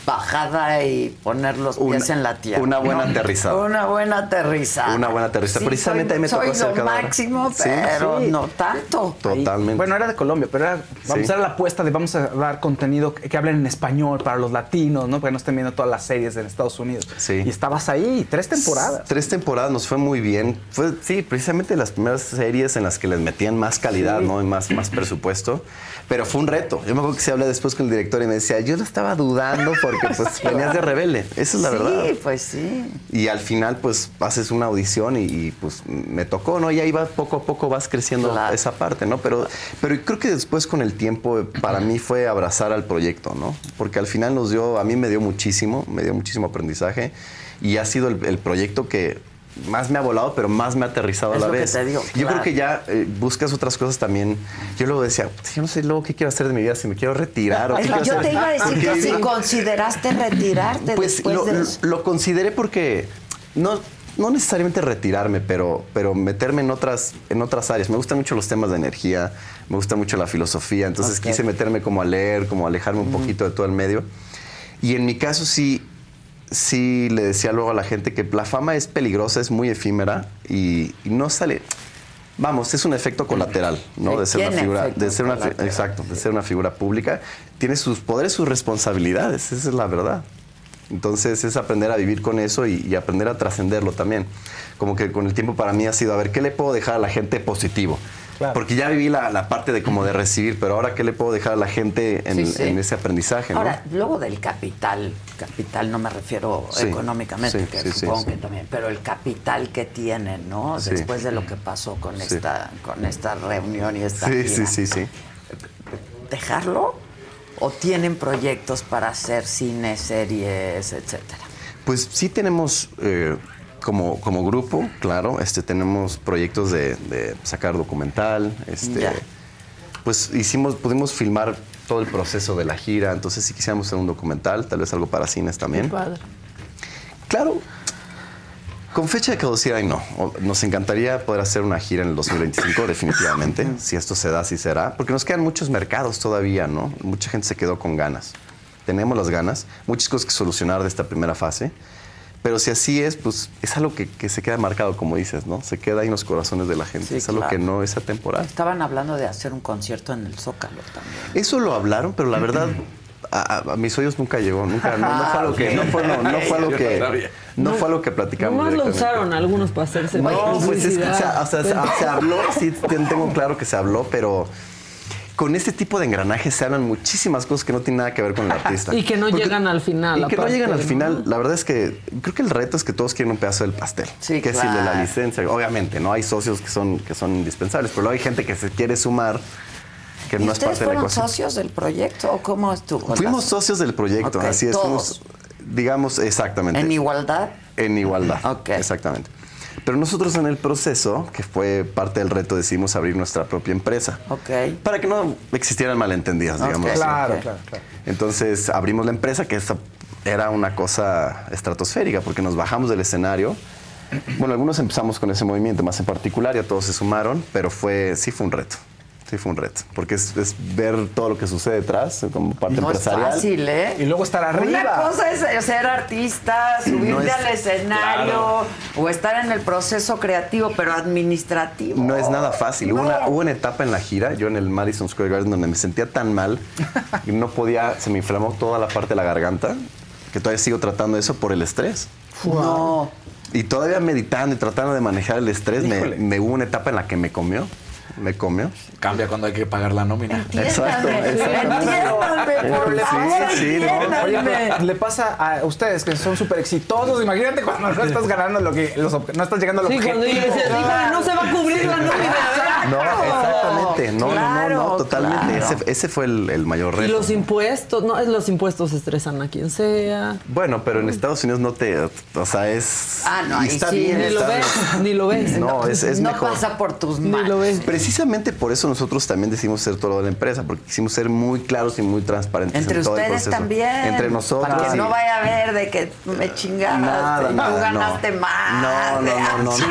bajada y poner los pies Una- en la tierra. una buena ¿no? aterrizada. Una buena aterrizada. Una buena aterrizada. Sí, Precisamente soy, ahí me tocó soy máximo, pero sí. no tanto. Totalmente. Bueno, era de Colombia, pero era, vamos Sí. a dar la apuesta de vamos a dar contenido que, que hablen en español para los latinos, ¿no? Porque no estén viendo todas las series en Estados Unidos. Sí. Y estabas ahí, tres temporadas. Tres temporadas nos fue muy bien. Fue, sí, precisamente las primeras series en las que les metían más calidad, Sí. ¿no? Y más, más presupuesto. Pero fue un reto. Yo me acuerdo que se hablé después con el director y me decía, yo lo estaba dudando porque pues venías de rebelde. Esa es la sí, verdad. pues sí. Y al final, pues, haces una audición y, y, pues me tocó, ¿no? Y ahí va poco a poco vas creciendo Claro. esa parte, ¿no? Pero, pero creo que después con el tiempo, para mí fue abrazar al proyecto, ¿no? Porque al final nos dio, a mí me dio muchísimo, me dio muchísimo aprendizaje y ha sido el, el proyecto que más me ha volado, pero más me ha aterrizado Es a la lo que vez. te digo, Yo claro. creo que ya eh, buscas otras cosas también. Yo luego decía, yo no sé luego qué quiero hacer de mi vida, si me quiero retirar o qué quiero yo hacer. te iba a decir que si consideraste retirarte pues después lo, de lo- consideré porque no, no necesariamente retirarme, pero, pero meterme en otras, en otras áreas. Me gustan mucho los temas de energía, me gusta mucho la filosofía, entonces quise meterme como a leer, como a alejarme un poquito de todo el medio. Y en mi caso sí, sí le decía luego a la gente que la fama es peligrosa, es muy efímera y, y no sale... Vamos, es un efecto colateral, ¿no? De ser una figura, de ser una, exacto, de ser una figura pública, tiene sus poderes, sus responsabilidades, esa es la verdad. Entonces es aprender a vivir con eso y, y aprender a trascenderlo también. Como que con el tiempo para mí ha sido, a ver, ¿qué le puedo dejar a la gente positivo? Porque ya viví la, la parte de como de recibir, pero ahora ¿qué le puedo dejar a la gente en, Sí, sí. en ese aprendizaje? ¿no? Ahora, luego del capital, capital no me refiero Sí, económicamente, que supongo que también, pero el capital que tienen, ¿no? Después de lo que pasó con esta, con esta reunión y esta sí, gira. sí, sí, sí. ¿Dejarlo? ¿O tienen proyectos para hacer cine, series, etcétera? Pues sí tenemos eh, como, como grupo, claro, este, tenemos proyectos de, de sacar documental, este, pues hicimos, pudimos filmar todo el proceso de la gira, entonces si quisiéramos hacer un documental, tal vez algo para cines también. Padre. Claro, con fecha de caducidad y no. Nos encantaría poder hacer una gira en el 2025, definitivamente. si esto se da, así será. Porque nos quedan muchos mercados todavía, ¿no? Mucha gente se quedó con ganas. Tenemos las ganas, muchas cosas que solucionar de esta primera fase. Pero si así es, pues es algo que, que se queda marcado, como dices, ¿no? Se queda ahí en los corazones de la gente. Sí, es algo claro. que no es atemporal. Estaban hablando de hacer un concierto en el Zócalo también. Eso lo hablaron, pero la verdad a, a- a mis oídos nunca llegó, nunca, no, no fue algo que, no fue, no, no fue algo que, no fue algo que platicamos. Nomás lo usaron algunos para hacerse No, pues es que, o sea, o sea, se, habló, sí, ten- tengo claro que se habló, pero con este tipo de engranajes se hablan muchísimas cosas que no tienen nada que ver con el artista. Y que no Porque- llegan al final. Y que no llegan al ¿no? final. La verdad es que creo que el reto es que todos quieren un pedazo del pastel. Sí, que si el de la claro. licencia, obviamente, no hay socios que son, que son indispensables, pero luego hay gente que se quiere sumar que ¿Y no es parte de la socios del proyecto o cómo estuvo? Fuimos socios del proyecto, Ok, así es. todos. fuimos, digamos, exactamente. ¿En igualdad? En igualdad. Exactamente. Pero nosotros en el proceso, que fue parte del reto, decidimos abrir nuestra propia empresa. Ok. Para que no existieran malentendidas, Ok. digamos. así. Claro, claro, claro. Entonces abrimos la empresa, que esa era una cosa estratosférica, porque nos bajamos del escenario. Bueno, algunos empezamos con ese movimiento más en particular, ya todos se sumaron, pero fue, sí fue un reto. Sí fue un reto, porque es, es ver todo lo que sucede detrás como parte No es empresarial. fácil, ¿eh? Y luego estar arriba. Una cosa es ser artista, subirte No es- al escenario o estar en el proceso creativo, pero administrativo. No es nada fácil. Hubo, una, hubo una etapa en la gira, yo en el Madison Square Garden, donde me sentía tan mal que no podía, se me inflamó toda la parte de la garganta, que todavía sigo tratando eso por el estrés. No. Y todavía meditando y tratando de manejar el estrés, me, me hubo una etapa en la que me comió. Me comió. Cambia cuando hay que pagar la nómina. Exacto. Entiéndanme, por Sí, sí, no. Oye, le pasa a ustedes que son súper exitosos. Imagínate cuando no estás ganando lo que. los no estás llegando al Sí, objetivo. cuando dices, híjole, no se va a cubrir la nómina. No, exactamente. No, no, no, no, totalmente. claro. Ese, ese fue el, el mayor Y reto. los impuestos, no, es los impuestos estresan a quien sea. Bueno, pero en Estados Unidos no te. O sea, es. Ah, no, y ahí está sí, bien. Ni lo ves, ni lo ves. No, es, es no mejor. pasa por tus Ni manos. lo ves. Precisamente por eso nosotros también decidimos ser todo lo de la empresa, porque quisimos ser muy claros y muy transparentes Entre en todo el ustedes proceso. también. Entre nosotros. Para que y- no vaya a haber de que me chingaste Nada, y nada, tú no. ganaste más. No, no, no, no, Sí.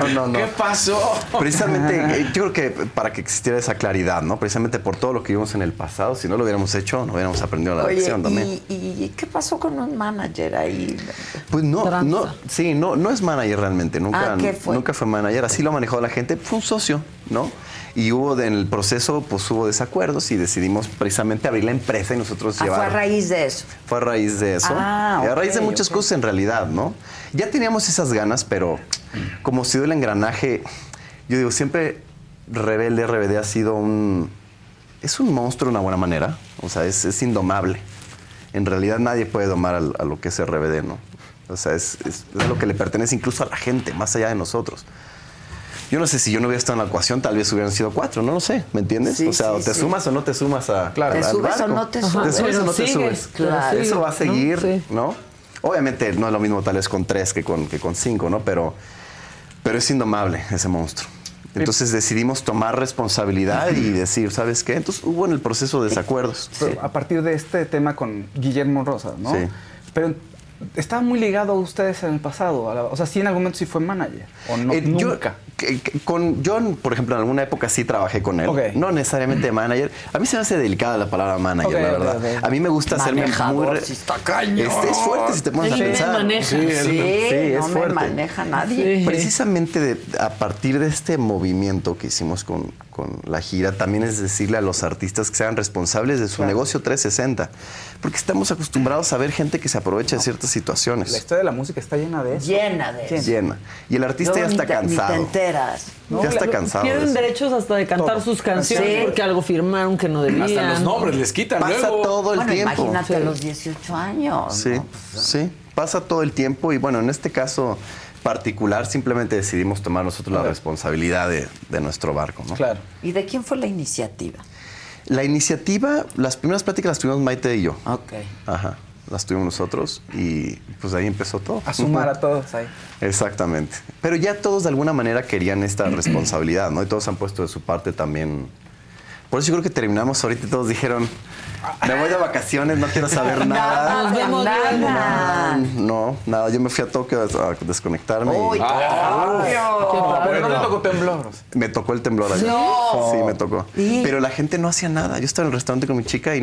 no, no, no, no. ¿Qué pasó? Precisamente, yo creo que para que existiera esa claridad, ¿no? Precisamente por todo lo que vimos en el pasado, si no lo hubiéramos hecho, no hubiéramos aprendido la Oye, lección también. ¿y, y qué pasó con un manager ahí? Pues no, Tranza. no, sí, no, no es manager realmente, nunca, Ah, ¿qué fue? nunca fue manager, así lo manejó la gente, fue un socio, ¿no? Y hubo de- en el proceso, pues hubo desacuerdos y decidimos precisamente abrir la empresa y nosotros Ah, fue llevar. a raíz de eso. Fue a raíz de eso. Ah, y a raíz de muchas cosas en realidad, ¿no? Ya teníamos esas ganas, pero como si el engranaje, yo digo, siempre Rebelde RBD ha sido un... Es un monstruo de una buena manera, o sea, es, es indomable. En realidad nadie puede domar a, lo que es RBD, ¿no? O sea, es, es, es algo que le pertenece incluso a la gente, más allá de nosotros. Yo no sé si yo no hubiera estado en la ecuación, tal vez hubieran sido cuatro, no lo sé, ¿me entiendes? Sí, o sea, sí, o te sí. sumas o no te sumas a... Claro. ¿Te al subes o no te Te subes? subes o no te Sigues, subes. claro. Eso va a seguir. ¿no? Obviamente no es lo mismo tal vez con tres que con, que con cinco, ¿no? Pero, pero es indomable ese monstruo. Entonces decidimos tomar responsabilidad y decir, ¿sabes qué? Entonces hubo en el proceso desacuerdos. Pero a partir de este tema con Guillermo Rosas, ¿no? Sí. Pero estaba muy ligado a ustedes en el pasado. O sea, sí en algún momento sí fue manager. O no, Eh, yo- nunca. que- con John, por ejemplo, en alguna época sí trabajé con él. No necesariamente manager. A mí se me hace delicada la palabra manager, la verdad. A mí me gusta hacerme muy... Está cañón. Este es fuerte si te pones Él a me pensar. maneja. Sí, él- Sí, sí, no es me fuerte. maneja nadie. Sí. Precisamente de- a partir de este movimiento que hicimos con, con la gira, también es decirle a los artistas que sean responsables de su negocio 360. Porque estamos acostumbrados a ver gente que se aprovecha de ciertas La situaciones. historia de la música está llena de eso. Llena de eso. Llena. Y el artista ya está ni cansado. Ni ¿no? Ya está cansado. eso. derechos hasta de cantar Todo. sus canciones Sí. porque algo firmaron que no debían. Hasta los nombres les quitan Pasa luego. todo el Bueno, tiempo. imagínate a los 18 años. Sí, ¿no? sí. Pasa todo el tiempo y bueno, en este caso particular simplemente decidimos tomar nosotros la responsabilidad de, de nuestro barco. ¿no? Claro. ¿Y de quién fue la iniciativa? La iniciativa, las primeras pláticas las tuvimos Maite y yo. Ok. Ajá. Las tuvimos nosotros y pues ahí empezó todo. A sumar a todos ahí. Exactamente. Pero ya todos de alguna manera querían esta responsabilidad, ¿no? Y todos han puesto de su parte también. Por eso yo creo que terminamos ahorita y todos dijeron, me voy de vacaciones, no quiero saber nada. Nos vemos luego. nada. No, nada, yo me fui a Tokio a desconectarme. y- Uy, Ah, Pero no bueno. te tocó temblor. Me tocó el temblor allá. No. Sí, me tocó. ¿Y? Pero la gente no hacía nada. Yo estaba en el restaurante con mi chica y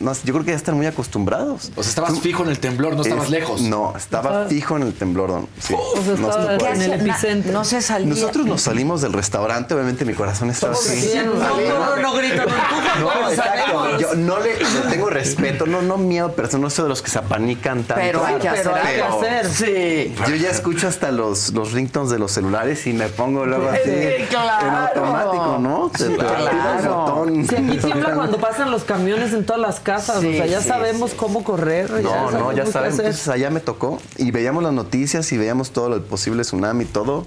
No, yo creo que ya están muy acostumbrados. O sea, estabas fijo en el temblor, no estabas Es- lejos. No, estaba fijo en el temblor. don. Sí, O sea, estaba en el epicentro. No se salía. Nosotros nos salimos del restaurante, obviamente mi corazón estaba así. No, no, no grito, no exacto. Yo no le, le tengo respeto, no, no miedo, pero no soy de los que se apanican tanto. Pero hay que Pero hacer hay que hacer. Sí. Yo ya escucho hasta los, los ringtones de los celulares y me pongo luego así Sí, claro. en automático, ¿no? Se te activa el claro. botón. Si aquí tiembla cuando pasan los camiones en todas las casas, Sí, o sea, ya sí, sabemos sí. cómo correr. No, no, ya hacer. Entonces allá me tocó y veíamos las noticias y veíamos todo el posible tsunami y todo.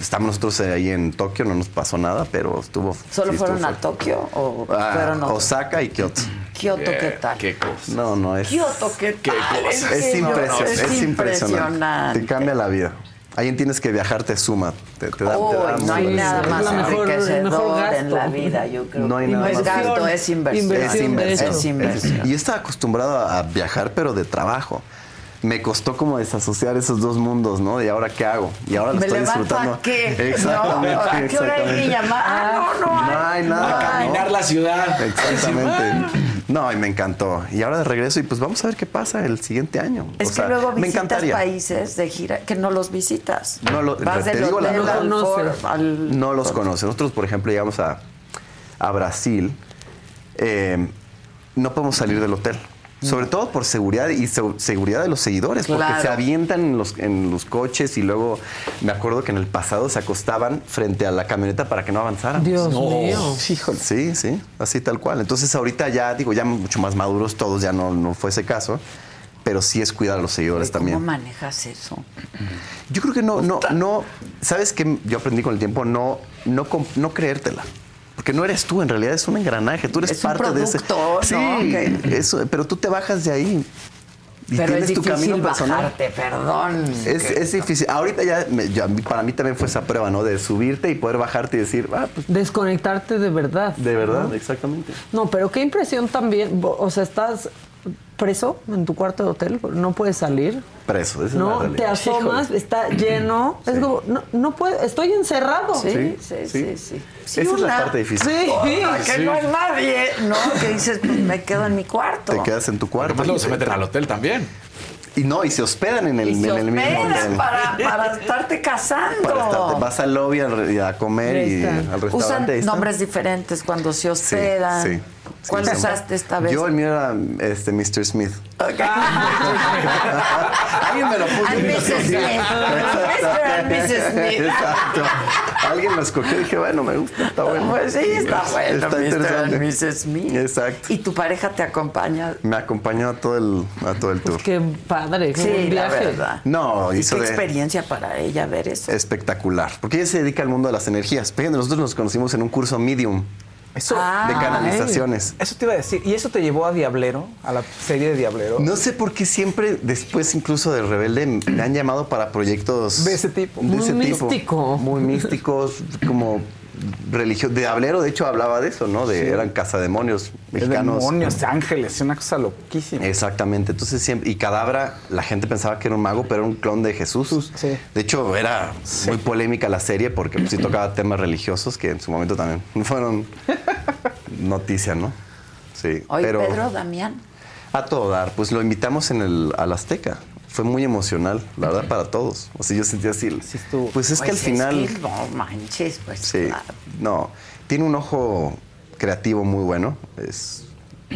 Estamos nosotros ahí en Tokio, no nos pasó nada, pero estuvo. ¿Solo sí, fueron estuvo a Tokio o. Ah, fueron a Osaka y Kioto. Kioto? ¿Qué tal? Qué cosa. No, no, es. Kioto, ¿qué tal? Es, impresionante, es es impresionante. impresionante. Te cambia la vida. Ahí entiendes que viajar te suma, te, te da, te Uy, da no hay nada es más enriquecedor en la vida, yo creo. No hay nada es más. gasto, es inversión. Inversión, Es inversión. Es inversión. Y yo estaba acostumbrado a viajar, pero de trabajo. Me costó como desasociar esos dos mundos, ¿no? ¿Y ahora qué hago? Y ahora lo ¿Me estoy levanto disfrutando. a qué? Exactamente. No, ¿A qué hora hay que llamar? Ah, no, no. No hay nada. A caminar ¿no? la ciudad. Exactamente. No, y me encantó. Y ahora de regreso, y pues vamos a ver qué pasa el siguiente año. Es O que sea, luego me visitas encantaría. países de gira que no los visitas. No lo- Vas te del digo hotel al No for- conoces. al- No los conoce. Nosotros, por ejemplo, llegamos a, a Brasil. eh, no podemos salir del hotel. Sobre todo por seguridad y se- seguridad de los seguidores, porque Claro. se avientan en los, en los coches y luego me acuerdo que en el pasado se acostaban frente a la camioneta para que no avanzáramos. Dios mío. Híjole. Sí, sí, así tal cual. Entonces ahorita ya, digo, ya mucho más maduros todos, ya no, no fue ese caso, pero sí es cuidar a los seguidores ¿Cómo también. manejas eso? Yo creo que no, no, no, ¿sabes qué? Yo aprendí con el tiempo no, no, no creértela. Porque no eres tú, en realidad es un engranaje, tú eres Es un parte de ese. Sí, ¿no? Que- eso, pero tú te bajas de ahí. y Pero es tienes tu camino personal. bajarte, perdón. Es, Que- es difícil. Ahorita ya, me- ya, para mí también fue esa prueba, ¿no? De subirte y poder bajarte y decir, ah, pues Desconectarte de verdad. de verdad, ¿no? exactamente. No, pero qué impresión también. O sea, estás preso en tu cuarto de hotel, no puedes salir. Preso, esa es la No, te asomas, está lleno. Es como, no, no puedo, estoy encerrado. Sí, sí, sí, sí. Sí, Esa es la parte difícil. Sí, que Sí. no es nadie, ¿no? Que dices, pues me quedo en mi cuarto. Te quedas en tu cuarto. Además luego se meten al hotel también. Y no, y se hospedan en el, Y se en el mismo hotel. para, para estarte casando. Para vas al lobby re- a comer y al restaurante. Usan nombres diferentes cuando se Sí, hospedan. sí. ¿Cuál Sí, usaste esta vez? Yo el mío era este, Mr. Smith. Alguien me lo puso. And Mrs. Smith. Mr. and Mrs. Smith. Exacto. Alguien lo escogió y dije, bueno, me gusta, está bueno. Pues sí, está bueno, Está Mr. interesante. Mrs. Smith. Exacto. ¿Y tu pareja te acompaña? Me acompañó a todo el, a todo el tour. Qué padre, qué Sí, buen la viaje. verdad. No, ¿Y hizo qué de- experiencia para ella ver eso? espectacular. Porque ella se dedica al mundo de las energías. Fíjense, nosotros nos conocimos en un curso Medium Eso, Ah, de canalizaciones. eso te iba a decir. ¿Y eso te llevó a Diablero? A la serie de Diablero. No sé por qué siempre, después incluso de Rebelde, me han llamado para proyectos De ese tipo. de Muy ese tipo. Muy místicos, como religiosos. De Hablero, de hecho, hablaba de eso, ¿no? De, Sí. Eran cazademonios De mexicanos. demonios, ángeles, una cosa loquísima. Exactamente. Entonces siempre. Y Cadabra, la gente pensaba que era un mago, pero era un clon de Jesús. Sí. De hecho, era muy polémica la serie porque pues, sí tocaba temas religiosos que en su momento también fueron noticia, ¿no? Sí. Oye, pero Pedro, Damián. a todo dar, pues lo invitamos en el al Azteca. Fue muy emocional, la verdad, para todos. O sea, yo sentía así. Pues es que al Pues final. que no manches, pues Sí, claro. no. Tiene un ojo creativo muy bueno. Es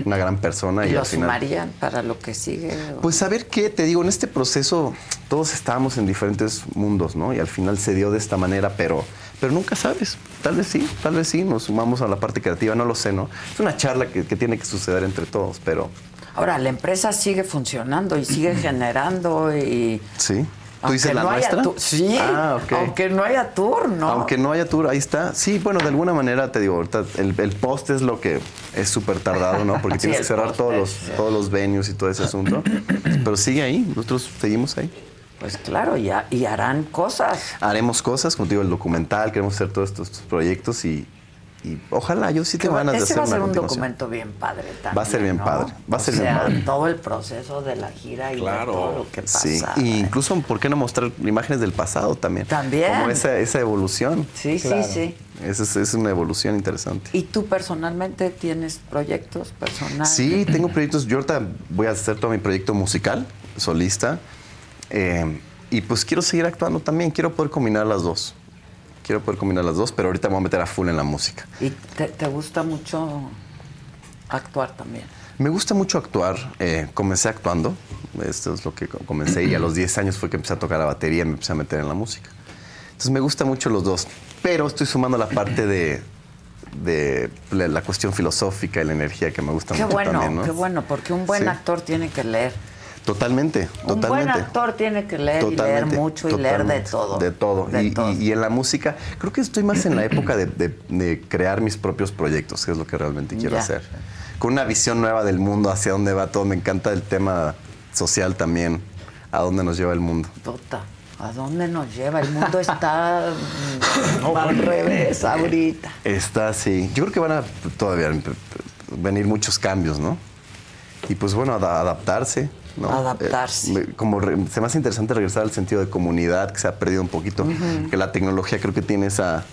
una gran persona ¿Y y, lo al final. sumarían para lo que sigue? o? Pues saber qué, te digo, en este proceso todos estábamos en diferentes mundos, ¿no? Y al final se dio de esta manera, pero, pero nunca sabes. Tal vez sí, tal vez sí, nos sumamos a la parte creativa, no lo sé, ¿no? Es una charla que, que tiene que suceder entre todos, pero Ahora, la empresa sigue funcionando y sigue generando y... sí. ¿Tú dices la no nuestra? tu- Sí, Ah, aunque no haya tour, ¿no? Aunque no haya tour, ahí está. Sí, bueno, de alguna manera te digo, ahorita el, el post es lo que es súper tardado, ¿no? Porque Sí, tienes que cerrar todos es- los, todos los venues y todo ese asunto. Pero sigue ahí, nosotros seguimos ahí. Pues claro, y, ha- y harán cosas. Haremos cosas, como te digo, el documental, queremos hacer todos estos proyectos y, y ojalá, yo sí tengo ganas de ese hacer va a ser una un documento bien padre también. Va a ser bien ¿no? padre, va a O ser bien sea, padre. todo el proceso de la gira y de Claro. todo lo que pasa. Sí, y incluso, ¿por qué no mostrar imágenes del pasado también? También. Como esa, esa evolución. Sí, sí, sí. Esa es, es una evolución interesante. ¿Y tú personalmente tienes proyectos personales? Sí, tengo proyectos. Yo ahorita voy a hacer todo mi proyecto musical, solista. eh, y pues quiero seguir actuando también. Quiero poder combinar las dos. Quiero poder combinar las dos, pero ahorita me voy a meter a full en la música. ¿Y te, te gusta mucho actuar también? Me gusta mucho actuar. eh, comencé actuando. Esto es lo que co- comencé. Y a los 10 años fue que empecé a tocar la batería y me empecé a meter en la música. Entonces me gusta mucho los dos. Pero estoy sumando la parte de, de la, la cuestión filosófica y la energía que me gusta Qué mucho bueno, también. ¿no? qué bueno, porque un buen Sí. actor tiene que leer. Totalmente, Un buen totalmente. actor tiene que leer y leer Totalmente, mucho y leer de totalmente, todo. De todo. De y, todo. y- y en la música, creo que estoy más en la época de, de- de crear mis propios proyectos, que es lo que realmente quiero Ya. hacer. Con una visión nueva del mundo, hacia dónde va todo. Me encanta el tema social también, a dónde nos lleva el mundo. Tota, ¿a dónde nos lleva? El mundo está mm, al revés ahorita. Está así. Yo creo que van a todavía venir muchos cambios, ¿no? Y pues bueno, ada- adaptarse. ¿No? Adaptarse. Eh, como re- se me hace interesante regresar al sentido de comunidad que se ha perdido un poquito. Que la tecnología creo que tiene esa,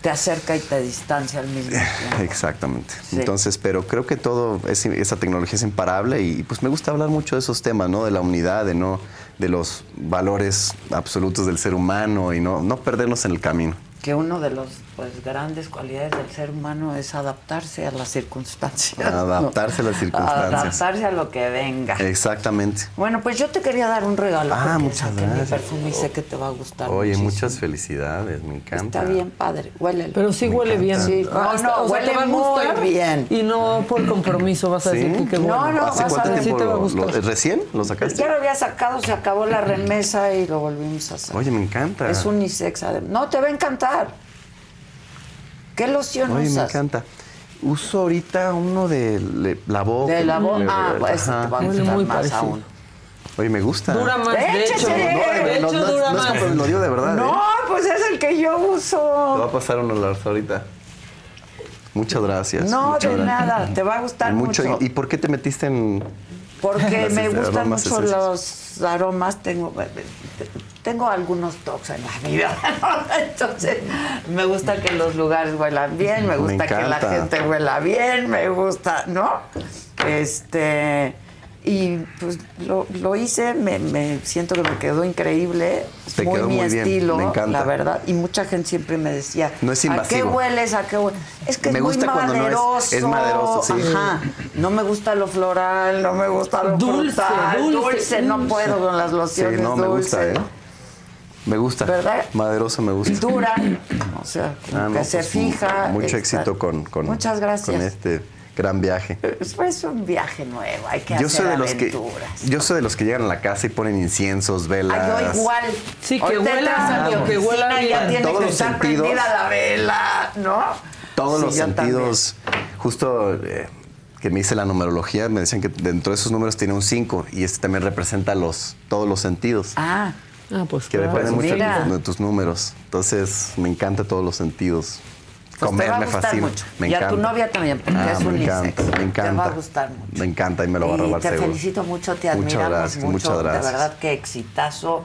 Te acerca y te distancia al mismo tiempo. Exactamente. Sí. Entonces, pero creo que todo, es- esa tecnología es imparable y, pues me gusta hablar mucho de esos temas, ¿no? De la unidad, de no, de los valores absolutos del ser humano y no, no perdernos en el camino. Que uno de los pues grandes cualidades del ser humano es adaptarse a las circunstancias. ¿no? Adaptarse a las circunstancias. Adaptarse a lo que venga. Exactamente. Bueno, pues yo te quería dar un regalo. Ah, muchas mi gracias. perfume y sé que te va a gustar. Oye, muchísimo. muchas felicidades, me encanta. Está bien padre, huele. Pero sí huele bien. Sí, no, no, o sea, huele te va a muy bien. Y no por compromiso vas a ¿Sí? decir que qué bueno. No, no, ¿Hace vas a ver. tiempo te va a gustar. lo- recién lo sacaste? Ya lo había sacado, se acabó la remesa y lo volvimos a hacer. Oye, me encanta. Es unisex. adem- No, te va a encantar. ¿Qué loción Oye, me encanta. Uso ahorita uno de le- la boca. De la boca. Ah, pues ese te va a gustar muy más parecido. aún. Oye, me gusta. Dura más, de hecho. No, hecho, no, no, dura no es más. compro- lo digo de verdad. No, ¿eh? pues es el que yo Te va uso. a pasar uno Lars, ahorita. Muchas gracias. No, muchas de gracias. nada, te va a gustar Mucho. mucho. ¿Y, por qué te metiste en.? Porque me este, gustan mucho los aromas, tengo, tengo algunos toques en la vida, ¿no? entonces me gusta que los lugares huelan bien, me Me gusta que la gente huela bien, me gusta, ¿no? Este, y pues lo, lo hice, me, me siento que me quedó increíble, Te muy quedó mi muy bien, estilo, me encanta. la verdad, y mucha gente siempre me decía, No es ¿a qué hueles? ¿A qué hueles? Es que Me es muy no es- maderoso. es maderoso, sí. Ajá. No me gusta lo floral, no me gusta lo Dulce, frutal, dulce, no dulce. puedo con las Sí, lociones no, me dulces. gusta, ¿eh? Me gusta. ¿Verdad? Maderoso me gusta. Dura, o sea, Ah, no, que se pues, fija. Mucho está- éxito con, con, Muchas gracias. con este gran viaje. Es pues un viaje nuevo, hay que Yo hacer soy de los que aventuras. yo soy de los que llegan a la casa y ponen inciensos, velas. Ay, yo igual. Sí, que huela, que huela y ya bien. tiene Todos que los estar sentidos. prendida la vela, ¿no? Todos Sí, los sentidos, justo eh, que me hice la numerología, me decían que dentro de esos números tiene un 5 y este también representa los todos los sentidos. Ah, Ah, pues que claro. depende mucho de mira. tus, de tus números. Entonces, me encanta todos los sentidos. Pues Comer te va a me gustar fascina. mucho. Me y encanta. a tu novia también, porque Ah, es me unisex. encanta, me encanta. Te va a gustar mucho. Me encanta y me lo va a Y robar te seguro. felicito mucho, te Muchas admiramos gracias, mucho. muchas gracias. De verdad que exitazo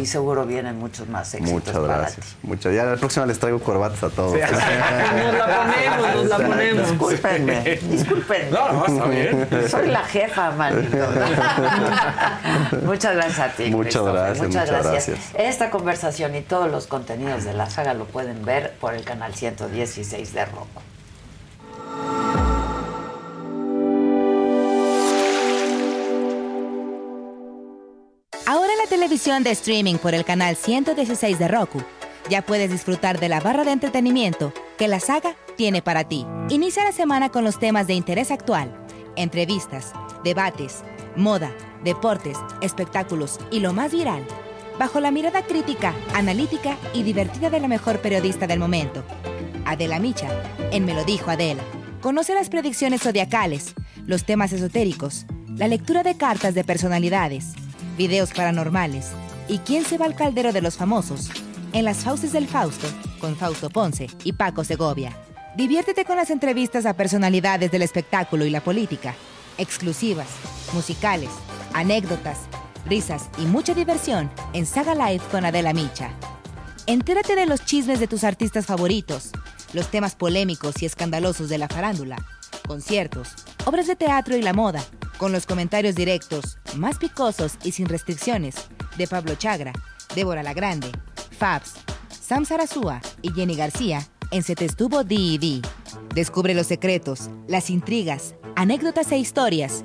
y seguro vienen muchos más éxitos Muchas para gracias. ti. Muchas. Ya la próxima les traigo corbatas a todos. Nos la ponemos, nos la ponemos. Discúlpenme, discúlpenme. No, no, está bien. Soy la jefa, manito. muchas gracias a ti. Muchas gracias, muchas, muchas gracias. gracias. Esta conversación y todos los contenidos de la saga lo pueden ver por el canal 116 de. Ahora en la televisión de streaming por el canal 116 de Roku, ya puedes disfrutar de la barra de entretenimiento que la saga tiene para ti. Inicia la semana con los temas de interés actual, entrevistas, debates, moda, deportes, espectáculos y lo más viral, bajo la mirada crítica, analítica y divertida de la mejor periodista del momento, Adela Micha, en Me lo dijo Adela. Conoce las predicciones zodiacales, los temas esotéricos, la lectura de cartas de personalidades, videos paranormales y quién se va al caldero de los famosos en las Fauces del Fausto con Fausto Ponce y Paco Segovia. Diviértete con las entrevistas a personalidades del espectáculo y la política, exclusivas, musicales, anécdotas, risas y mucha diversión en Saga Live con Adela Micha. Entérate de los chismes de tus artistas favoritos, los temas polémicos y escandalosos de la farándula, conciertos, obras de teatro y la moda, con los comentarios directos, más picosos y sin restricciones, de Pablo Chagra, Débora La Grande, Fabs, Sam Sarasúa y Jenny García en Se te estuvo D&D. Descubre los secretos, las intrigas, anécdotas e historias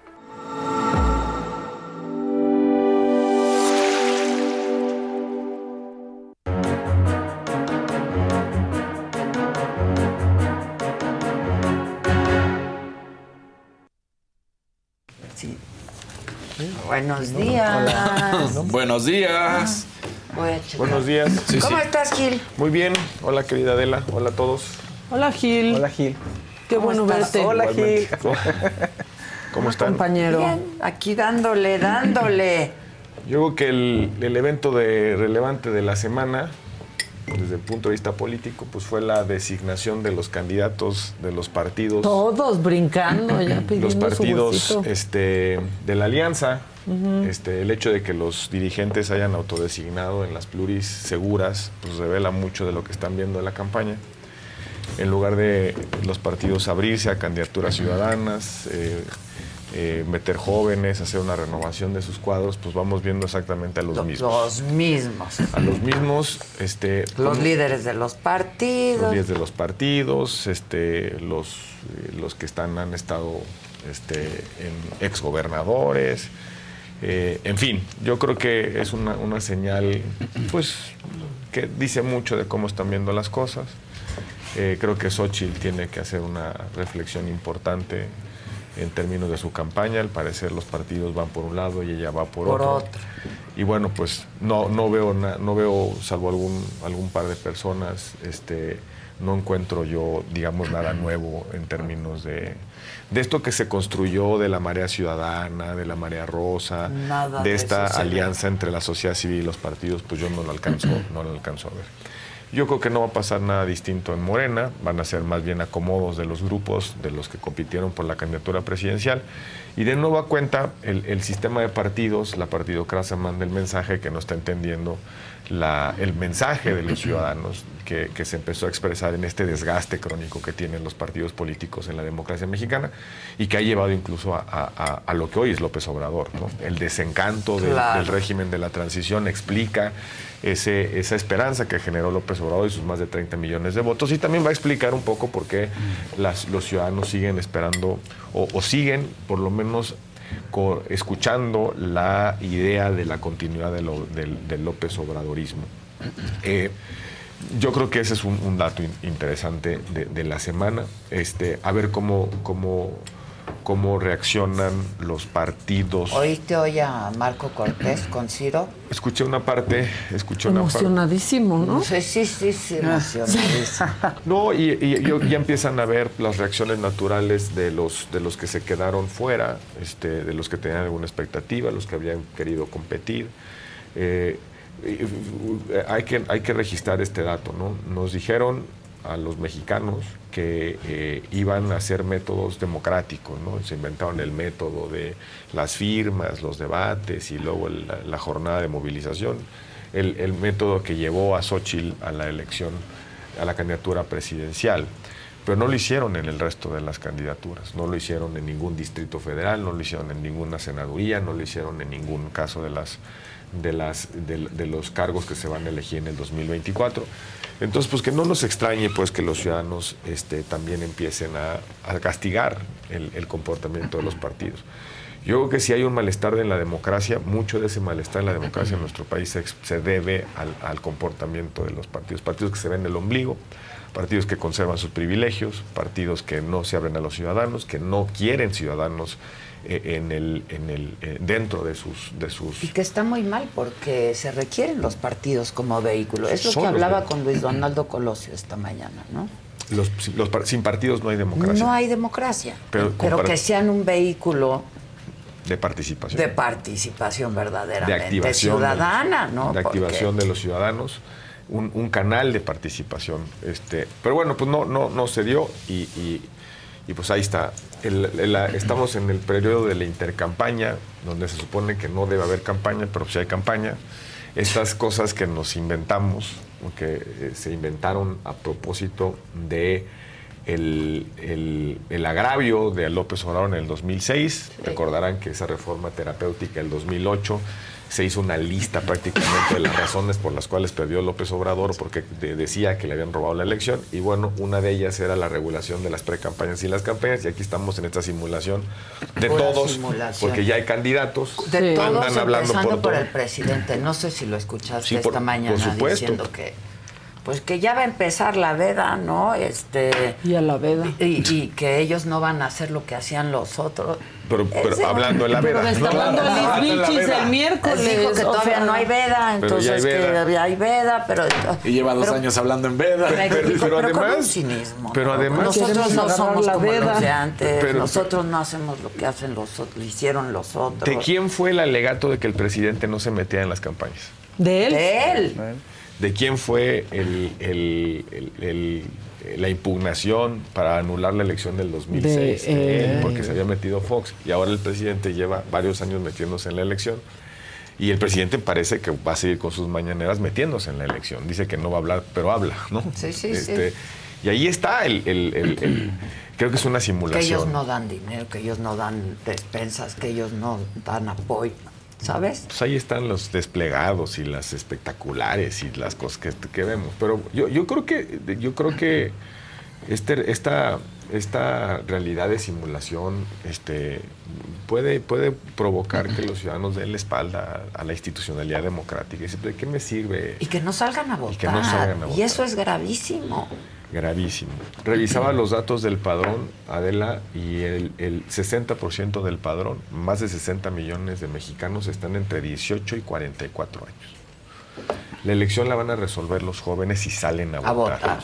Buenos días. Buenos días. Voy a checar. Buenos días. ¿Cómo estás, Gil? Muy bien. Hola, querida Adela. Hola a todos. Hola, Gil. Hola, Gil. Qué ¿Cómo bueno estás? verte. Hola, Gil. ¿Cómo están? Compañero. Bien, aquí dándole, dándole. Yo creo que el, el evento de, relevante de la semana, desde el punto de vista político, pues fue la designación de los candidatos de los partidos. Todos brincando, ya pidiendo los partidos este, de la alianza, Este, el hecho de que los dirigentes hayan autodesignado en las pluris seguras, pues revela mucho de lo que están viendo en la campaña. En lugar de los partidos abrirse a candidaturas ciudadanas, eh, eh, meter jóvenes, hacer una renovación de sus cuadros, pues vamos viendo exactamente a los mismos. Los mismos. A los mismos, este, Los cómo- líderes de los partidos. los líderes de los partidos, este, los, eh, los que están, han estado este, en exgobernadores, eh, en fin, yo creo que es una, una señal pues que dice mucho de cómo están viendo las cosas. Eh, creo que Xochitl tiene que hacer una reflexión importante en términos de su campaña. Al parecer los partidos van por un lado y ella va por, Por otro. otro. Y bueno, pues no, no veo na- no veo, salvo algún, algún par de personas, este, no encuentro yo, digamos, nada nuevo en términos de, de esto que se construyó de la marea ciudadana, de la marea rosa, Nada de esta alianza entre la sociedad civil y los partidos, pues yo no lo alcanzo, no lo alcanzo a ver. Yo creo que no va a pasar nada distinto en Morena, van a ser más bien acomodos de los grupos, de los que compitieron por la candidatura presidencial. Y de nueva cuenta, el, el sistema de partidos, la partidocracia manda el mensaje que no está entendiendo la- el mensaje de los ciudadanos que, que se empezó a expresar en este desgaste crónico que tienen los partidos políticos en la democracia mexicana y que ha llevado incluso a, a- a- a lo que hoy es López Obrador. ¿no? El desencanto del- Claro. del régimen de la transición explica ese, esa esperanza que generó López Obrador y sus más de 30 millones de votos. Y también va a explicar un poco por qué las- los ciudadanos siguen esperando o, o siguen, por lo menos, escuchando la idea de la continuidad de del, del López Obradorismo. Eh, yo creo que ese es un, dato in- interesante de, de la semana. Este, a ver cómo, cómo, cómo reaccionan los partidos. ¿Oíste hoy a Marco Cortés con Ciro? Escuché una parte, escuché una parte. Emocionadísimo, ¿no? Sí, sí, sí, sí, emocionadísimo. No, y, y- y ya empiezan a ver las reacciones naturales de los, de los que se quedaron fuera, este, de los que tenían alguna expectativa, los que habían querido competir. Eh, hay, que, hay que registrar este dato, ¿no? Nos dijeron a los mexicanos que eh, iban a hacer métodos democráticos, ¿no? Se inventaron el método de las firmas, los debates y luego la, jornada de movilización, el, método que llevó a Xochitl a la elección, a la candidatura presidencial. Pero no lo hicieron en el resto de las candidaturas, no lo hicieron en ningún distrito federal, no lo hicieron en ninguna senaduría, no lo hicieron en ningún caso de las de, las, de los cargos que se van a elegir en el 2024. Entonces, pues que no nos extrañe pues que los ciudadanos este, también empiecen a, a castigar el, el comportamiento de los partidos. Yo creo que si hay un malestar en la democracia, mucho de ese malestar en la democracia en nuestro país se, se debe al, al comportamiento de los partidos. Partidos que se ven el ombligo, partidos que conservan sus privilegios, partidos que no se abren a los ciudadanos, que no quieren ciudadanos en el, en el, eh, dentro de sus, de sus Y que está muy mal porque se requieren los partidos como vehículo. Es lo que hablaba con Luis Donaldo Colosio esta mañana, ¿no? los, los par- sin partidos no hay democracia No hay democracia, Pero que sean un vehículo de participación. de participación de verdaderamente activación ciudadana, de, ¿no? de activación de los ciudadanos un, un canal de participación este pero bueno pues no no no se dio y, y- y pues ahí está. El- el- la- estamos en el periodo de la intercampaña donde se supone que no debe haber campaña pero si hay campaña. Estas cosas que nos inventamos que eh, se inventaron a propósito de el, el- el agravio de López Obrador en el 2006. Recordarán que esa reforma terapéutica del 2008 se hizo una lista prácticamente de las razones por las cuales perdió López Obrador, porque de- decía que le habían robado la elección. Y bueno, una de ellas era la regulación de las precampañas y las campañas. Y aquí estamos en esta simulación de todos, simulación. porque ya hay candidatos. De todos, andan hablando empezando por, por, el presidente. No sé si lo escuchaste Sí, por- esta mañana por supuesto. diciendo que pues que ya va a empezar la veda, ¿no? Este y a la veda. Y, y que ellos no van a hacer lo que hacían los otros. Pero, pero Ese- hablando de la Pero veda. le está ¿no? dando Ah, Liz Vilchis veda. el miércoles. Dijo que o todavía sea, no hay veda, Pero ya hay entonces veda. que hay veda, pero Y lleva dos pero- años hablando en veda. Pero, Pero- pero pero con además- un cinismo. pero ¿no? además- nosotros no somos la como veda. los de antes. Pero- nosotros no hacemos lo que hacen los otros, hicieron los otros. ¿De quién fue el alegato de que el presidente no se metía en las campañas? De él. De él. ¿De quién fue el- el- el- el- la impugnación para anular la elección del 2006? De De él, él. porque se había metido Fox. Y ahora el presidente lleva varios años metiéndose en la elección. Y el presidente parece que va a seguir con sus mañaneras metiéndose en la elección. Dice que no va a hablar, pero habla, ¿no? Sí, sí, Este, sí. Y ahí está el, el- el- el- creo que es una Que simulación. ellos no dan dinero, que ellos no dan despensas, que ellos no dan apoyo, ¿sabes? Pues ahí están los desplegados y las espectaculares y las cosas que, que vemos. Pero yo, yo creo que yo creo que este, esta, esta realidad de simulación este, puede, puede provocar que los ciudadanos den la espalda a, a la institucionalidad democrática. Y dicen, ¿de qué me sirve? Y que no salgan a votar. que no salgan a Y votar. eso es gravísimo. Gravísimo. Revisaba los datos del padrón, Adela, y el, el 60% del padrón, más de 60 millones de mexicanos, están entre 18 y 44 años. La elección la van a resolver los jóvenes si salen a, A votar. votar,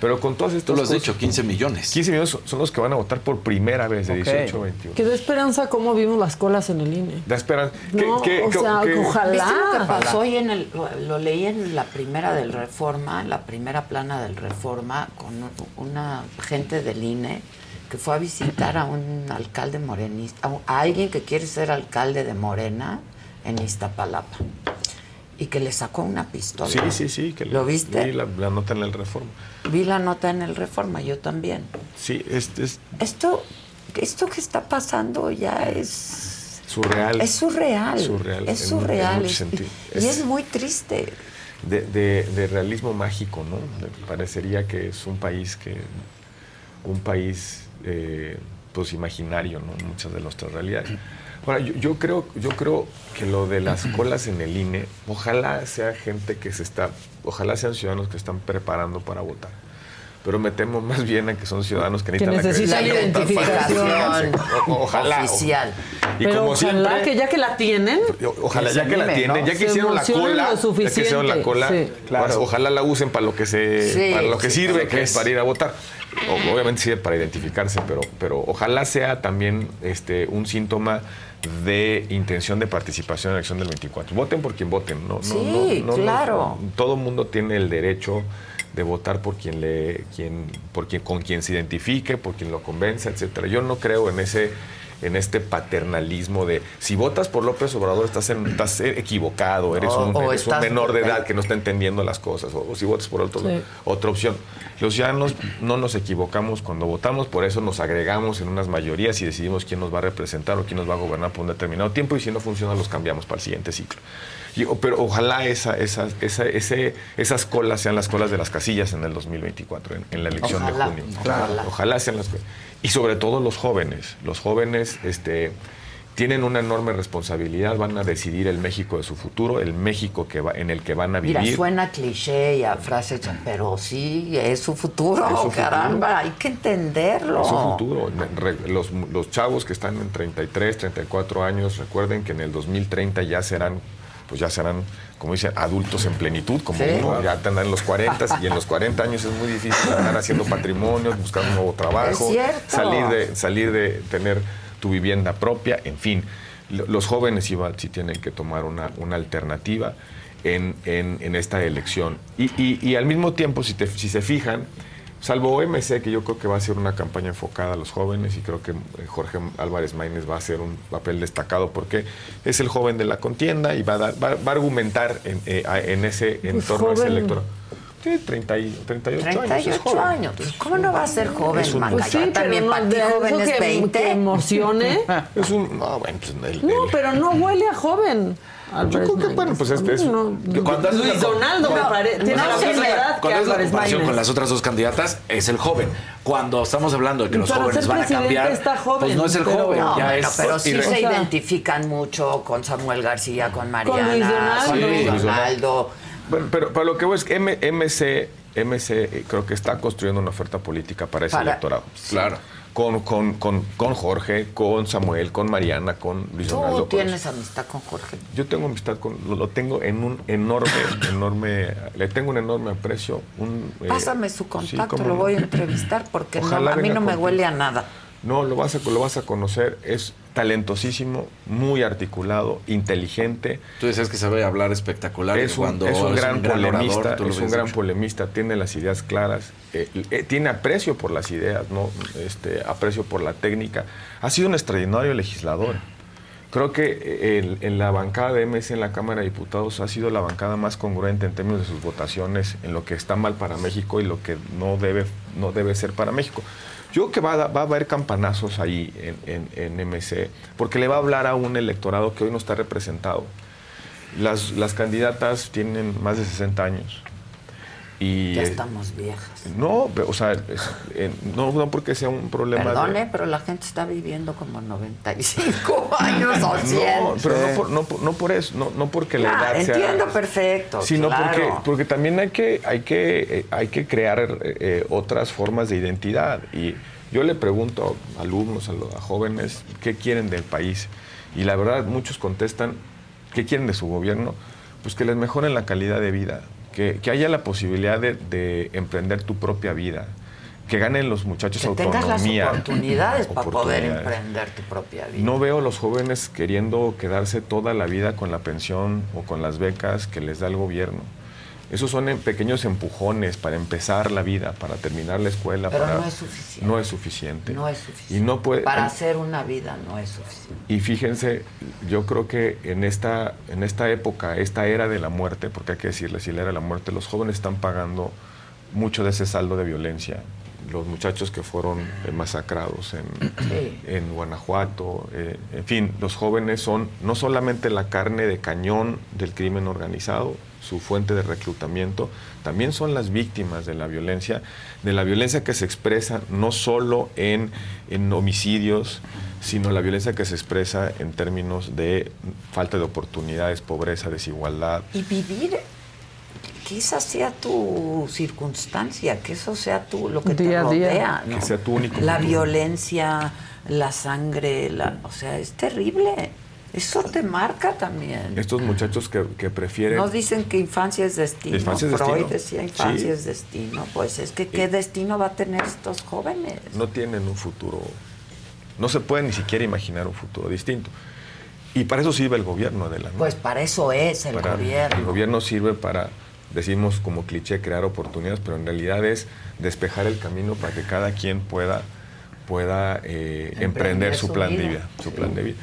Pero con todas estas Tú lo has cosas- dicho, 15 millones. 15 millones son- los que van a votar por primera vez de Ok. 18 a 21. Que da esperanza cómo vimos las colas en el INE. Da esperanza. No, o sea, ojalá. ¿Viste lo que pasó hoy en el, lo, lo leí en la primera del Reforma, en la primera plana del Reforma, con un- una gente del INE que fue a visitar a un alcalde morenista, a alguien que quiere ser alcalde de Morena en Iztapalapa. Y que le sacó una pistola. Sí, sí, sí. Que ¿Lo viste? Vi la, la nota en el Reforma. Vi la nota en el Reforma, yo también. Sí, es, es Esto, esto que está pasando ya es... surreal. Es surreal. Surreal, Es en- en surreal. es- y Es- muy triste. de, de- de realismo mágico, ¿no? Parecería que es un país que un país eh, pues imaginario, ¿no? Muchas de nuestras realidades. Ahora, yo, yo creo, yo creo que lo de las colas en el INE, ojalá sea gente que se está, ojalá sean ciudadanos que están preparando para votar. Pero me temo más bien a que son ciudadanos que necesitan para identificación. O- ojalá. oficial. Y Pero como ojalá siempre, que ya que la tienen, Ojalá ya que la tienen, ¿no? ya que hicieron la cola, ya que hicieron la cola, sí. ojalá la usen para lo que se, Sí, para lo que sí, sirve, para lo que que es para ir a votar. Obviamente sirve para identificarse, pero, pero ojalá sea también este un síntoma de intención de participación en la elección del 24. Voten por quien voten, no, no, Sí, no, no, no, claro. todo mundo tiene el derecho de votar por quien le, quien, por quien, con quien se identifique, por quien lo convenza, etcétera. Yo no creo en ese en este paternalismo de si votas por López Obrador estás, en- estás equivocado, eres, O- un, o eres un menor de edad que no está entendiendo las cosas, o, o si votas por otro, Sí. otra opción. Los ciudadanos no nos equivocamos cuando votamos, por eso nos agregamos en unas mayorías y decidimos quién nos va a representar o quién nos va a gobernar por un determinado tiempo y si no funciona los cambiamos para el siguiente ciclo. Y- o- pero ojalá esa, esa- esa- ese- esas colas sean las colas de las casillas en el 2024, en, en la elección Ojalá, de junio. ojalá. Ojalá sean las Y sobre todo los jóvenes. Los jóvenes este, tienen una enorme responsabilidad, van a decidir el México de su futuro, el México que va, en el que van a vivir. Mira, suena cliché y a frase hecha, pero sí, es su futuro, Es su futuro. caramba, hay que entenderlo. Es su futuro. Los, los chavos que están en 33, 34 años, recuerden que en el 2030 ya serán, pues ya serán, como dicen, adultos en plenitud, como Sí. uno, ya tendrán en los 40 y en los 40 años es muy difícil andar haciendo patrimonios, buscar un nuevo trabajo, salir de, salir de tener tu vivienda propia, en fin. Lo- Los jóvenes igual sí tienen que tomar una, una alternativa en, en- en esta elección. Y, y- y al mismo tiempo, si, te- si se fijan, salvo OMC, que yo creo que va a ser una campaña enfocada a los jóvenes, y creo que eh, Jorge Álvarez Maínez va a hacer un papel destacado porque es el joven de la contienda y va a, dar- va, va a argumentar en, eh, en ese Pues entorno, a ese joven. electorado. Sí, 30 y- 38, años. es 38 joven. años. Pues, ¿Cómo no va a ser joven, Es un-? Pues sí, también no para ti joven es que- 20. que emocione. Es un. No, bueno, pues el- No, el- pero no huele a joven. Yo creo que, bueno, pues este es. No, Cuando Luis Donaldo me parece. Tiene la edad que Cuando haces la Álvarez comparación con las otras dos candidatas, es el joven. Cuando estamos hablando de que los Para jóvenes van a cambiar, está joven, pues no es el pero- joven, No, ya bueno, es pero sí se identifican mucho con Samuel García, con Mariana, Luis Donaldo. con Luis Sí, Luis Donaldo. Bueno, pero, pero lo que voy es que M- MC, MC creo que está construyendo una oferta política para ese Para- electorado. Claro. Con, con, con, con Jorge, con Samuel, con Mariana, con Luis. Tú por tienes amistad con Jorge. Yo tengo amistad con, lo, lo tengo en un enorme, enorme, le tengo un enorme aprecio. Un, eh, Pásame su contacto, lo no. voy a entrevistar porque no, a mí no me contigo. huele a nada. No, lo vas, a, lo vas a conocer. Es talentosísimo, muy articulado, inteligente. Tú decías que sabe hablar espectacular. Es un, cuando es un gran orador, polemista, es un gran polemista, tiene las ideas claras, eh, eh, tiene aprecio por las ideas, ¿no? este, aprecio por la técnica. Ha sido un extraordinario legislador. Creo que eh, el- en la bancada de MS en la Cámara de Diputados ha sido la bancada más congruente en términos de sus votaciones, en lo que está mal para México y lo que no debe, no debe ser para México. Yo creo que va a, haber campanazos ahí en, en- en MC, porque le va a hablar a un electorado que hoy no está representado. Las, las candidatas tienen más de 60 años. Y, Ya estamos viejas. No, o sea, es- eh, no, no porque sea un problema de- Perdone, pero la gente está viviendo como 95 años o 100. No, pero no por, no, por- no por eso, no, no porque la Ah, edad sea... entiendo perfecto, Sino claro. porque, porque también hay que, hay que, eh, hay que crear eh, eh, otras formas de identidad. Y yo le pregunto a alumnos, a, los- a jóvenes, ¿qué quieren del país? Y la verdad, muchos contestan, ¿qué quieren de su gobierno? Pues que les mejoren la calidad de vida, que, que haya la posibilidad de, de emprender tu propia vida, que ganen los muchachos Que tengas las autonomía. oportunidades para poder emprender tu propia vida. No veo a los jóvenes queriendo quedarse toda la vida con la pensión o con las becas que les da el gobierno. Esos son em- pequeños empujones para empezar la vida, para terminar la escuela. Pero para- no es suficiente. No es suficiente. No es suficiente. Y no puede. Para hacer una vida no es suficiente. Y fíjense, yo creo que en esta, en esta época, esta era de la muerte, porque hay que decirle, si la era de la muerte, los jóvenes están pagando mucho de ese saldo de violencia. Los muchachos que fueron eh, masacrados en, Sí. en Guanajuato, eh, en fin, los jóvenes son no solamente la carne de cañón del crimen organizado, su fuente de reclutamiento, también son las víctimas de la violencia, de la violencia que se expresa no solo en, en homicidios, sino la violencia que se expresa en términos de falta de oportunidades, pobreza, desigualdad. Y vivir, que esa sea tu circunstancia, que eso sea tu, lo que Día te día. rodea. ¿no? Que sea tu único La futuro. violencia, la sangre, la, o sea, es terrible. Eso te marca también. Estos muchachos que, que prefieren... Nos dicen que infancia es destino. Infancia es Freud destino. decía infancia Sí. es destino. Pues es que qué destino va a tener estos jóvenes. no tienen un futuro, no se puede ni siquiera imaginar un futuro distinto. Y para eso sirve el gobierno, Adela. ¿no? Pues para eso es el Para- gobierno. El gobierno sirve para, decimos como cliché, crear oportunidades, pero en realidad es despejar el camino para que cada quien pueda, pueda eh, Emprender emprender su su plan de vida. vida. Su plan de vida.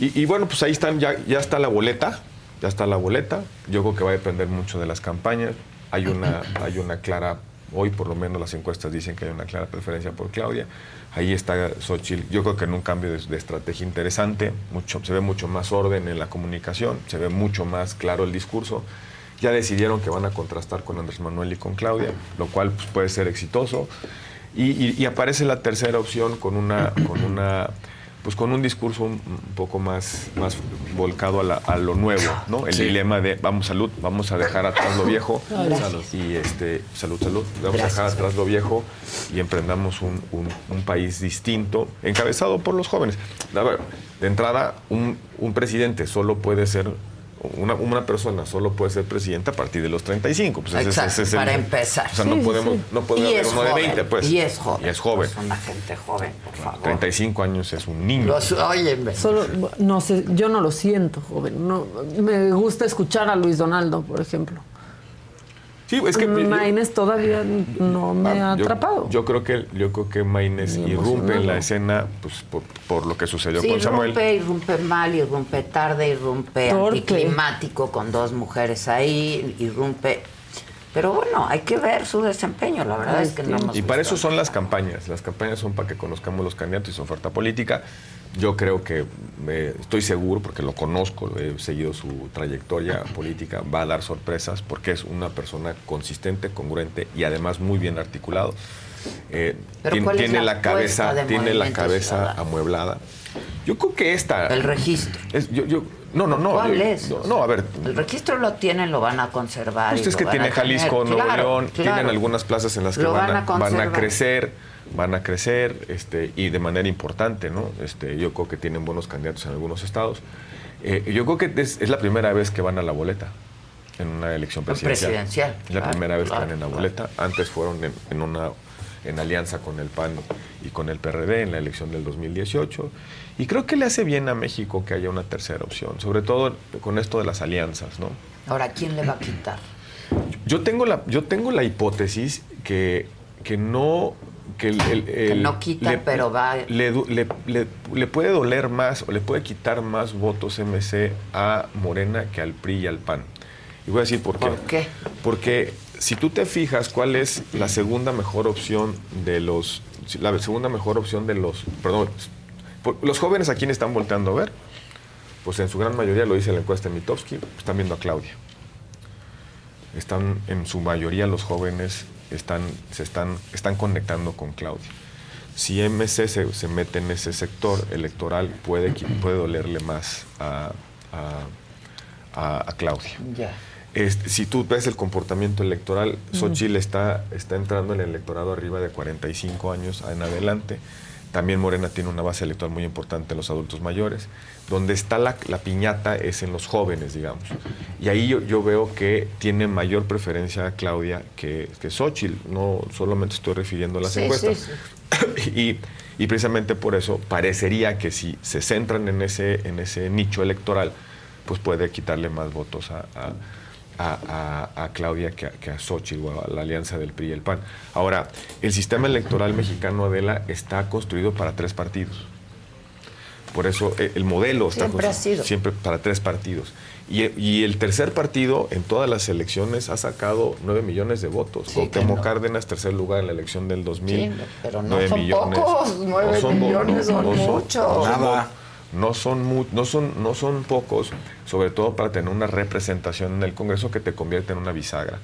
Y, y bueno, pues ahí están, ya, ya está la boleta, ya está la boleta. Yo creo que va a depender mucho de las campañas. Hay una, hay una clara, hoy por lo menos las encuestas dicen que hay una clara preferencia por Claudia. Ahí está Xochitl, yo creo que en un cambio de, de estrategia interesante, mucho, se ve mucho más orden en la comunicación, se ve mucho más claro el discurso. Ya decidieron que van a contrastar con Andrés Manuel y con Claudia, lo cual pues, puede ser exitoso. Y, y- y aparece la tercera opción con una, con una, pues con un discurso un, poco más, más volcado a, la- a lo nuevo, ¿no? El Sí. dilema de vamos salud, vamos a dejar atrás lo viejo. Gracias. Salud. Y este, salud, salud. Vamos Gracias. a dejar atrás lo viejo y emprendamos un, un- un país distinto, encabezado por los jóvenes. A ver, de entrada, un, un presidente solo puede ser una, una persona solo puede ser presidenta a partir de los 35. Pues ese es- Exacto, ese es el- para empezar. O sea, Sí, no sí, podemos, sí. no Y haber uno de joven, 20, pues. y es joven. Y es joven. Es una gente joven, por favor. 35 años es un niño. Los- óyeme. Solo, no sé, yo no lo siento, joven. No, me gusta escuchar a Luis Donaldo, por ejemplo. Sí, es que yo- Maines todavía no me ha Ah, yo- atrapado. Yo, creo que yo creo que Maines irrumpe en la escena pues, por, por lo que sucedió Sí, con Samuel. irrumpe, irrumpe mal, irrumpe tarde, irrumpe Torpe. anticlimático con dos mujeres ahí, irrumpe. Pero bueno, hay que ver su desempeño. La verdad es que no hemos Y para visto eso son las campañas. Las campañas son para que conozcamos los candidatos y su oferta política. Yo creo que, eh, estoy seguro, porque lo conozco, he seguido su trayectoria política, va a dar sorpresas porque es una persona consistente, congruente y además muy bien articulado. Eh, Pero tien- ¿cuál es tiene la cabeza, tiene la cabeza Ciudadano? amueblada. Yo creo que esta. El registro. es- yo, yo- no, no, no. ¿Cuál yo- es? No, no, a ver. El registro lo tienen, lo van a conservar. y es lo que van tiene a tener. Jalisco, Nuevo Claro, León, claro. tienen algunas plazas en las que van a, van a crecer, van a crecer, este, y de manera importante, ¿no? Este, yo creo que tienen buenos candidatos en algunos estados. Eh, yo creo que es, es la primera vez que van a la boleta en una elección presidencial. Presidencial, Es la claro, primera vez que van en la boleta. Antes fueron en, en una en alianza con el PAN y con el PRD en la elección del 2018. Y creo que le hace bien a México que haya una tercera opción, sobre todo con esto de las alianzas, ¿no? Ahora, ¿quién le va a quitar? Yo tengo la, yo tengo la hipótesis que, que no. Que, el- el- Que el- no quita, pero va- le- le- le puede doler más o le puede quitar más votos MC a Morena que al PRI y al PAN. Y voy a decir por qué. ¿Por qué? Porque si tú te fijas cuál es la segunda mejor opción de los. La segunda mejor opción de los. Perdón. Los jóvenes a quién están volteando a ver. Pues en su gran mayoría, lo dice la encuesta de Mitofsky, están viendo a Claudia. están en su mayoría los jóvenes están, se están, están conectando con Claudia. Si MC se, se mete en ese sector electoral, puede, puede dolerle más a, a- a- a Claudia. Este, si tú ves el comportamiento electoral. Xochitl está, está entrando en el electorado arriba de 45 años en adelante. También Morena tiene una base electoral muy importante en los adultos mayores. Donde está la, la piñata es en los jóvenes, digamos. Y ahí yo, yo veo que tiene mayor preferencia Claudia que, que Xochitl. No solamente estoy refiriendo a las Sí, encuestas. sí, Y, y precisamente por eso parecería que si se centran en ese, en ese nicho electoral, pues puede quitarle más votos a, a- a- a- a Claudia que a, que a Xochitl o a la alianza del PRI y el PAN. Ahora, el sistema electoral mexicano, Adela, está construido para tres partidos. Por eso eh, el modelo está Siempre ha construido sido. siempre para tres partidos. Y, y el tercer partido en todas las elecciones ha sacado 9 millones de votos. Cuauhtémoc Cárdenas, tercer lugar en la elección del 2000. Sí, pero no nueve son pocos, nueve son- millones son no muchos. no son- Nada. No son, no, son, no son pocos, sobre todo para tener una representación en el Congreso que te convierte en una bisagra.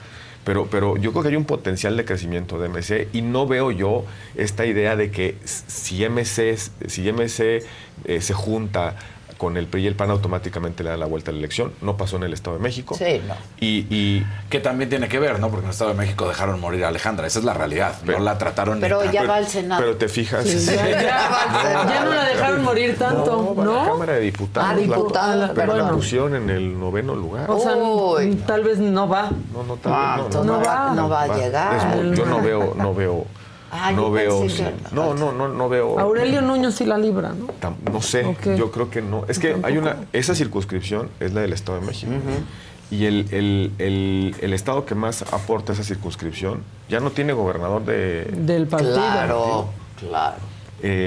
Pero, pero yo creo que hay un potencial de crecimiento de MC y no veo yo esta idea de que si MC, si MC eh, se junta con el PRI y el PAN automáticamente le da la vuelta a la elección. No pasó en el Estado de México. Sí, no. Y, y- Que también tiene que ver, ¿no? Porque en el Estado de México dejaron morir a Alejandra. Esa es la realidad. no la trataron ni Pero tan- ya va al Senado. Pero te fijas. Sí, ya, ya- ya no la dejaron morir tanto, a la ¿no? Cámara de Diputados. Ah, la- diputada, pero la pusieron en el noveno lugar. O sea, tal vez no va. No, no, tal Ah, vez entonces no va- no va a llegar. Es yo no veo, no veo, Ah, no veo, pensé sí. que- no, no, no, no veo. Aurelio Nuño sí la libra, ¿no? tam- no sé, yo creo que no. Es que hay una, esa circunscripción es la del Estado de México. Y el, el, el, el estado que más aporta esa circunscripción ya no tiene gobernador de... Del partido. Claro, claro. Eh,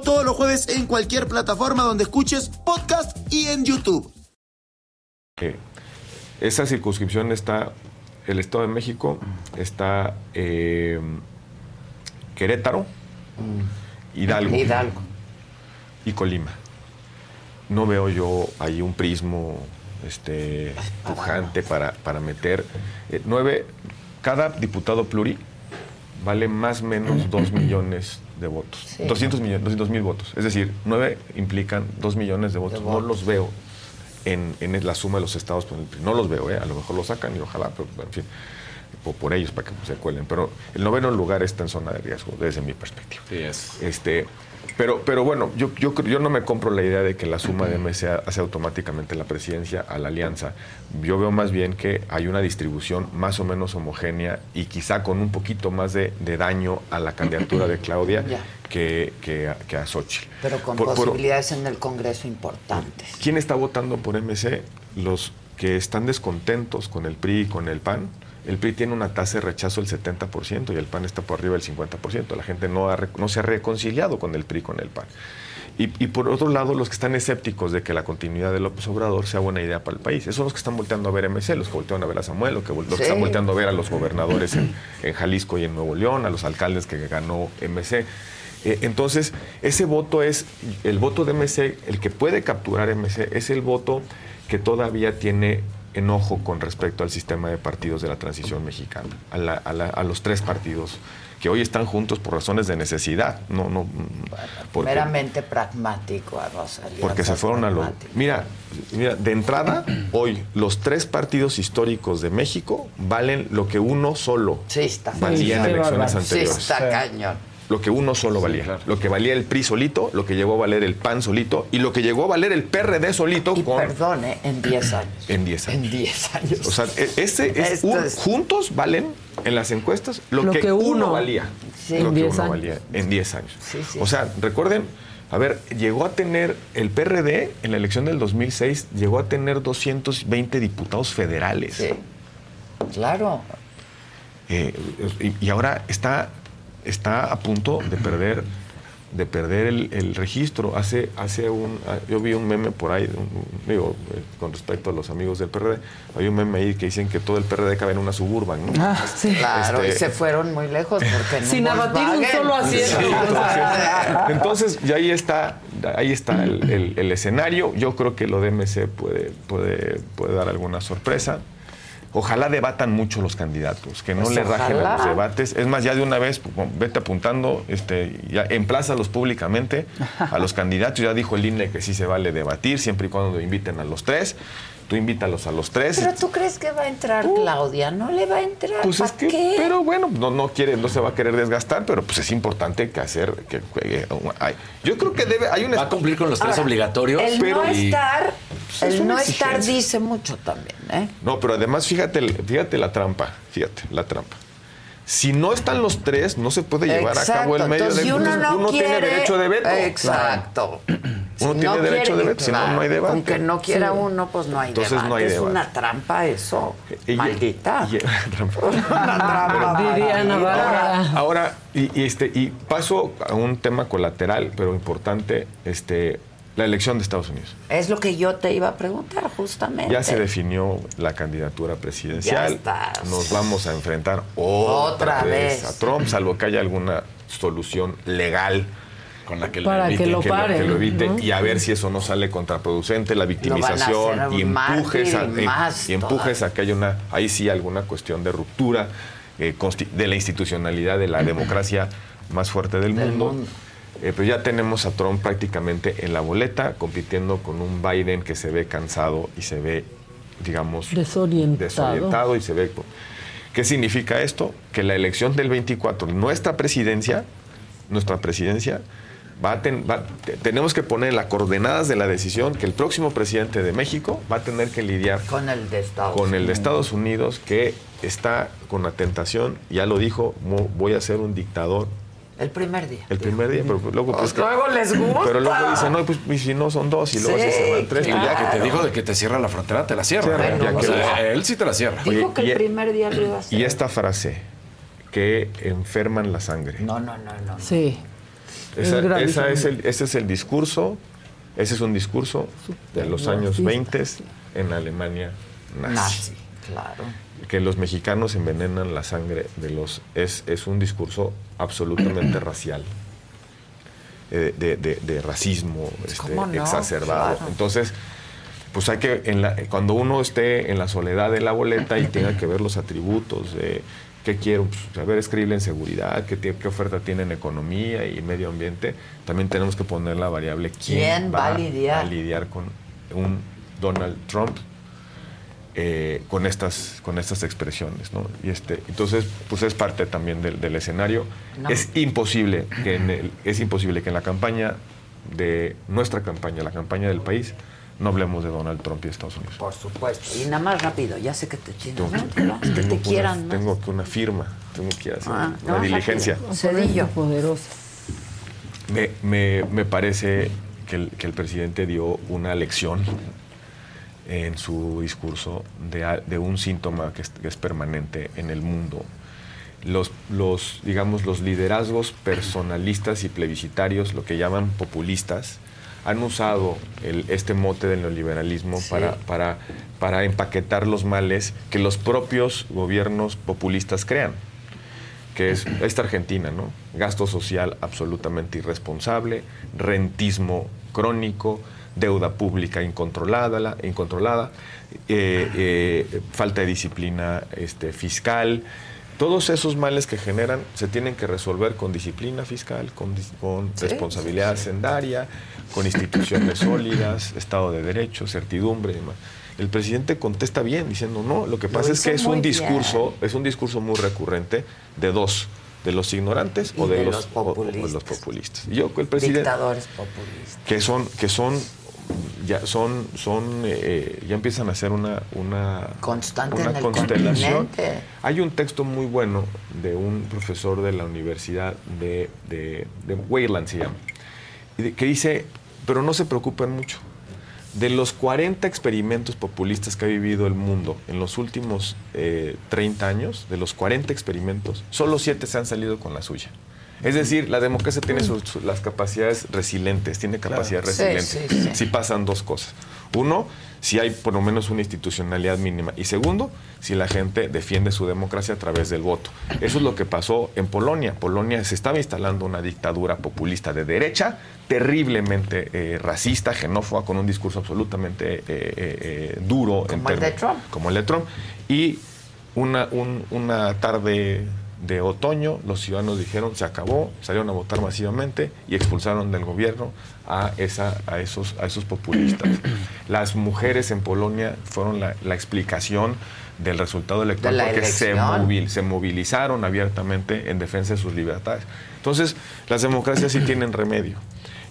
todos los jueves en cualquier plataforma donde escuches podcast y en YouTube. Eh, esa circunscripción está, el Estado de México, está eh, Querétaro, Hidalgo, Hidalgo. y Colima. No veo yo ahí un prismo este, pujante para, para meter eh, nueve, cada diputado pluri vale más o menos dos millones de votos. Sí. 200 millones, 200 mil votos. Es decir, nueve implican dos millones de votos. No los veo en, en la suma de los estados. No los veo, ¿eh? a lo mejor lo sacan y ojalá, pero en fin, por, por ellos para que se cuelen. Pero el noveno lugar está en zona de riesgo, desde mi perspectiva. Sí, es. Este, pero, pero bueno, yo, yo, yo no me compro la idea de que la suma de MC hace automáticamente la presidencia a la alianza. Yo veo más bien que hay una distribución más o menos homogénea y quizá con un poquito más de, de daño a la candidatura de Claudia que, que, a, que a Xochitl. Pero con Por- por- posibilidades en el Congreso importantes. ¿Quién está votando por MC? Los que están descontentos con el PRI y con el PAN. El PRI tiene una tasa de rechazo del 70% y el PAN está por arriba del 50%. La gente no, ha no se ha reconciliado con el PRI con el PAN. Y, y por otro lado, los que están escépticos de que la continuidad de López Obrador sea buena idea para el país. Esos son los que están volteando a ver MC, los que voltean a ver a Samuel, los que, están volteando a ver a los gobernadores en, en Jalisco y en Nuevo León, a los alcaldes que ganó MC. Eh, entonces, ese voto es, el voto de MC, el que puede capturar MC, es el voto que todavía tiene enojo con respecto al sistema de partidos de la transición mexicana, a, la- a la- a los tres partidos que hoy están juntos por razones de necesidad, no, no, porque, Meramente pragmático a Rosalía. porque se fueron a lo... Mira, mira, de entrada, hoy los tres partidos históricos de México valen lo que uno solo valía en Sí, elecciones Sí, anteriores. está cañón. Lo que uno solo valía. Lo que valía el PRI solito, lo que llegó a valer el PAN solito y lo que llegó a valer el PRD solito con, Perdón, ¿eh? en 10 años. en 10 años. En 10 años. O sea, e- ese es un- es- juntos valen en las encuestas lo, Lo que, que uno, uno. valía. Sí. Lo En que 10 uno años. valía en 10 años. Sí, sí. O sea, recuerden, a ver, llegó a tener el PRD en la elección del 2006 llegó a tener 220 diputados federales. Claro. Eh, y, y ahora está, está a punto de perder de perder el, el registro. Hace, hace un, ah, yo vi un meme por ahí, un- digo, eh, con respecto a los amigos del PRD, hay un meme ahí que dicen que todo el PRD cabe en una suburban. ¿no? Claro, Este, y se fueron muy lejos porque un Sin abatir un solo asiento. Sí, entonces, entonces, ya ahí está, ahí está el, el- el escenario. Yo creo que lo de MC puede, puede, puede dar alguna sorpresa. Ojalá debatan mucho los candidatos, que no Pues le rajen a los debates. Es más, ya de una vez, vete apuntando, este, ya emplázalos públicamente a los candidatos. Ya dijo el INE que sí se vale debatir, siempre y cuando inviten a los tres. Tú invítalos a los tres. Pero tú crees que va a entrar Claudia, no le va a entrar. Pues es ¿pa' que, qué? pero bueno, no, no quiere, no se va a querer desgastar, pero pues es importante que hacer, que juegue. ay, Yo creo que debe, hay una. Va a cumplir con los tres Ahora, obligatorios. El pero- no estar, Pues es el no estar dice mucho también, ¿eh? No, pero además fíjate, fíjate la trampa, fíjate, la trampa. Si no están los tres, no se puede llevar a cabo el medio entonces, de si uno no tiene quiere- derecho de veto. Exacto. Uno Si tiene no derecho quiere- de veto, si no, no hay debate. Aunque no quiera Sí. uno, pues no hay Entonces debate. no hay es debate. una trampa eso. Y- Maldita. y- trampa. Una trampa. Bárbara. Ahora, y, y este, y paso a un tema colateral, pero importante, este, la elección de Estados Unidos. Es lo que yo te iba a preguntar, justamente. Ya se definió la candidatura presidencial. Ya está. Nos vamos a enfrentar otra, Otra vez, vez. a Trump, salvo que haya alguna solución legal con la que lo Para que evite, lo paren, que lo evite, ¿no? y a ver si eso no sale contraproducente, la victimización y empujes, a, y más y empujes a que haya una, ahí sí alguna cuestión de ruptura eh, de la institucionalidad de la democracia más fuerte del, Del mundo. mundo. Eh, pero ya tenemos a Trump prácticamente en la boleta, compitiendo con un Biden que se ve cansado y se ve, digamos, Desorientado. desorientado y se ve... ¿Qué significa esto? Que la elección del 24, nuestra presidencia, nuestra presidencia, va a ten- va- te- tenemos que poner las coordenadas de la decisión que el próximo presidente de México va a tener que lidiar Con el de Estados con el de Unidos. Estados Unidos que está con la tentación, ya lo dijo, voy a ser un dictador El primer día. el primer día, pero luego pues, Pues luego les gusta. Pero luego dicen, no, pues y si no son dos y luego Sí, si se van tres, pues, Ya ya que te dijo de que te cierra la frontera, te la cierra. Cierra, ya O que- sea, él sí te la cierra. Dijo Oye, que y- el primer día lo iba a hacer. Y esta frase, que enferman la sangre. No, no, no, no. Sí. Esa, Es esa es el, ese es el discurso, ese es un discurso de los años 20 en Alemania nazi. Nazi, claro. Que los mexicanos envenenan la sangre de los... Es, es un discurso absolutamente racial. eh, De, de- de racismo este, ¿Cómo no? exacerbado. Claro. Entonces, pues hay que, en la- cuando uno esté en la soledad de la boleta y tenga que ver los atributos de qué quiero, pues, a ver, en seguridad, qué, qué oferta tiene en economía y medio ambiente, también tenemos que poner la variable quién, ¿Quién va a lidiar? lidiar con un Donald Trump eh, con estas con estas expresiones, ¿no? Y este, entonces, pues es parte también del, del escenario. No. Es imposible que en el- es imposible que en la campaña de nuestra campaña, la campaña del país, no hablemos de Donald Trump y Estados Unidos. Por supuesto. Y nada más rápido, ya sé que te Tengo chingan, que, ¿no? que tengo te que quieran una, más. tengo que una firma, tengo que hacer Ah, una no, diligencia. Cedillo. Poderosa. Me, me- me parece que el, que el presidente dio una lección en su discurso de, de un síntoma que es, que es permanente en el mundo. Los, los, digamos, los liderazgos personalistas y plebiscitarios, lo que llaman populistas, han usado el- este mote del neoliberalismo Sí. para, para, para empaquetar los males que los propios gobiernos populistas crean que es esta Argentina, ¿no? Gasto social absolutamente irresponsable, rentismo crónico, deuda pública incontrolada, la- incontrolada eh, eh, falta de disciplina este, fiscal, Todos esos males que generan se tienen que resolver con disciplina fiscal, con, dis- con Sí, responsabilidad hacendaria, con instituciones sólidas, Estado de Derecho, certidumbre y demás. El presidente contesta bien, diciendo, no, lo que Lo pasa es que es un bien. discurso, es un discurso muy recurrente de dos, de los ignorantes Y o de, de los, los o- populistas. los populistas. Y yo, el presidente Dictadores populistas. que son que son ya son son eh, ya empiezan a ser una una Constante una en el constelación continente. hay un texto muy bueno de un profesor de la universidad de de, de Wayland se llama que dice pero no se preocupen mucho de los 40 experimentos populistas que ha vivido el mundo en los últimos eh, 30 años, de los 40 experimentos, solo 7 se han salido con la suya. Es decir, la democracia tiene sus- sus- las capacidades resilientes, tiene capacidad Sí, resiliente. sí, sí. Si pasan dos cosas. Uno, si hay por lo menos una institucionalidad mínima. Y segundo, si la gente defiende su democracia a través del voto. Eso es lo que pasó en Polonia. Polonia se estaba instalando una dictadura populista de derecha, terriblemente eh, racista, xenófoba, con un discurso absolutamente eh, eh, duro. en Como el de Trump. Como el de Trump. Y una, un- una tarde de otoño, los ciudadanos dijeron, se acabó, salieron a votar masivamente y expulsaron del gobierno a, esa, a, esos, a esos populistas. Las mujeres en Polonia fueron la, la explicación del resultado electoral De porque se, movil- se movilizaron abiertamente en defensa de sus libertades. Entonces, las democracias sí tienen remedio.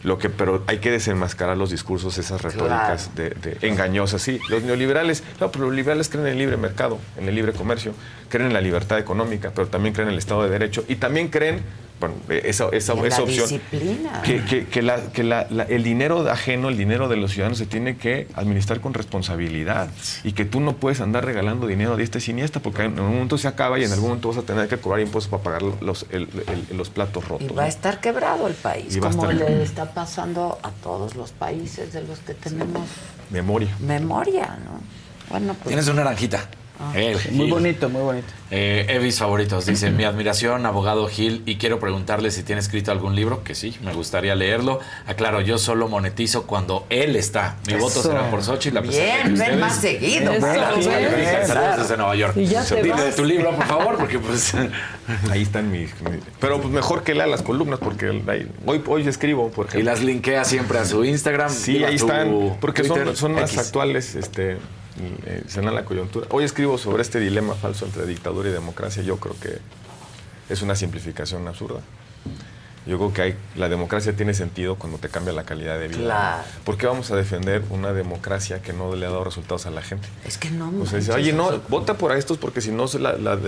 Lo que, pero hay que desenmascarar los discursos, esas retóricas de, de engañosas. Sí, los neoliberales, no, pero los liberales creen en el libre mercado, en el libre comercio, creen en la libertad económica, pero también creen en el Estado de Derecho y también creen, bueno, eh, esa, esa, esa la opción. disciplina. Que, que- que la- que la- la- el dinero ajeno, el dinero de los ciudadanos se tiene que administrar con responsabilidad y que tú no puedes andar regalando dinero a diestra y siniestra porque en algún momento se acaba y en algún momento vas a tener que cobrar impuestos para pagar los, el- el- los platos rotos. Y va a estar quebrado el país, como estar- le está pasando a todos los países de los que tenemos Memoria. memoria, ¿no? Bueno, pues... Tienes una naranjita. Ah. El Muy Gil. bonito, muy bonito. Eh, Evis favoritos. Dice, mi admiración, abogado Gil, y quiero preguntarle si tiene escrito algún libro, que sí, me gustaría leerlo. Aclaro, yo solo monetizo cuando él está. Mi voto será por Xochitl. a pesar de Bien, ven ustedes- más seguido. Saludos. desde Nueva York. Y ya Dile vas. de tu libro, por favor, porque pues... Ahí están mis... mis- pero pues mejor que lea las columnas porque ahí- hoy, hoy escribo, por ejemplo. Y las linkea siempre a su Instagram. Sí, ahí están, porque Twitter, son, son más X. actuales, este, eh, se dan la coyuntura. Hoy escribo sobre este dilema falso entre dictadura y democracia. Yo creo que es una simplificación absurda. Yo creo que hay, la democracia tiene sentido cuando te cambia la calidad de vida. Claro. ¿Por qué vamos a defender una democracia que no le ha dado resultados a la gente? Es que no. O sea, dice, oye, no, vota por estos porque si no, la, la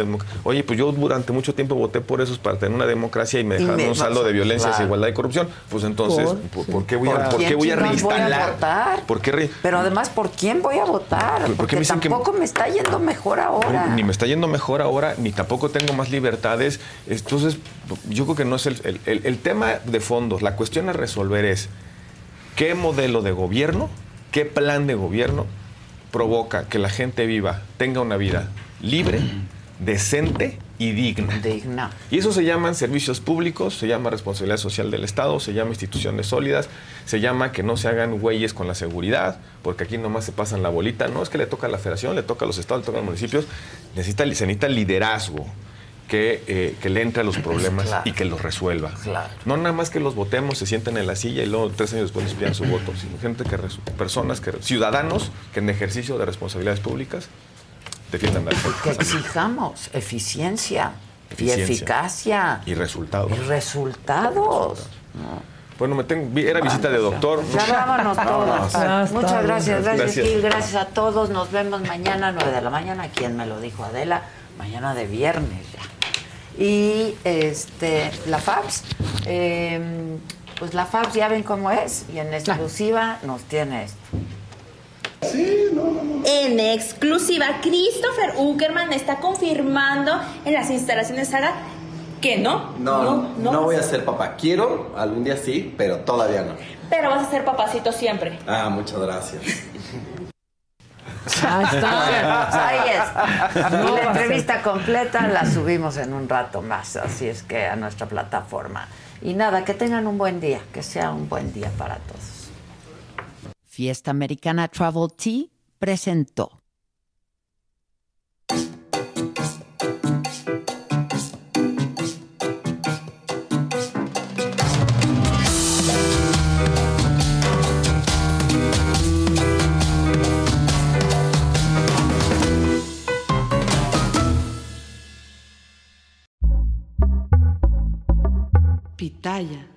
oye, pues yo durante mucho tiempo voté por esos para tener una democracia y me Y dejaron me- un saldo de violencia, claro. igualdad y corrupción. Pues entonces, ¿Por? ¿por, por qué voy a, ¿Por por qué voy a a reinstalar? votar? ¿Por qué re- Pero además, ¿por quién voy a votar? ¿Por Porque que- tampoco me está yendo mejor ahora. Ni me está yendo mejor ahora, ni tampoco tengo más libertades. Entonces, yo creo que no es el, el- el- el tema de fondo. La cuestión a resolver es qué modelo de gobierno, qué plan de gobierno provoca que la gente viva, tenga una vida libre, decente y digna. Digna. Y eso se llaman servicios públicos, se llama responsabilidad social del Estado, se llama instituciones sólidas, se llama que no se hagan güeyes con la seguridad, porque aquí nomás se pasan la bolita. No es que le toca a la federación, le toca a los estados, le toca a los municipios. Necesita, se necesita liderazgo que, eh, que le entre a los problemas Claro. y que los resuelva. Claro. No nada más que los votemos, se sienten en la silla y luego tres años después les pidan su voto, sino gente que, personas, que, ciudadanos que en ejercicio de responsabilidades públicas defiendan al Que exijamos eficiencia, y eficacia Y resultados. y resultados. ¿no? Bueno, me tengo, era visita de doctor. Ya vámonos todos. Vámonos. Está Muchas gracias, Gracias. Gil, gracias a todos. Nos vemos mañana, 9 de la mañana. ¿Quién me lo dijo? Adela, mañana de viernes ya. Y este, la FABS, eh, pues la FABS ya ven cómo es. Y en exclusiva nos tiene esto. En exclusiva, Christopher Uckerman está confirmando en las instalaciones Sara que no. No, no, no voy a ser papá. Quiero, algún día sí, pero todavía no. Pero vas a ser papacito siempre. Ah, muchas gracias. Ahí está. Pues ahí es. Y la entrevista completa la subimos en un rato más, así es que a nuestra plataforma. Y nada, que tengan un buen día, que sea un buen día para todos. Fiesta Americana Travel Tea presentó. Pitaya.